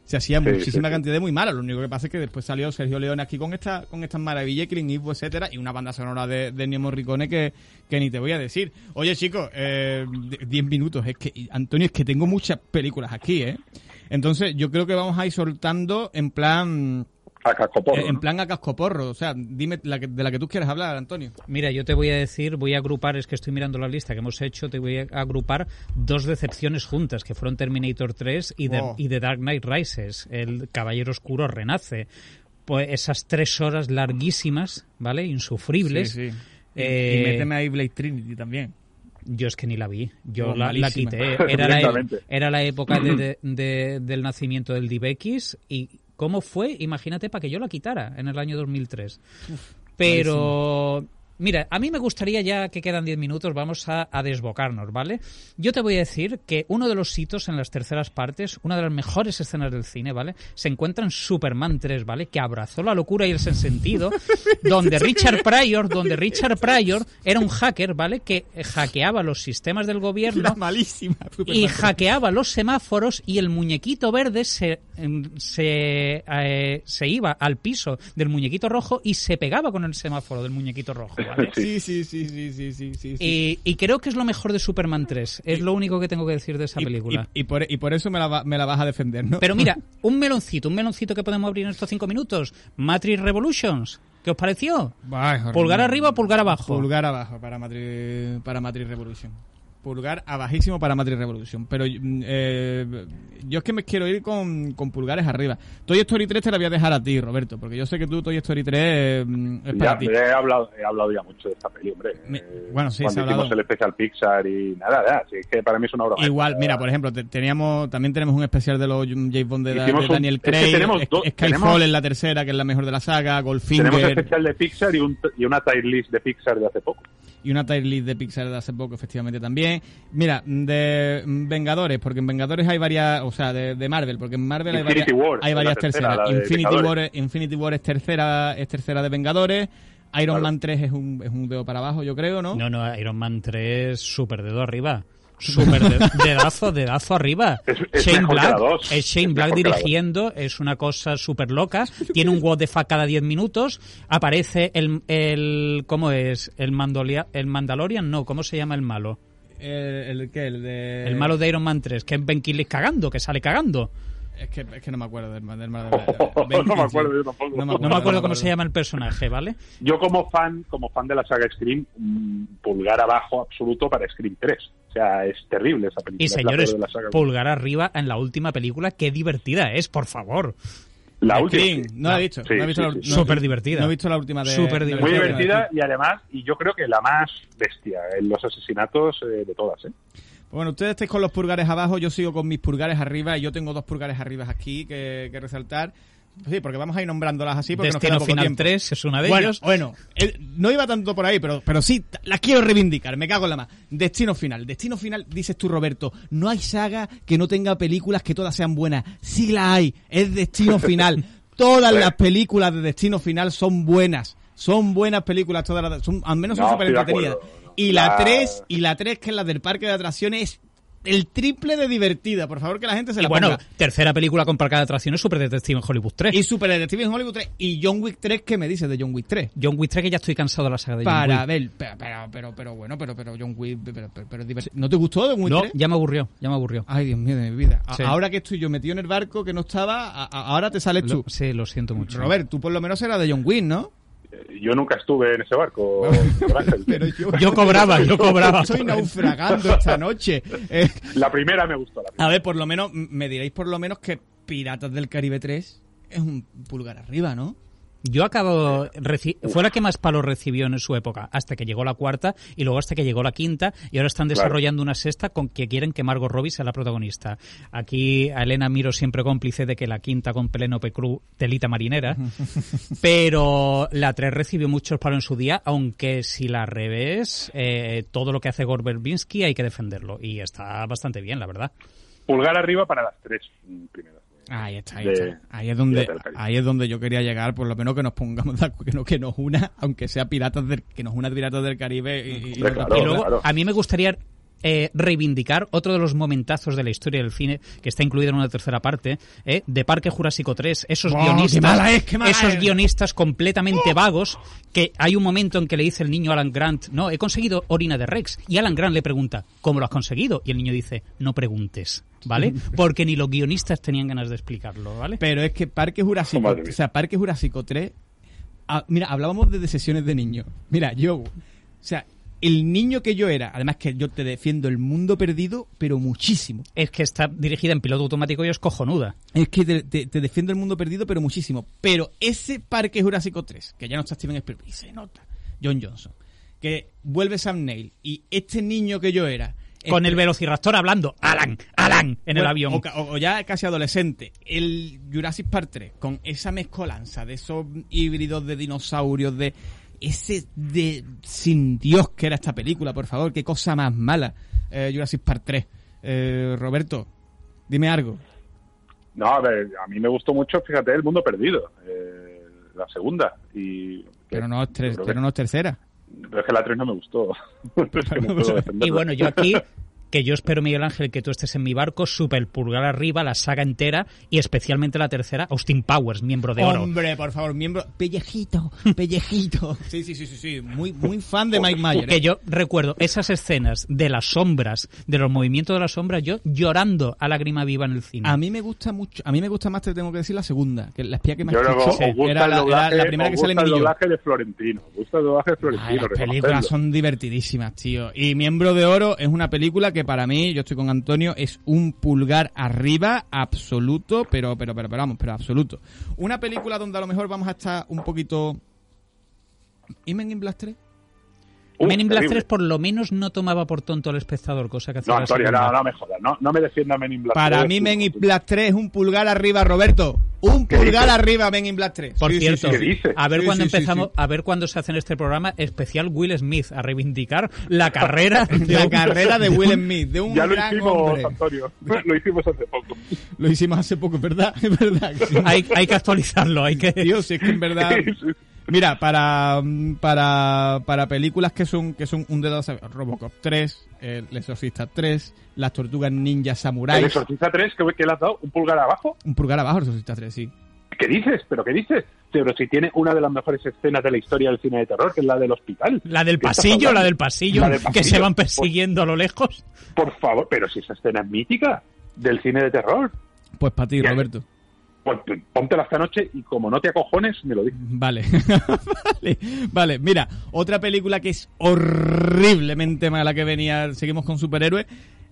Speaker 2: Se hacía
Speaker 4: Sí,
Speaker 2: muchísima
Speaker 4: sí,
Speaker 2: cantidad de muy malo. Lo único que pasa es que después salió Sergio Leone aquí con esta con estas maravillas, Clint Eastwood, etcétera, y una banda sonora de, de Ennio Morricone que, que ni te voy a decir. Oye, chicos, eh, 10 minutos. Es que, Antonio, es que tengo muchas películas aquí, ¿eh? Entonces, yo creo que vamos a ir soltando en plan...
Speaker 4: a cascoporro,
Speaker 2: en
Speaker 4: ¿no?
Speaker 2: plan a cascoporro. O sea, dime la que- de la que tú quieras hablar, Antonio.
Speaker 3: Mira, yo te voy a decir, voy a agrupar, es que estoy mirando la lista que hemos hecho, te voy a agrupar dos decepciones juntas, que fueron Terminator 3 y The, y The Dark Knight Rises, el Caballero Oscuro renace. Pues esas tres horas larguísimas, ¿vale? Insufribles.
Speaker 2: Sí, sí. Y-
Speaker 3: Eh,
Speaker 2: y méteme ahí Blade Trinity también.
Speaker 3: Yo es que ni la vi. Yo
Speaker 2: Oh,
Speaker 3: la, la quité. Era la,
Speaker 4: Directamente.
Speaker 3: era la época de, de- de- del nacimiento del DivX y cómo fue, imagínate, para que yo la quitara en el año 2003. Pero, mira, a mí me gustaría ya que quedan 10 minutos, vamos a, a desbocarnos, ¿vale? Yo te voy a decir que uno de los hitos en las terceras partes, una de las mejores escenas del cine, ¿vale? Se encuentra en Superman 3, ¿vale? Que abrazó la locura y el sentido, donde Richard Pryor, donde Richard Pryor era un hacker, ¿vale? Que hackeaba los sistemas del gobierno
Speaker 2: La malísima.
Speaker 3: y hackeaba los semáforos y el muñequito verde se, em, se, eh, se iba al piso del muñequito rojo y se pegaba con el semáforo del muñequito rojo. ¿Vale?
Speaker 2: Sí, sí, sí, sí, sí, sí, sí.
Speaker 3: Y, y creo que es lo mejor de Superman 3. Es lo único que tengo que decir de esa
Speaker 2: Y-
Speaker 3: película.
Speaker 2: Y, y por, y por eso me la, va- me la vas a defender, ¿no?
Speaker 3: Pero mira, un meloncito, un meloncito que podemos abrir en estos cinco minutos. Matrix Revolutions. ¿Qué os pareció?
Speaker 2: Bah,
Speaker 3: ¿Pulgar arriba o pulgar abajo?
Speaker 2: Pulgar abajo para Matrix, para Matrix Revolution. Pulgar abajísimo para Matrix Revolution. Pero mm, eh, yo es que me quiero ir con, con pulgares arriba. Toy Story 3 te la voy a dejar a ti, Roberto, porque yo sé que tú Toy Story 3 eh, mm, es para
Speaker 4: Ya,
Speaker 2: ti.
Speaker 4: he hablado, he hablado ya mucho de esta peli, hombre.
Speaker 2: Me- bueno, sí,
Speaker 4: Cuando hicimos el especial Pixar y nada, nada. Así que para mí es una obra.
Speaker 2: Igual, mira, por ejemplo, te- teníamos, también tenemos un especial de los James Bond de, Daniel
Speaker 4: es que
Speaker 2: Craig,
Speaker 4: tenemos
Speaker 2: es-
Speaker 4: dos-
Speaker 2: Skyfall
Speaker 4: tenemos-
Speaker 2: en la tercera, que es la mejor de la saga,
Speaker 4: Tenemos
Speaker 2: Goldfinger
Speaker 4: especial de Pixar y, un, y una tier list de Pixar de hace poco.
Speaker 2: Y una tier list de Pixar de hace poco, efectivamente también. Mira, de Vengadores, porque en Vengadores hay varias, o sea, de, de Marvel, porque en Marvel hay
Speaker 4: Infinity
Speaker 2: varias,
Speaker 4: War,
Speaker 2: hay varias
Speaker 4: tercera,
Speaker 2: terceras. Infinity. War, Infinity War es tercera, es tercera de Vengadores. Iron
Speaker 4: Claro.
Speaker 2: Man 3 es un, es un dedo para abajo, yo creo, ¿no?
Speaker 3: No, no, Iron Man 3, súper dedo arriba. Súper de- dedazo, dedazo arriba.
Speaker 4: Es- es
Speaker 3: Shane
Speaker 4: mejor que
Speaker 3: Black,
Speaker 4: la dos.
Speaker 3: es Shane
Speaker 4: Es
Speaker 3: Black dirigiendo, es una cosa súper loca. Tiene un what the fuck cada 10 minutos. Aparece el, el ¿cómo es? El, Mandolia, el Mandalorian, no, ¿cómo se llama el malo?
Speaker 2: El, el, ¿qué? El de...
Speaker 3: El malo de Iron Man 3, que es Ben Kingsley cagando, que sale cagando.
Speaker 2: Es que, es que no me acuerdo del, del de
Speaker 4: No me acuerdo yo tampoco.
Speaker 2: No
Speaker 3: No me acuerdo cómo se llama el personaje, ¿vale?
Speaker 4: Yo como fan, como fan de la saga Scream, mm, pulgar abajo absoluto para Scream 3. O sea, es terrible esa película.
Speaker 3: Y señores,
Speaker 4: de la saga.
Speaker 3: pulgar arriba en la última película, qué divertida es, por favor.
Speaker 4: La última.
Speaker 2: Scream,
Speaker 4: sí.
Speaker 2: no la he visto.
Speaker 4: Sí,
Speaker 2: no he visto
Speaker 4: sí,
Speaker 2: la,
Speaker 4: sí.
Speaker 2: no-
Speaker 3: Súper divertida.
Speaker 2: No he visto la última de...
Speaker 3: Súper divertida.
Speaker 4: Muy divertida y además, y yo creo que la más bestia en los asesinatos eh, de todas. ¿eh?
Speaker 2: Bueno, ustedes estáis con los pulgares abajo, yo sigo con mis pulgares arriba y yo tengo dos pulgares arriba aquí que, que resaltar. Sí, porque vamos a ir nombrándolas así porque nos
Speaker 3: Destino
Speaker 2: queda poco
Speaker 3: Final
Speaker 2: tiempo.
Speaker 3: 3 es una de
Speaker 2: bueno,
Speaker 3: ellos.
Speaker 2: bueno, eh, no iba tanto por ahí, pero, pero sí, la quiero reivindicar, me cago en la más. Destino Final. Destino Final, dices tú, Roberto, no hay saga que no tenga películas que todas sean buenas. Sí la hay, es Destino Final. Todas las películas de Destino Final son buenas. Son buenas películas, todas las, son, al menos son
Speaker 4: No,
Speaker 2: súper entretenidas. Y la
Speaker 4: La-
Speaker 2: 3, y la 3, que es la del parque de atracciones, es el triple de divertida. Por favor, que la gente se
Speaker 3: Y
Speaker 2: la
Speaker 3: bueno,
Speaker 2: ponga.
Speaker 3: tercera película con parque de atracciones, Super Detective en Hollywood 3.
Speaker 2: Y Super Detective en Hollywood 3 y John Wick 3, ¿qué me dices de John Wick 3?
Speaker 3: John Wick 3, que ya estoy cansado de la saga de John
Speaker 2: Para
Speaker 3: Wick.
Speaker 2: ver, pero, pero, pero, pero bueno, pero, pero John Wick, pero, pero, pero. ¿No te gustó John Wick
Speaker 3: No,
Speaker 2: 3?
Speaker 3: ya me aburrió, ya me aburrió.
Speaker 2: Ay, Dios mío de mi vida. A-
Speaker 3: Sí.
Speaker 2: Ahora que estoy yo metido en el barco que no estaba, a- a- ahora te sales tú.
Speaker 3: Lo- sí, lo siento mucho.
Speaker 2: Robert, tú por lo menos eras de John Wick, ¿no?
Speaker 4: Yo nunca estuve en ese barco.
Speaker 2: Pero yo,
Speaker 3: Yo cobraba, yo cobraba.
Speaker 2: Estoy naufragando esta noche. Eh,
Speaker 4: La primera me gustó. La primera.
Speaker 2: a ver, por lo menos, me diréis por lo menos que Piratas del Caribe 3 es un pulgar arriba, ¿no?
Speaker 3: Yo acabo. Fue la que más palos recibió en su época, hasta que llegó la cuarta y luego hasta que llegó la quinta. Y ahora están desarrollando una sexta con que quieren que Margot Robbie sea la protagonista. Aquí a Elena miro siempre cómplice de que la quinta con Penélope Cruz, telita marinera. Pero la 3 recibió muchos palos en su día, aunque si la revés, eh, todo lo que hace Gore Verbinski hay que defenderlo. Y está bastante bien, la verdad.
Speaker 4: Pulgar arriba para las tres mm, primeras.
Speaker 2: Ahí está, ahí
Speaker 4: de-
Speaker 2: está. Ahí es donde, ahí es donde yo quería llegar, por lo menos que nos pongamos que, no- que nos una, aunque sea piratas del, que nos una Piratas del Caribe y, y
Speaker 4: claro,
Speaker 3: luego,
Speaker 4: claro.
Speaker 3: a mí me gustaría eh, reivindicar otro de los momentazos de la historia del cine que está incluido en una tercera parte, eh, de Parque Jurásico 3. Esos
Speaker 2: ¡Wow,
Speaker 3: guionistas,
Speaker 2: qué mala es, qué mala
Speaker 3: esos
Speaker 2: es!
Speaker 3: guionistas completamente vagos, que hay un momento en que le dice el niño a Alan Grant, no, he conseguido orina de Rex. Y Alan Grant le pregunta, ¿cómo lo has conseguido? Y el niño dice, no preguntes, ¿vale? Porque ni los guionistas tenían ganas de explicarlo, ¿vale?
Speaker 2: Pero es que Parque Jurásico,
Speaker 4: Oh,
Speaker 2: o sea, Parque Jurásico 3, ah, mira, hablábamos de, de sesiones de niños. Mira, yo, o sea, el niño que yo era, además que yo te defiendo el mundo perdido, pero muchísimo.
Speaker 3: Es que está dirigida en piloto automático y es cojonuda.
Speaker 2: Es que te, te- te defiendo el mundo perdido, pero muchísimo. Pero ese Parque Jurásico 3, que ya no está Steven Spielberg, y se nota, John Johnson, que vuelve Sam Neill, y este niño que yo era...
Speaker 3: Con
Speaker 2: este-
Speaker 3: el velociraptor hablando, Alan, Alan, en el avión.
Speaker 2: O- o ya casi adolescente. El Jurassic Park 3, con esa mezcolanza de esos híbridos de dinosaurios, de ese de sin Dios que era esta película, por favor, qué cosa más mala. Eh, Jurassic Park 3. Eh, Roberto, dime algo.
Speaker 4: No, a ver, a mí me gustó mucho, fíjate, El Mundo Perdido, eh, la segunda. Y,
Speaker 2: Pero no es, tres- pero no es tercera.
Speaker 4: pero es que la 3 no me gustó. Es que no puedo defenderla.
Speaker 3: Y bueno, yo aquí, que yo espero, Miguel Ángel, que tú estés en mi barco, super pulgar arriba, la saga entera y especialmente la tercera, Austin Powers, miembro de oro.
Speaker 2: Hombre, por favor, miembro. Pellejito, pellejito. Sí, sí, sí, sí, sí. Muy, muy fan de Mike Myers.
Speaker 3: Que
Speaker 2: ¿eh?
Speaker 3: yo recuerdo esas escenas de las sombras, de los movimientos de las sombras, yo llorando a lágrima viva en el cine.
Speaker 2: A mí me gusta mucho, a mí me gusta más, te tengo que decir, la segunda, que la espía que me
Speaker 4: Yo
Speaker 2: escuchó era la, era
Speaker 4: doblaje,
Speaker 2: la primera que
Speaker 4: gusta el
Speaker 2: Emilio.
Speaker 4: doblaje de Florentino. gusta el doblaje de
Speaker 2: Ay,
Speaker 4: Florentino.
Speaker 2: las películas son divertidísimas, tío. Y Miembro de Oro es una película que para mí, yo estoy con Antonio, es un pulgar arriba absoluto, pero, pero, pero, pero vamos, pero absoluto. Una película donde a lo mejor vamos a estar un poquito... ¿Y Men in Black 3?
Speaker 3: Men in Black
Speaker 4: terrible.
Speaker 3: 3 por lo menos no tomaba por tonto al espectador, cosa que hacía
Speaker 4: No, Antonio, no, no me jodas. No, no me defienda Men in Black.
Speaker 2: Para
Speaker 4: 3,
Speaker 2: mí
Speaker 4: tú,
Speaker 2: Men in. Black 3 es un pulgar arriba, Roberto. Un
Speaker 4: ¿Qué
Speaker 2: pulgar arriba Men in Black 3.
Speaker 3: Por
Speaker 2: Sí,
Speaker 3: cierto, a ver
Speaker 2: Sí,
Speaker 3: cuándo
Speaker 2: sí, sí,
Speaker 3: empezamos,
Speaker 2: sí.
Speaker 3: a ver cuándo se hace en este programa especial Will Smith a reivindicar la carrera de
Speaker 2: La
Speaker 3: un-
Speaker 2: carrera de Will Smith, de un
Speaker 4: Ya lo hicimos,
Speaker 2: hombre.
Speaker 4: Antonio. Lo hicimos hace poco.
Speaker 2: Lo hicimos hace poco, ¿verdad? Es verdad.
Speaker 3: hay, hay que actualizarlo, hay que
Speaker 2: si es que en verdad... Mira, para, para, para películas que son, que son un dedo. Robocop 3, El Exorcista 3, Las Tortugas Ninja
Speaker 4: El
Speaker 2: Samurai.
Speaker 4: Exorcista 3, que, que le has dado un pulgar abajo.
Speaker 2: Un pulgar abajo, El Exorcista 3, sí.
Speaker 4: ¿Qué dices? ¿Pero qué dices? Pero si tiene una de las mejores escenas de la historia del cine de terror, que es la del hospital.
Speaker 3: la del
Speaker 4: ¿Qué estás
Speaker 3: pasillo, la del pasillo,
Speaker 4: La del
Speaker 3: que se van persiguiendo a lo lejos.
Speaker 4: Por favor, pero si esa escena es mítica del cine de terror.
Speaker 2: Pues para ti. Roberto.
Speaker 4: Pues póntela esta noche y como no te acojones, me lo dices.
Speaker 2: Vale. vale. Vale, mira, otra película que es horriblemente mala que venía, seguimos con superhéroes,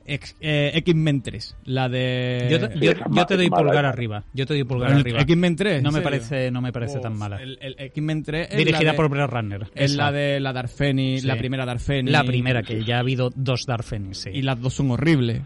Speaker 2: eh, X-Men 3, la de...
Speaker 3: Yo, te-
Speaker 4: Sí,
Speaker 3: yo-
Speaker 4: esa
Speaker 3: yo te doy pulgar
Speaker 4: mala.
Speaker 3: arriba. Yo te doy pulgar
Speaker 2: Bueno,
Speaker 3: arriba.
Speaker 2: X-Men 3,
Speaker 3: No
Speaker 2: ¿en
Speaker 3: me parece, no me parece tan mala.
Speaker 2: El, el X-Men 3 es
Speaker 3: Dirigida
Speaker 2: la de-
Speaker 3: por Brett Runner.
Speaker 2: Es
Speaker 3: esa.
Speaker 2: la de la Darfeni,
Speaker 3: Sí.
Speaker 2: la primera Darfeni.
Speaker 3: La primera, que ya ha habido dos Dark Phoenix, sí.
Speaker 2: Y las dos son horribles.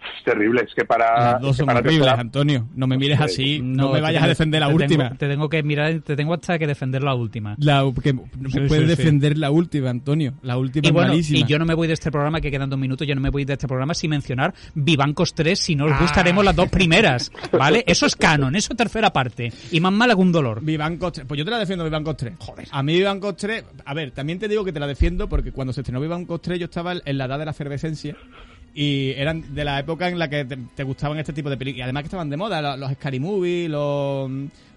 Speaker 4: Es terrible, es que para...
Speaker 2: las dos
Speaker 4: es que
Speaker 2: son
Speaker 4: para
Speaker 2: horribles,
Speaker 4: tercera-
Speaker 2: Antonio. No me mires así. No, me vayas
Speaker 3: tengo-
Speaker 2: a defender la
Speaker 3: te
Speaker 2: última.
Speaker 3: Tengo, te tengo que mirar, te tengo hasta que defender la última.
Speaker 2: La, que no
Speaker 3: Sí,
Speaker 2: puedes
Speaker 3: sí, sí.
Speaker 2: defender la última, Antonio. La última
Speaker 3: Y
Speaker 2: es
Speaker 3: bueno,
Speaker 2: malísima.
Speaker 3: y yo no me voy de este programa, que quedan dos minutos, yo no me voy de este programa sin mencionar Vivancos 3, si no os
Speaker 2: Ah.
Speaker 3: gustaremos las dos primeras, ¿vale? Eso es canon, eso es tercera parte. Y más mala que un dolor.
Speaker 2: Vivancos 3. Pues yo te la defiendo Vivancos 3. Joder. A mí Vivancos 3... A ver, también te digo que te la defiendo porque cuando se estrenó Vivancos 3 yo estaba en la edad de la efervescencia y eran de la época en la que te, te gustaban este tipo de películas. Y además que estaban de moda, los, los Scary Movie, los,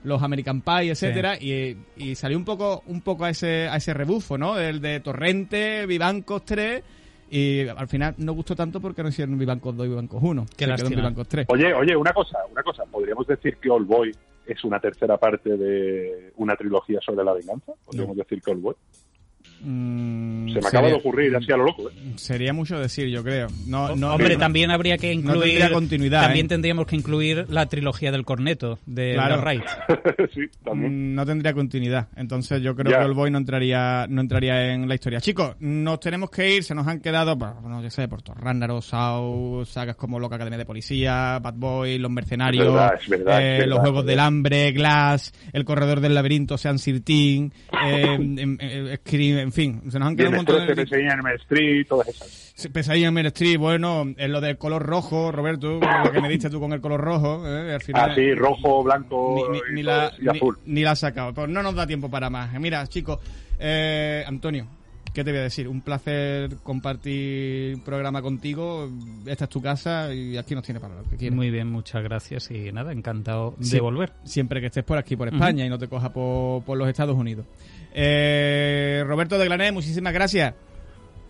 Speaker 2: los American Pie, etcétera y, y salió un poco un poco a ese, a ese rebufo, ¿no? El de Torrente, Vivancos 3... Y al final no gustó tanto porque no hicieron Vivancos 2 y Vivancos 1.
Speaker 3: Qué
Speaker 2: se quedó en. Vivancos 3.
Speaker 4: Oye, oye, una cosa, una cosa. ¿Podríamos decir que All Boy es una tercera parte de una trilogía sobre la venganza? ¿Podríamos decir que All Boy?
Speaker 2: Mm,
Speaker 4: Se me
Speaker 2: sería-
Speaker 4: acaba de ocurrir así a lo loco. ¿eh?
Speaker 2: Sería mucho decir, yo creo. No, no,
Speaker 3: Hombre,
Speaker 2: no-
Speaker 3: también habría que
Speaker 2: no
Speaker 3: incluir.
Speaker 2: tendría continuidad,
Speaker 3: también
Speaker 2: ¿eh?
Speaker 3: tendríamos que incluir la trilogía del corneto de
Speaker 2: Claro.
Speaker 3: la Wright.
Speaker 4: sí, también.
Speaker 2: Mm, no tendría continuidad. Entonces yo creo
Speaker 4: Ya.
Speaker 2: que el boy no entraría, no entraría en la historia. Chicos, nos tenemos que ir, se nos han quedado, pues, no sé, por Ragnarok, Saw, sagas como Loca Academia de Policía, Bad Boy, Los Mercenarios,
Speaker 4: Es verdad, es verdad,
Speaker 2: eh,
Speaker 4: es
Speaker 2: Los Juegos del. Hambre, Glass, El Corredor del Laberinto, Sean Sirtin, eh, em, eh, Scream, en fin, se nos han quedado
Speaker 4: el
Speaker 2: un montón de...
Speaker 4: enseñan en el Street, todas esas.
Speaker 2: Sí, Pesadilla en Main Street, bueno, en lo del color rojo, Roberto, lo que me diste tú con el color rojo, eh, al final...
Speaker 4: Así, rojo, blanco
Speaker 2: ni,
Speaker 4: y,
Speaker 2: ni- ni
Speaker 4: todo
Speaker 2: la,
Speaker 4: y azul.
Speaker 2: ni la has sacado. Pues no nos da tiempo para más. Mira, chicos, eh, Antonio, ¿qué te voy a decir? Un placer compartir programa contigo. Esta es tu casa y aquí nos tiene para lo que quieras.
Speaker 3: Muy bien, muchas gracias y nada, encantado
Speaker 2: Sí.
Speaker 3: de volver.
Speaker 2: Siempre que estés por aquí, por España y no te coja por, por los Estados Unidos. Eh, Roberto de Glané, muchísimas gracias.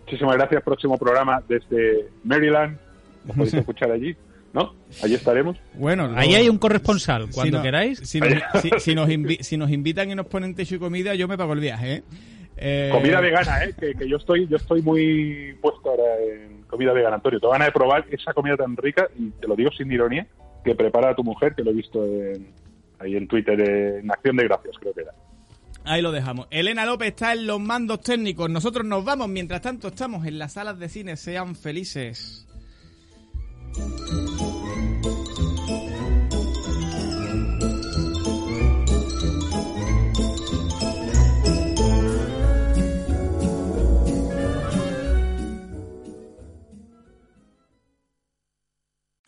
Speaker 4: Muchísimas gracias. Próximo programa desde Maryland. Nos podéis escuchar allí, ¿no? Allí estaremos.
Speaker 2: Bueno,
Speaker 3: Ahí hay un corresponsal,
Speaker 2: si
Speaker 3: cuando
Speaker 2: no-
Speaker 3: queráis.
Speaker 2: Si nos, si- si nos invi- si nos invitan y nos ponen techo y comida, yo me pago el viaje, ¿eh? Eh,
Speaker 4: Comida vegana, ¿eh? Que, que yo estoy yo estoy muy puesto ahora en comida vegana, Antonio. Te van a probar esa comida tan rica, y te lo digo sin ironía, que prepara tu mujer, que lo he visto en- ahí en Twitter, en Acción de Gracias, creo que era.
Speaker 2: Ahí lo dejamos. Elena López está en los mandos técnicos. Nosotros nos vamos. Mientras tanto, estamos en las salas de cine. Sean felices.